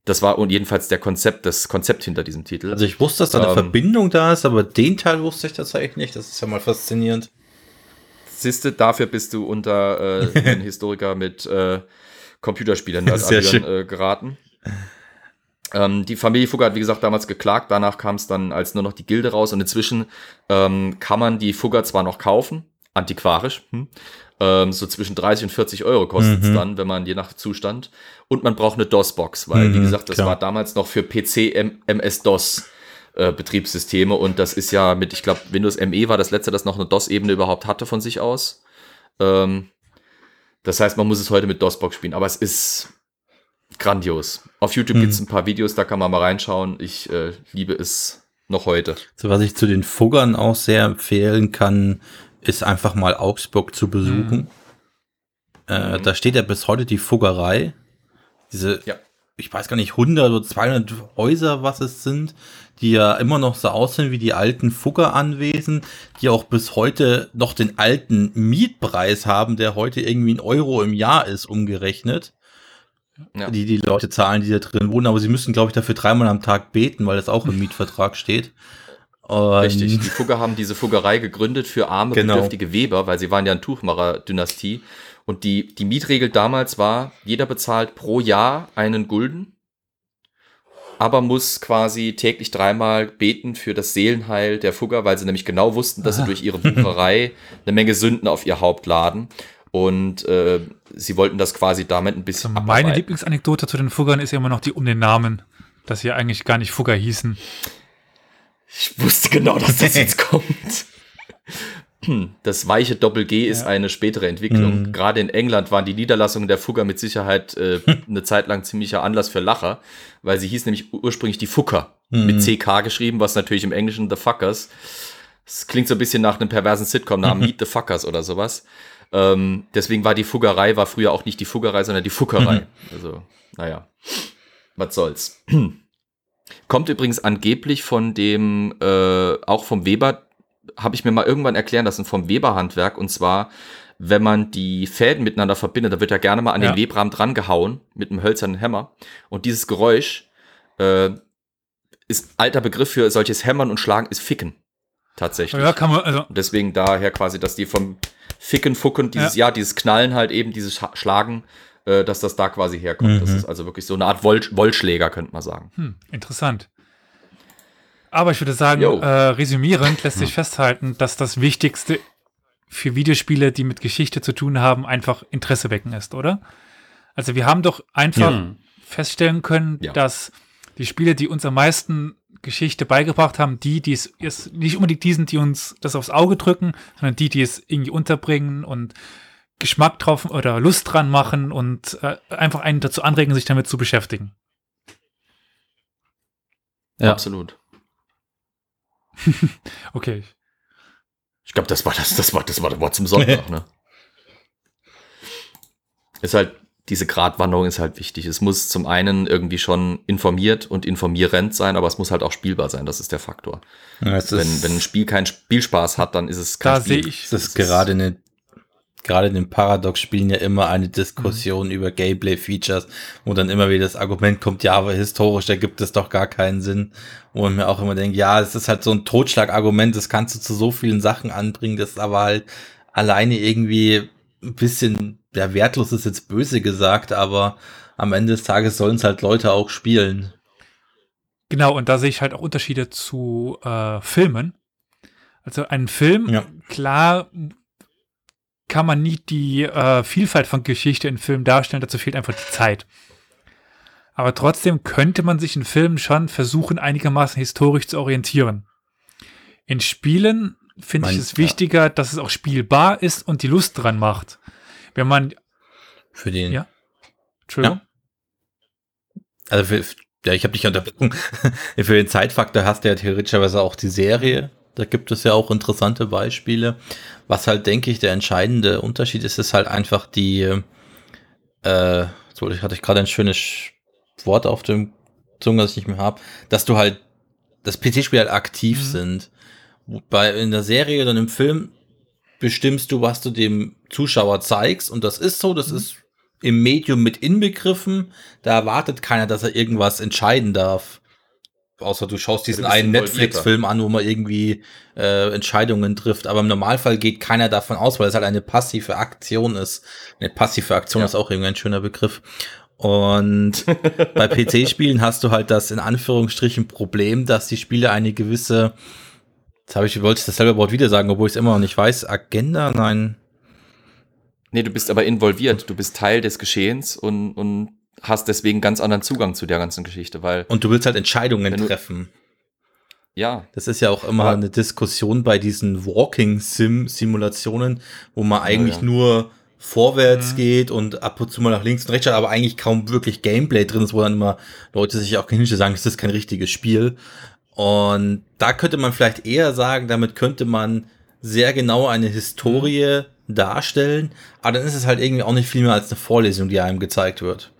Das war und jedenfalls der Konzept, das Konzept hinter diesem Titel. Also ich wusste, dass da eine Ähm, Verbindung da ist, aber den Teil wusste ich tatsächlich nicht. Das ist ja mal faszinierend. Siehste, dafür bist du unter äh, einen Historiker mit äh, schön. äh, geraten. Ähm, die Familie Fugger hat, wie gesagt, damals geklagt. Danach kam es dann als nur noch die Gilde raus. Und inzwischen ähm, kann man die Fugger zwar noch kaufen, antiquarisch. Hm? Ähm, so zwischen 30 und 40 Euro kostet es Mhm. dann, wenn man je nach Zustand. Und man braucht eine DOS-Box, weil, wie Mhm, gesagt, das klar. war damals noch für PC MS-DOS. Äh, Betriebssysteme und das ist ja mit, ich glaube, Windows ME war das letzte, das noch eine DOS-Ebene überhaupt hatte von sich aus. Ähm, das heißt, man muss es heute mit DOS-Box spielen, aber es ist grandios. Auf YouTube Mhm. gibt es ein paar Videos, da kann man mal reinschauen. Ich äh, liebe es noch heute. So, was ich zu den Fuggern auch sehr empfehlen kann, ist einfach mal Augsburg zu besuchen. Äh, Mhm. Da steht ja bis heute die Fuggerei. Diese, Ja. Ich weiß gar nicht, 100 oder 200 Häuser, was es sind, die ja immer noch so aussehen wie die alten Fuggeranwesen, die auch bis heute noch den alten Mietpreis haben, der heute irgendwie ein Euro im Jahr ist, umgerechnet. Ja. Die die Leute zahlen, die da drin wohnen, aber sie müssen, glaube ich, dafür dreimal am Tag beten, weil das auch im Mietvertrag steht. Und Richtig. Die Fugger haben diese Fuggerei gegründet für arme, Genau. bedürftige Weber, weil sie waren ja eine Tuchmacher-Dynastie. Und die, die Mietregel damals war, jeder bezahlt pro Jahr einen Gulden, aber muss quasi täglich dreimal beten für das Seelenheil der Fugger, weil sie nämlich genau wussten, dass sie durch ihre Bucherei eine Menge Sünden auf ihr Haupt laden. Und äh, sie wollten das quasi damit ein bisschen meine abarbeiten. Lieblingsanekdote zu den Fuggern ist ja immer noch die um den Namen, dass sie eigentlich gar nicht Fugger hießen. Ich wusste genau, dass das jetzt kommt. Das weiche Doppel-G ist Ja. eine spätere Entwicklung. Mhm. Gerade in England waren die Niederlassungen der Fugger mit Sicherheit äh, eine Zeit lang ziemlicher Anlass für Lacher, weil sie hieß nämlich ursprünglich die Fucker Mhm. mit CK geschrieben, was natürlich im Englischen The Fuckers. Das klingt so ein bisschen nach einem perversen Sitcom-Namen, Meet the Fuckers oder sowas. Ähm, deswegen war die Fuggerei, war früher auch nicht die Fuggerei, sondern die Fuckerei. Mhm. Also, naja, was soll's. Kommt übrigens angeblich von dem, äh, auch vom Weber, habe ich mir mal irgendwann erklären lassen, vom Weberhandwerk. Und zwar, wenn man die Fäden miteinander verbindet, da wird ja gerne mal an Ja. den Webrahmen dran gehauen mit einem hölzernen Hämmer. Und dieses Geräusch äh, ist alter Begriff für solches Hämmern und Schlagen, ist Ficken. Tatsächlich. Ja, kann man, also, Und deswegen daher quasi, dass die vom Ficken, Fucken, dieses, ja, dieses Knallen halt eben, dieses Scha Schlagen, äh, dass das da quasi herkommt. Das Mhm. ist also wirklich so eine Art Woll Wollschläger, könnte man sagen. hm, interessant. Aber ich würde sagen, äh, resümierend lässt sich festhalten, dass das Wichtigste für Videospiele, die mit Geschichte zu tun haben, einfach Interesse wecken ist, oder? Also wir haben doch einfach Ja. feststellen können, Ja. dass die Spiele, die uns am meisten Geschichte beigebracht haben, die, die es ist nicht unbedingt die sind, die uns das aufs Auge drücken, sondern die, die es irgendwie unterbringen und Geschmack drauf oder Lust dran machen und äh, einfach einen dazu anregen, sich damit zu beschäftigen. Ja. Absolut. Okay. Ich glaube, das war das, das war, das war das Wort zum Sonntag, ne? Ist halt, diese Gratwanderung ist halt wichtig. Es muss zum einen irgendwie schon informiert und informierend sein, aber es muss halt auch spielbar sein. Das ist der Faktor. Ja, Wenn, ist, wenn ein Spiel keinen Spielspaß hat, dann ist es kein Da Spiel. sehe ich. es ist gerade eine, gerade in den Paradox-Spielen ja immer eine Diskussion über Gameplay-Features, wo dann immer wieder das Argument kommt, ja, aber historisch, da gibt es doch gar keinen Sinn. Wo man mir auch immer denkt, ja, es ist halt so ein Totschlagargument, das kannst du zu so vielen Sachen anbringen, das ist aber halt alleine irgendwie ein bisschen, ja, wertlos ist jetzt böse gesagt, aber am Ende des Tages sollen es halt Leute auch spielen. Genau, und da sehe ich halt auch Unterschiede zu äh, Filmen. Also ein Film, Ja. klar kann man nie die äh, Vielfalt von Geschichte in Filmen darstellen, dazu fehlt einfach die Zeit. Aber trotzdem könnte man sich in Filmen schon versuchen, einigermaßen historisch zu orientieren. In Spielen finde ich es wichtiger, dass es auch spielbar ist und die Lust dran macht. Wenn man, Für den, Ja. Entschuldigung, Also für, ja, ich habe dich unterbrochen. für den Zeitfaktor hast du ja theoretischerweise auch die Serie. Da gibt es ja auch interessante Beispiele. Was halt, denke ich, der entscheidende Unterschied ist, ist halt einfach die, äh, so, ich hatte ich gerade ein schönes Wort auf dem Zunge, das ich nicht mehr habe, dass du halt, das PC-Spiele halt aktiv Mhm. sind. Bei in der Serie oder im Film bestimmst du, was du dem Zuschauer zeigst und das ist so, das Mhm. ist im Medium mit inbegriffen. Da erwartet keiner, dass er irgendwas entscheiden darf. Außer du schaust diesen du einen. Netflix-Film an, wo man irgendwie äh, Entscheidungen trifft. Aber im Normalfall geht keiner davon aus, weil es halt eine passive Aktion ist. Eine passive Aktion Ja. ist auch irgendwie ein schöner Begriff. Und bei PC-Spielen hast du halt das in Anführungsstrichen Problem, dass die Spiele eine gewisse, jetzt habe ich, wollte ich das selber Wort wieder sagen, obwohl ich es immer noch nicht weiß, Agenda, nein. Nee, du bist aber involviert, du bist Teil des Geschehens und, und hast deswegen ganz anderen Zugang zu der ganzen Geschichte, weil. Und du willst halt Entscheidungen treffen. Ja. Das ist ja auch immer eine Diskussion bei diesen Walking-Sim-Simulationen, wo man eigentlich ja, ja. nur vorwärts mhm. geht und ab und zu mal nach links und rechts schaut, aber eigentlich kaum wirklich Gameplay drin ist, wo dann immer Leute sich auch hinstellen sagen, das ist kein richtiges Spiel. Und da könnte man vielleicht eher sagen, damit könnte man sehr genau eine Historie mhm. darstellen, aber dann ist es halt irgendwie auch nicht viel mehr als eine Vorlesung, die einem gezeigt wird.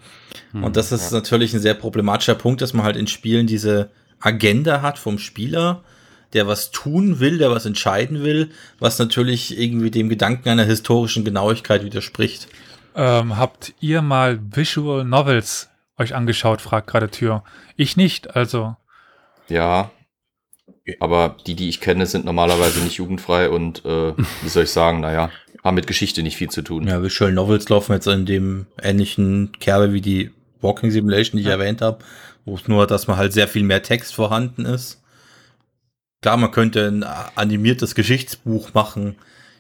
Mhm, und das ist ja. natürlich ein sehr problematischer Punkt, dass man halt in Spielen diese Agenda hat vom Spieler, der was tun will, der was entscheiden will, was natürlich irgendwie dem Gedanken einer historischen Genauigkeit widerspricht. Ähm, habt ihr mal Visual Novels euch angeschaut, fragt gerade Tür. Ich nicht, also. Ja, aber die, die ich kenne, sind normalerweise nicht jugendfrei und äh, wie soll ich sagen, naja, haben mit Geschichte nicht viel zu tun. Ja, Visual Novels laufen jetzt in dem ähnlichen Kerbe wie die Walking Simulation, die ich ja. erwähnt habe, wo es nur, dass man halt sehr viel mehr Text vorhanden ist. Klar, man könnte ein animiertes Geschichtsbuch machen.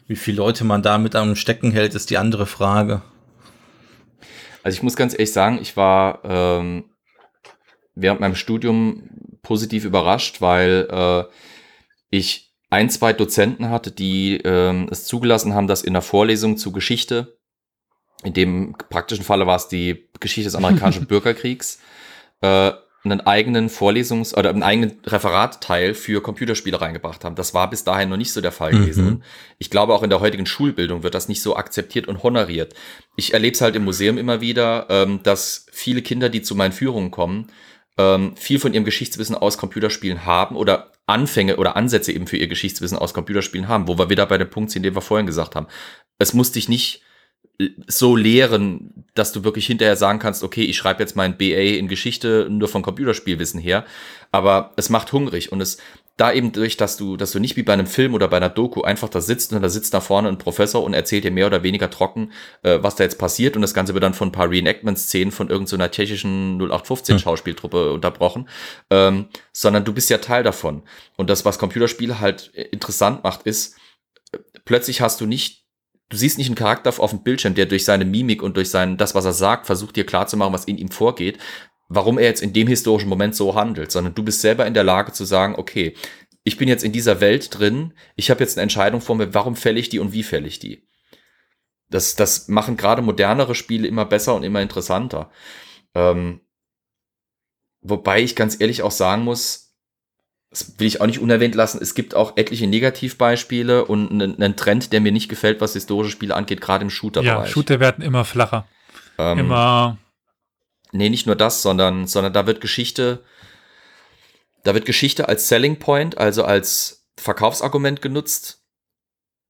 Wie viele Leute man da mit am Stecken hält, ist die andere Frage. Also ich muss ganz ehrlich sagen, ich war ähm, während meinem Studium positiv überrascht, weil äh, ich ein, zwei Dozenten hatte, die äh, es zugelassen haben, dass in der Vorlesung zu Geschichte, in dem praktischen Falle war es die Geschichte des amerikanischen Bürgerkriegs, äh, einen eigenen Vorlesungs- oder einen eigenen Referatteil für Computerspiele reingebracht haben. Das war bis dahin noch nicht so der Fall gewesen. Mhm. ich glaube, auch in der heutigen Schulbildung wird das nicht so akzeptiert und honoriert. Ich erlebe es halt im Museum immer wieder, ähm, dass viele Kinder, die zu meinen Führungen kommen, ähm, viel von ihrem Geschichtswissen aus Computerspielen haben oder Anfänge oder Ansätze eben für ihr Geschichtswissen aus Computerspielen haben, wo wir wieder bei dem Punkt sind, den wir vorhin gesagt haben. Es muss dich nicht so lehren, dass du wirklich hinterher sagen kannst, okay, ich schreibe jetzt mein BA in Geschichte nur von Computerspielwissen her, aber es macht hungrig und es da eben durch, dass du, dass du nicht wie bei einem Film oder bei einer Doku einfach da sitzt und da sitzt da vorne ein Professor und erzählt dir mehr oder weniger trocken, äh, was da jetzt passiert und das Ganze wird dann von ein paar Reenactment-Szenen von irgendeiner so tschechischen 0815 Schauspieltruppe unterbrochen, ähm, sondern du bist ja Teil davon. Und das, was Computerspiele halt interessant macht, ist, plötzlich hast du nicht du siehst nicht einen Charakter auf dem Bildschirm, der durch seine Mimik und durch sein, das, was er sagt, versucht dir klarzumachen, was in ihm vorgeht, warum er jetzt in dem historischen Moment so handelt, sondern du bist selber in der Lage zu sagen, okay, ich bin jetzt in dieser Welt drin, ich habe jetzt eine Entscheidung vor mir, warum fälle ich die und wie fälle ich die? Das, das machen gerade modernere Spiele immer besser und immer interessanter. Ähm, wobei ich ganz ehrlich auch sagen muss, das will ich auch nicht unerwähnt lassen, es gibt auch etliche Negativbeispiele und einen, einen Trend, der mir nicht gefällt, was historische Spiele angeht, gerade im Shooter-Bereich. Ja, Shooter werden immer flacher. Ähm, immer nee, nicht nur das, sondern, sondern da wird Geschichte, da wird Geschichte als Selling Point, also als Verkaufsargument genutzt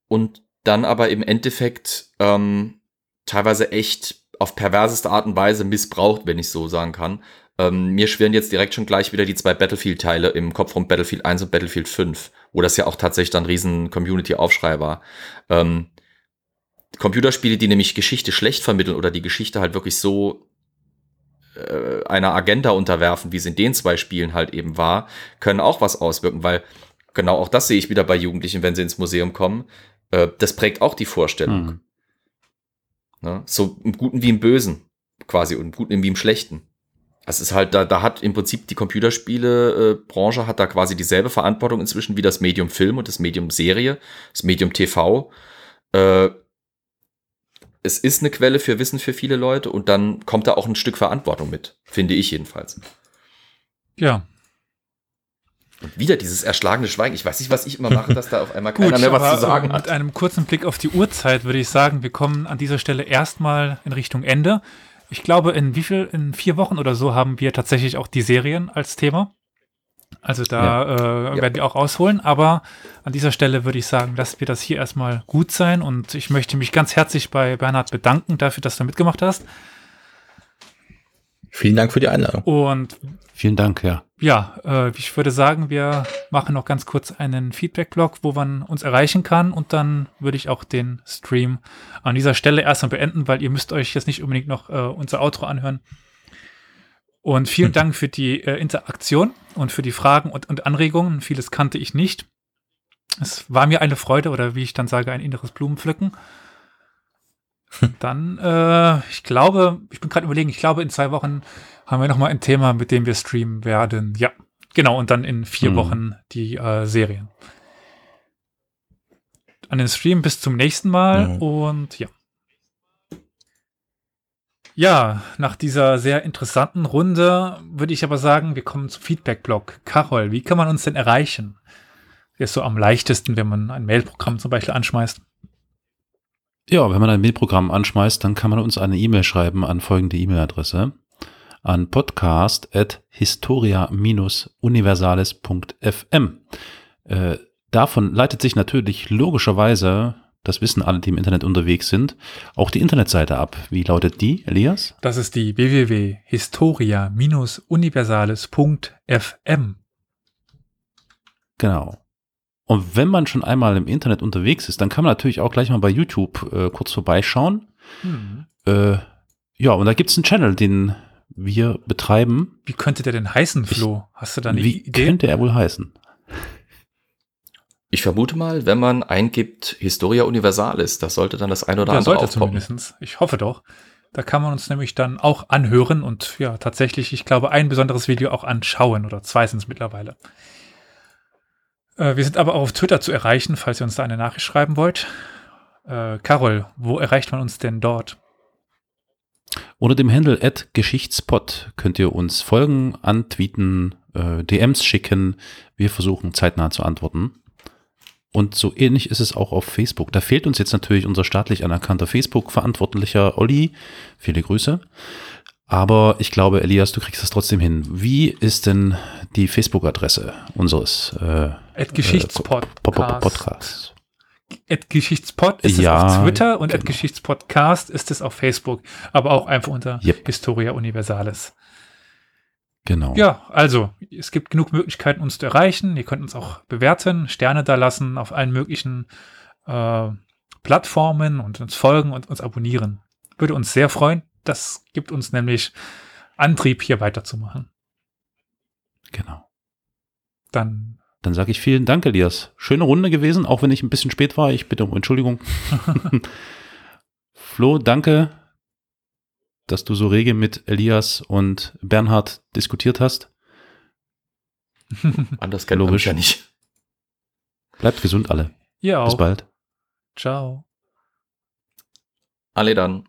und dann aber im Endeffekt ähm, teilweise echt auf perverseste Art und Weise missbraucht, wenn ich so sagen kann. Ähm, mir schwirren jetzt direkt schon gleich wieder die zwei Battlefield-Teile im Kopf rum Battlefield 1 und Battlefield 5, wo das ja auch tatsächlich dann riesen Community-Aufschrei war. Ähm, Computerspiele, die nämlich Geschichte schlecht vermitteln oder die Geschichte halt wirklich so äh, einer Agenda unterwerfen, wie es in den zwei Spielen halt eben war, können auch was auswirken, weil genau auch das sehe ich wieder bei Jugendlichen, wenn sie ins Museum kommen. Äh, das prägt auch die Vorstellung. Hm. Ne? So im Guten wie im Bösen, quasi, und im Guten wie im Schlechten. Es ist halt, da, da hat im Prinzip die Computerspiele-Branche äh, hat da quasi dieselbe Verantwortung inzwischen wie das Medium Film und das Medium Serie, das Medium TV. Äh, es ist eine Quelle für Wissen für viele Leute und dann kommt da auch ein Stück Verantwortung mit, finde ich jedenfalls. Ja. Und wieder dieses erschlagene Schweigen. Ich weiß nicht, was ich immer mache, dass da auf einmal keiner Gut, mehr was zu sagen hat. Mit einem kurzen Blick auf die Uhrzeit würde ich sagen, wir kommen an dieser Stelle erstmal in Richtung Ende. Ich glaube, in wie viel, in vier Wochen oder so haben wir tatsächlich auch die Serien als Thema. Also da ja. Äh, ja. werden wir auch ausholen. Aber an dieser Stelle würde ich sagen, lassen wir das hier erstmal gut sein. Und ich möchte mich ganz herzlich bei Bernhard bedanken dafür, dass du mitgemacht hast. Vielen Dank für die Einladung. Und vielen Dank, ja. Ja, äh, ich würde sagen, wir machen noch ganz kurz einen Feedback-Blog, wo man uns erreichen kann und dann würde ich auch den Stream an dieser Stelle erstmal beenden, weil ihr müsst euch jetzt nicht unbedingt noch äh, unser Outro anhören. Und vielen Dank für die äh, Interaktion und für die Fragen und, und Anregungen. Vieles kannte ich nicht. Es war mir eine Freude oder wie ich dann sage, ein inneres Blumenpflücken. Dann, äh, ich glaube, ich bin gerade überlegen, ich glaube, in zwei Wochen haben wir nochmal ein Thema, mit dem wir streamen werden. Ja, genau, und dann in vier mhm. Wochen die äh, Serien. An den Stream bis zum nächsten Mal mhm. und ja. Ja, nach dieser sehr interessanten Runde würde ich aber sagen, wir kommen zum Feedback-Blog. Carol, wie kann man uns denn erreichen? Der ist so am leichtesten, wenn man ein Mailprogramm zum Beispiel anschmeißt. Ja, wenn man ein Mailprogramm anschmeißt, dann kann man uns eine E-Mail schreiben an folgende E-Mail-Adresse an podcast.historia-universales.fm. Äh, davon leitet sich natürlich logischerweise, das wissen alle, die im Internet unterwegs sind, auch die Internetseite ab. Wie lautet die, Elias? Das ist die www.historia-universales.fm. Genau. Und wenn man schon einmal im Internet unterwegs ist, dann kann man natürlich auch gleich mal bei YouTube äh, kurz vorbeischauen. Hm. Äh, ja, und da gibt es einen Channel, den wir betreiben. Wie könnte der denn heißen, Flo? Hast du da eine wie Idee? Wie könnte er wohl heißen? Ich vermute mal, wenn man eingibt Historia Universalis, das sollte dann das ein oder ja, andere sollte aufpoppen. zumindest. Ich hoffe doch. Da kann man uns nämlich dann auch anhören und ja, tatsächlich, ich glaube, ein besonderes Video auch anschauen oder zwei sind es mittlerweile. Äh, wir sind aber auch auf Twitter zu erreichen, falls ihr uns da eine Nachricht schreiben wollt. Äh, Carol, wo erreicht man uns denn dort? Unter dem Handle at Geschichtspot könnt ihr uns folgen, antweeten, äh, DMs schicken. Wir versuchen zeitnah zu antworten. Und so ähnlich ist es auch auf Facebook. Da fehlt uns jetzt natürlich unser staatlich anerkannter Facebook-Verantwortlicher Olli. Viele Grüße. Aber ich glaube, Elias, du kriegst das trotzdem hin. Wie ist denn die Facebook-Adresse unseres äh, Geschichtspodcasts? Geschichtspod ist ja, es auf Twitter und genau. Geschichtspodcast ist es auf Facebook, aber auch einfach unter yep. Historia Universalis. Genau. Ja, also es gibt genug Möglichkeiten, uns zu erreichen. Ihr könnt uns auch bewerten, Sterne da lassen auf allen möglichen äh, Plattformen und uns folgen und uns abonnieren. Würde uns sehr freuen. Das gibt uns nämlich Antrieb, hier weiterzumachen. Genau. Dann. Dann sage ich vielen Dank, Elias. Schöne Runde gewesen, auch wenn ich ein bisschen spät war. Ich bitte um Entschuldigung. Flo, danke, dass du so rege mit Elias und Bernhard diskutiert hast. Anders kann logisch ja nicht. Bleibt gesund alle. Ja. Bis bald. Ciao. Alle dann.